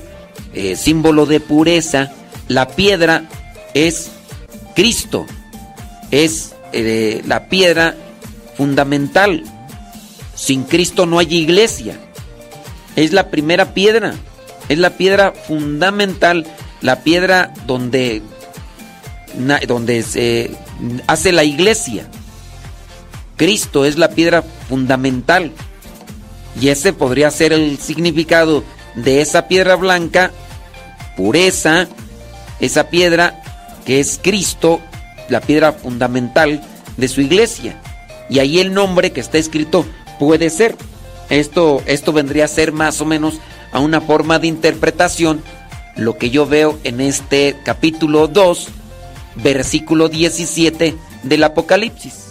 eh, símbolo de pureza, la piedra es Cristo, es eh, la piedra fundamental. Sin Cristo no hay iglesia. Es la primera piedra, es la piedra fundamental, la piedra donde, donde se hace la iglesia. Cristo es la piedra fundamental. Y ese podría ser el significado de esa piedra blanca, pureza, esa piedra que es Cristo, la piedra fundamental de su iglesia. Y ahí el nombre que está escrito puede ser. Esto, esto vendría a ser más o menos a una forma de interpretación lo que yo veo en este capítulo 2, versículo 17 del Apocalipsis.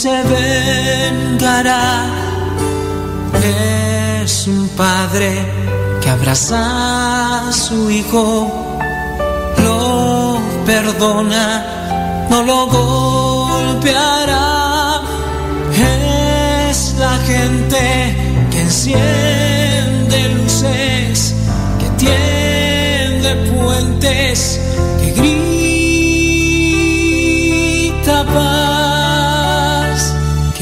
Se vengará. Es un padre que abraza a su hijo, lo perdona, no lo golpeará. Es la gente que enciende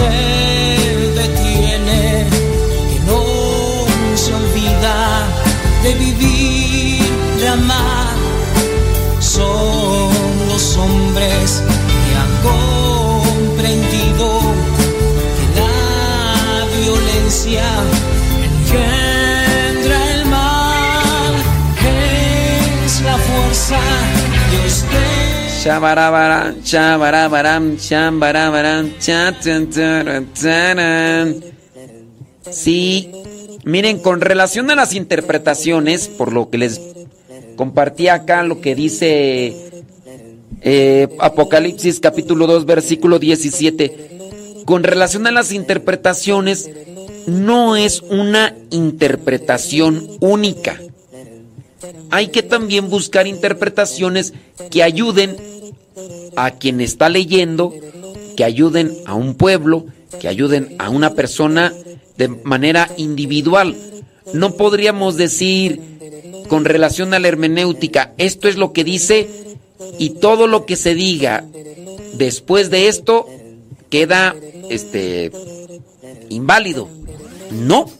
Se detiene, que no se olvida de vivir, de amar. Son los hombres que han comprendido que la violencia engendra el mal. Es la fuerza de Shabarabaram. Sí, miren, con relación a las interpretaciones, por lo que les compartí acá, lo que dice eh, Apocalipsis capítulo 2, versículo 17, con relación a las interpretaciones, no es una interpretación única. Hay que también buscar interpretaciones que ayuden a quien está leyendo, que ayuden a un pueblo, que ayuden a una persona de manera individual. No podríamos decir con relación a la hermenéutica, esto es lo que dice y todo lo que se diga después de esto queda este inválido. No,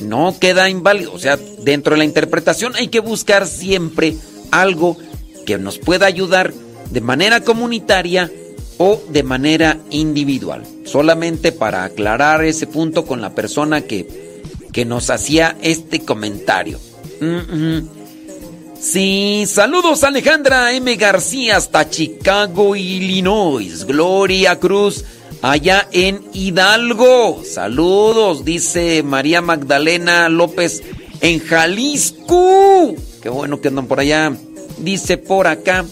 no queda inválido. O sea, dentro de la interpretación hay que buscar siempre algo que nos pueda ayudar de manera comunitaria o de manera individual. Solamente para aclarar ese punto con la persona que, que nos hacía este comentario. Sí, saludos Alejandra M. García hasta Chicago, Illinois. Gloria Cruz, allá en Hidalgo. Saludos, dice María Magdalena López en Jalisco. Qué bueno que andan por allá. Dice por acá,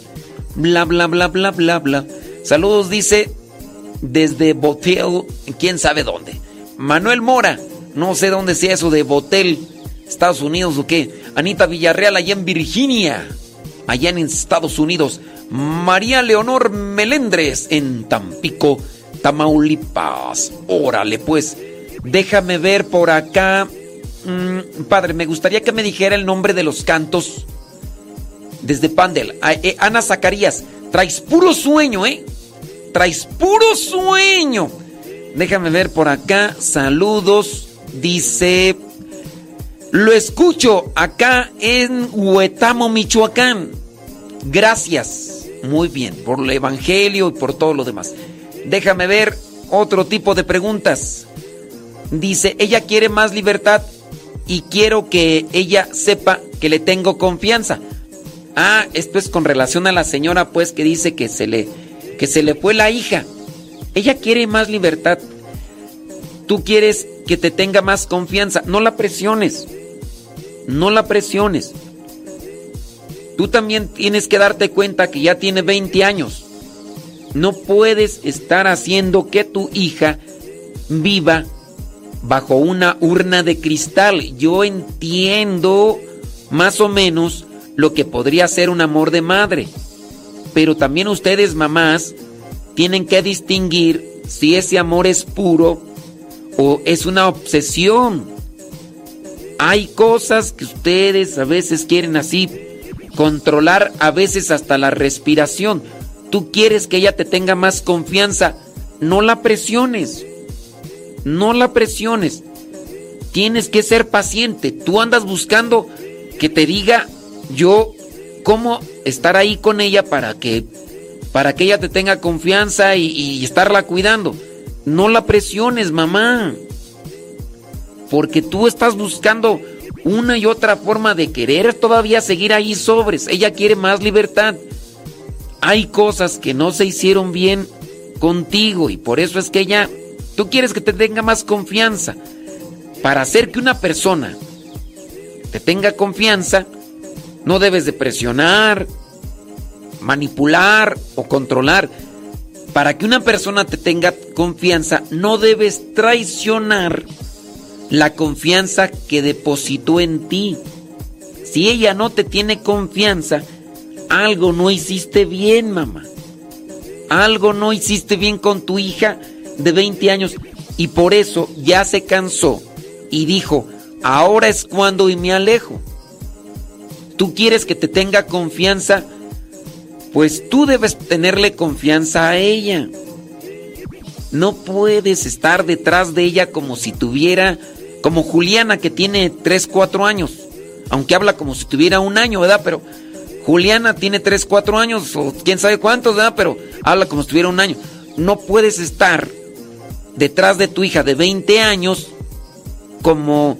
bla, bla, bla, bla, bla, bla. Saludos, dice, desde Botel, quién sabe dónde. Manuel Mora, no sé dónde sea eso de Botel, Estados Unidos o qué. Anita Villarreal, allá en Virginia, allá en Estados Unidos. María Leonor Melendres, en Tampico, Tamaulipas. Órale, pues, déjame ver por acá. Mm, padre, me gustaría que me dijera el nombre de los cantos desde Pandel. Eh, Ana Zacarías, traes puro sueño, ¿eh? Traes puro sueño. Déjame ver por acá. Saludos. Dice. Lo escucho acá en Huetamo, Michoacán. Gracias. Muy bien. Por el Evangelio y por todo lo demás. Déjame ver otro tipo de preguntas. Dice, ella quiere más libertad y quiero que ella sepa que le tengo confianza. Ah, esto es con relación a la señora, pues, que dice que se le, que se le fue la hija. Ella quiere más libertad. Tú quieres que te tenga más confianza. No la presiones. No la presiones. Tú también tienes que darte cuenta que ya tiene 20 años. No puedes estar haciendo que tu hija viva bajo una urna de cristal. Yo entiendo más o menos lo que podría ser un amor de madre. Pero también ustedes, mamás, tienen que distinguir si ese amor es puro o es una obsesión. Hay cosas que ustedes a veces quieren así controlar, a veces hasta la respiración. Tú quieres que ella te tenga más confianza, no la presiones. No la presiones. Tienes que ser paciente. Tú andas buscando que te diga yo cómo estar ahí con ella para que para que ella te tenga confianza y, y estarla cuidando. No la presiones, mamá. Porque tú estás buscando una y otra forma de querer todavía seguir ahí sobres. Ella quiere más libertad. Hay cosas que no se hicieron bien contigo y por eso es que ella, tú quieres que te tenga más confianza. Para hacer que una persona te tenga confianza, no debes de presionar, manipular o controlar. Para que una persona te tenga confianza, no debes traicionar la confianza que depositó en ti. Si ella no te tiene confianza, algo no hiciste bien, mamá. Algo no hiciste bien con tu hija de 20 años y por eso ya se cansó y dijo, ahora es cuando y me alejo. Tú quieres que te tenga confianza, pues tú debes tenerle confianza a ella. No puedes estar detrás de ella como si tuviera, como Juliana que tiene 3, 4 años, aunque habla como si tuviera un año, ¿verdad? Pero Juliana tiene 3, 4 años, o quién sabe cuántos, ¿verdad? Pero habla como si tuviera un año. No puedes estar detrás de tu hija de 20 años como,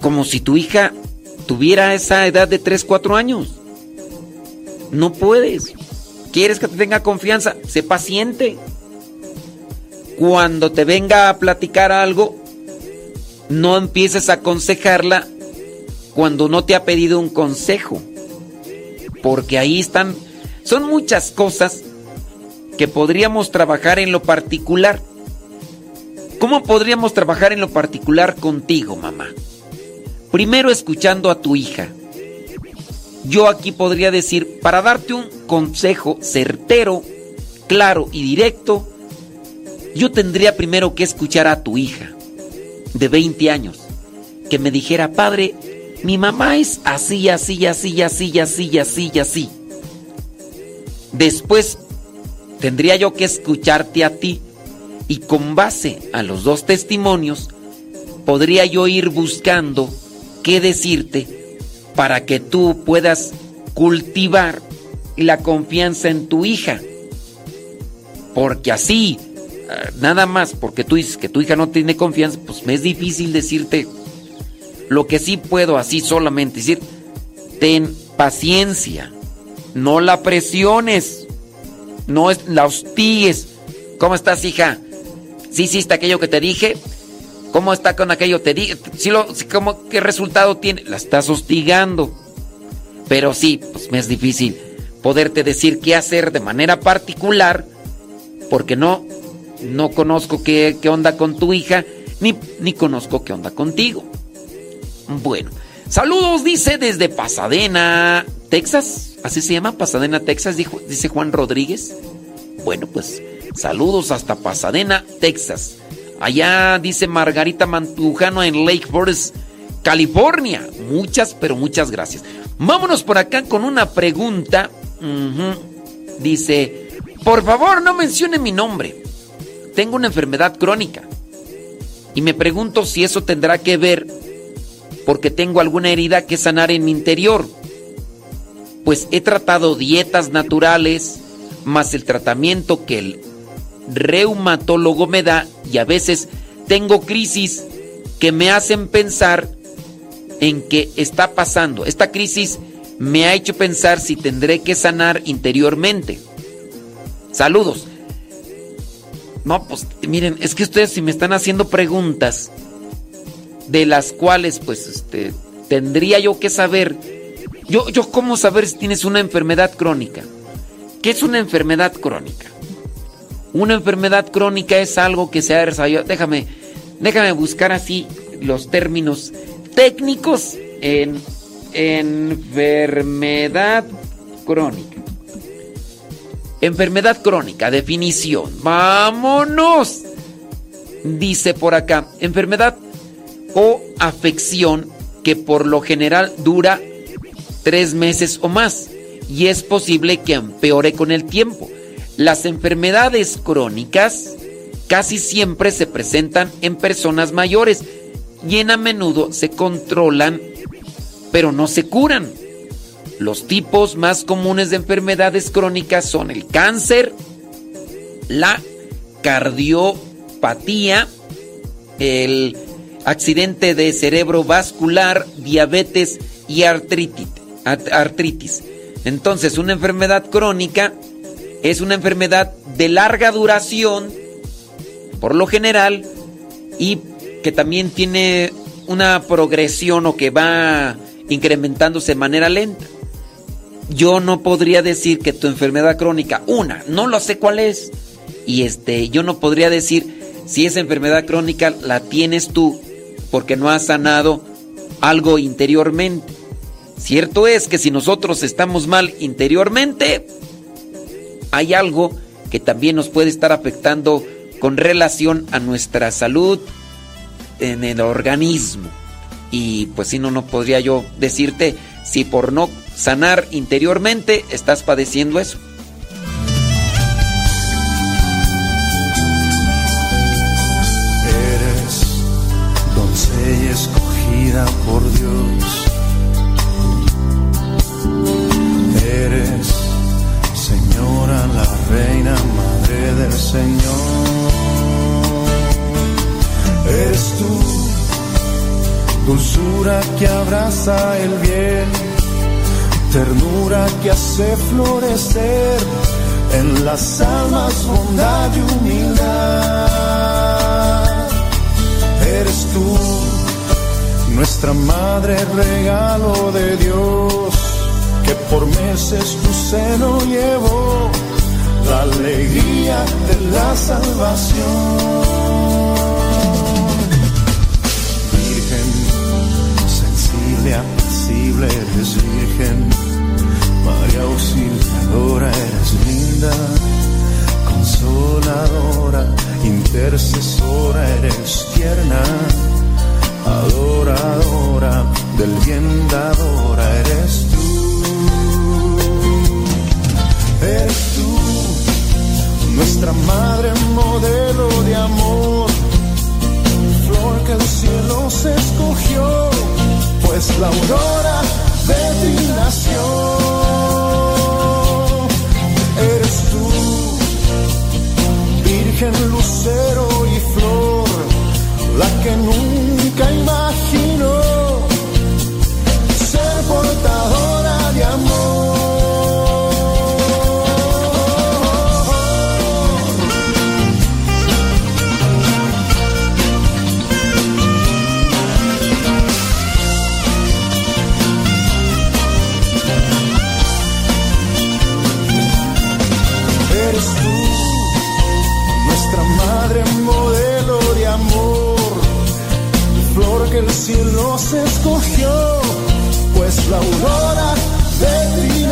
como si tu hija tuviera esa edad de 3, 4 años. No puedes. ¿Quieres que te tenga confianza? Sé paciente. Cuando te venga a platicar algo, no empieces a aconsejarla cuando no te ha pedido un consejo. Porque ahí están, son muchas cosas que podríamos trabajar en lo particular. ¿Cómo podríamos trabajar en lo particular contigo, mamá? Primero escuchando a tu hija. Yo aquí podría decir, para darte un consejo certero, claro y directo, yo tendría primero que escuchar a tu hija de 20 años, que me dijera, padre, mi mamá es así, así, así, así, así, así, así. Después, tendría yo que escucharte a ti y con base a los dos testimonios podría yo ir buscando qué decirte para que tú puedas cultivar la confianza en tu hija. Porque así, eh, nada más porque tú dices que tu hija no tiene confianza, pues me es difícil decirte lo que sí puedo así solamente decir, ten paciencia, no la presiones, no la hostigues. ¿Cómo estás, hija? ¿Sí hiciste aquello que te dije? ¿Cómo está con aquello? Te dije, ¿sí lo, cómo, ¿qué resultado tiene? La estás hostigando. Pero sí, pues me es difícil poderte decir qué hacer de manera particular porque no, no conozco qué, qué onda con tu hija, ni, ni conozco qué onda contigo. Bueno, saludos, dice desde Pasadena, Texas. Así se llama, Pasadena, Texas, dijo, dice Juan Rodríguez. Bueno, pues saludos hasta Pasadena, Texas. Allá dice Margarita Mantujano en Lake Forest, California. Muchas, pero muchas gracias. Vámonos por acá con una pregunta. Dice, por favor no mencione mi nombre. Tengo una enfermedad crónica. Y me pregunto si eso tendrá que ver porque tengo alguna herida que sanar en mi interior. Pues he tratado dietas naturales, más el tratamiento que el reumatólogo me da y a veces tengo crisis que me hacen pensar en que está pasando. Esta crisis me ha hecho pensar si tendré que sanar interiormente. Saludos. No, pues miren, es que ustedes si me están haciendo preguntas de las cuales pues este tendría yo que saber yo yo cómo saber si tienes una enfermedad crónica. ¿Qué es una enfermedad crónica? Una enfermedad crónica es algo que se ha desarrollado. Déjame déjame buscar así los términos técnicos en enfermedad crónica. Enfermedad crónica, definición. Vámonos. Dice por acá, enfermedad o afección que por lo general dura tres meses o más y es posible que empeore con el tiempo. Las enfermedades crónicas casi siempre se presentan en personas mayores y en a menudo se controlan pero no se curan. Los tipos más comunes de enfermedades crónicas son el cáncer, la cardiopatía, el accidente de cerebro vascular, diabetes y artritis. Entonces, una enfermedad crónica es una enfermedad de larga duración, por lo general, y que también tiene una progresión o que va incrementándose de manera lenta. Yo no podría decir que tu enfermedad crónica, una, no lo sé cuál es, y este, yo no podría decir si esa enfermedad crónica la tienes tú porque no has sanado algo interiormente. Cierto es que si nosotros estamos mal interiormente, hay algo que también nos puede estar afectando con relación a nuestra salud en el organismo. Y pues si no, no podría yo decirte si por no sanar interiormente estás padeciendo eso. Por Dios. Eres señora, la reina, madre del Señor. Eres tú, dulzura que abraza el bien, ternura que hace florecer en las almas bondad y humildad. Eres tú, nuestra madre, regalo de Dios, que por meses tu seno llevó la alegría de la salvación. Virgen, sensible, apacible, eres virgen, María auxiliadora, eres linda, consoladora, intercesora, eres tierna, adoradora del bien dadora eres tú. Eres tú, nuestra madre modelo de amor, flor que el cielo se escogió, pues la aurora de ti nació. Eres tú, virgen lucero y flor la que nunca imaginó ser portadora de amor. el cielo se escogió, pues la aurora de ti.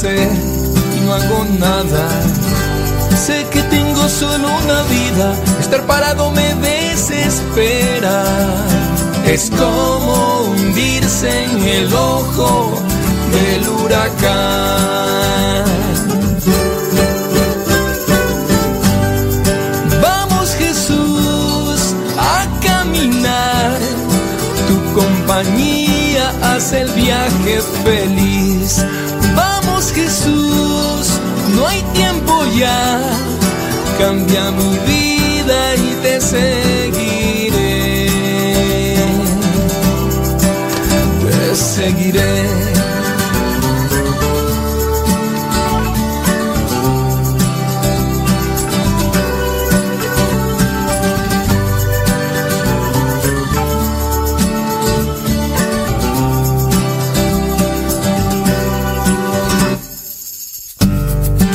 sé, no hago nada. Sé que tengo solo una vida, estar parado me desespera. Es como hundirse en el ojo del huracán. Vamos Jesús a caminar, tu compañía hace el viaje feliz Jesús, no hay tiempo ya, cambia mi vida y te seguiré, te seguiré.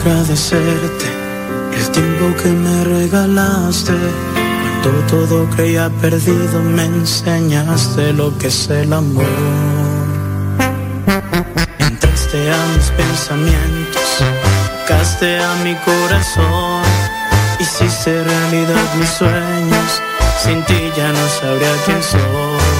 Agradecerte el tiempo que me regalaste. Cuando todo creía perdido, me enseñaste lo que es el amor. Entraste a mis pensamientos, tocaste a mi corazón, hiciste realidad mis sueños. Sin ti ya no sabría quién soy.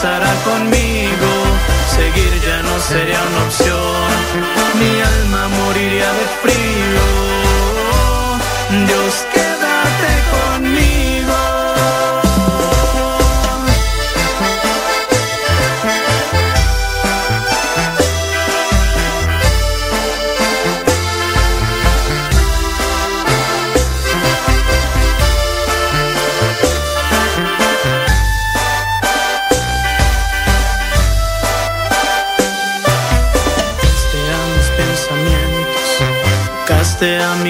pasará conmigo, seguir ya no sería una opción. Mi alma moriría de frío.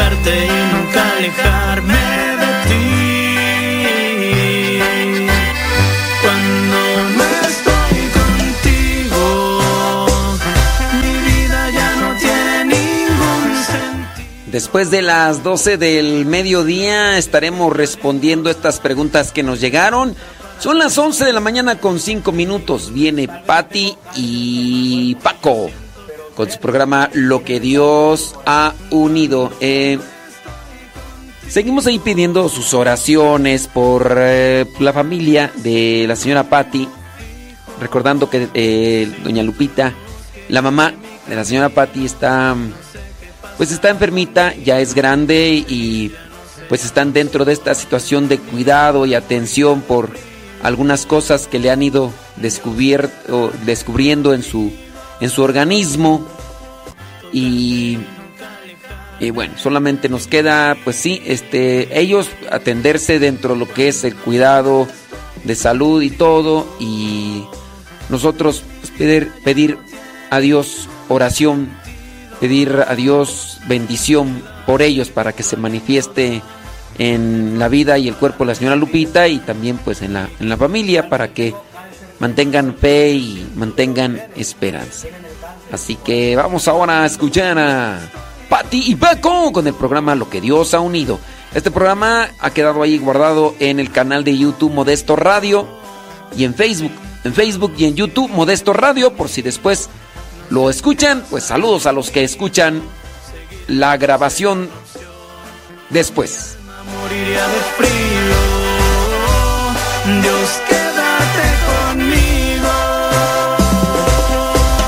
tocarte y nunca alejarme de ti. Cuando no estoy contigo, mi vida ya no tiene ningún sentido. Después de las 12 del mediodía estaremos respondiendo estas preguntas que nos llegaron. Son las 11 de la mañana con 5 minutos. Viene Patti y Paco con su programa Lo que Dios ha unido. Eh, seguimos ahí pidiendo sus oraciones por eh, la familia de la señora Patti. Recordando que eh, doña Lupita, la mamá de la señora Patti está pues está enfermita, ya es grande y pues están dentro de esta situación de cuidado y atención por algunas cosas que le han ido descubierto, descubriendo en su, en su organismo. Y, y, bueno, solamente nos queda, pues sí, este, ellos atenderse dentro de lo que es el cuidado de salud y todo. Y nosotros pues, pedir, pedir a Dios oración pedir a Dios bendición por ellos para que se manifieste en la vida y el cuerpo de la señora Lupita y también pues en la, en la familia para que mantengan fe y mantengan esperanza. Así que vamos ahora a escuchar a Patti y Paco con el programa Lo que Dios ha unido. Este programa ha quedado ahí guardado en el canal de YouTube Modesto Radio y en Facebook. En Facebook y en YouTube Modesto Radio por si después lo escuchan, pues saludos a los que escuchan la grabación después. Moriría de frío. Dios, con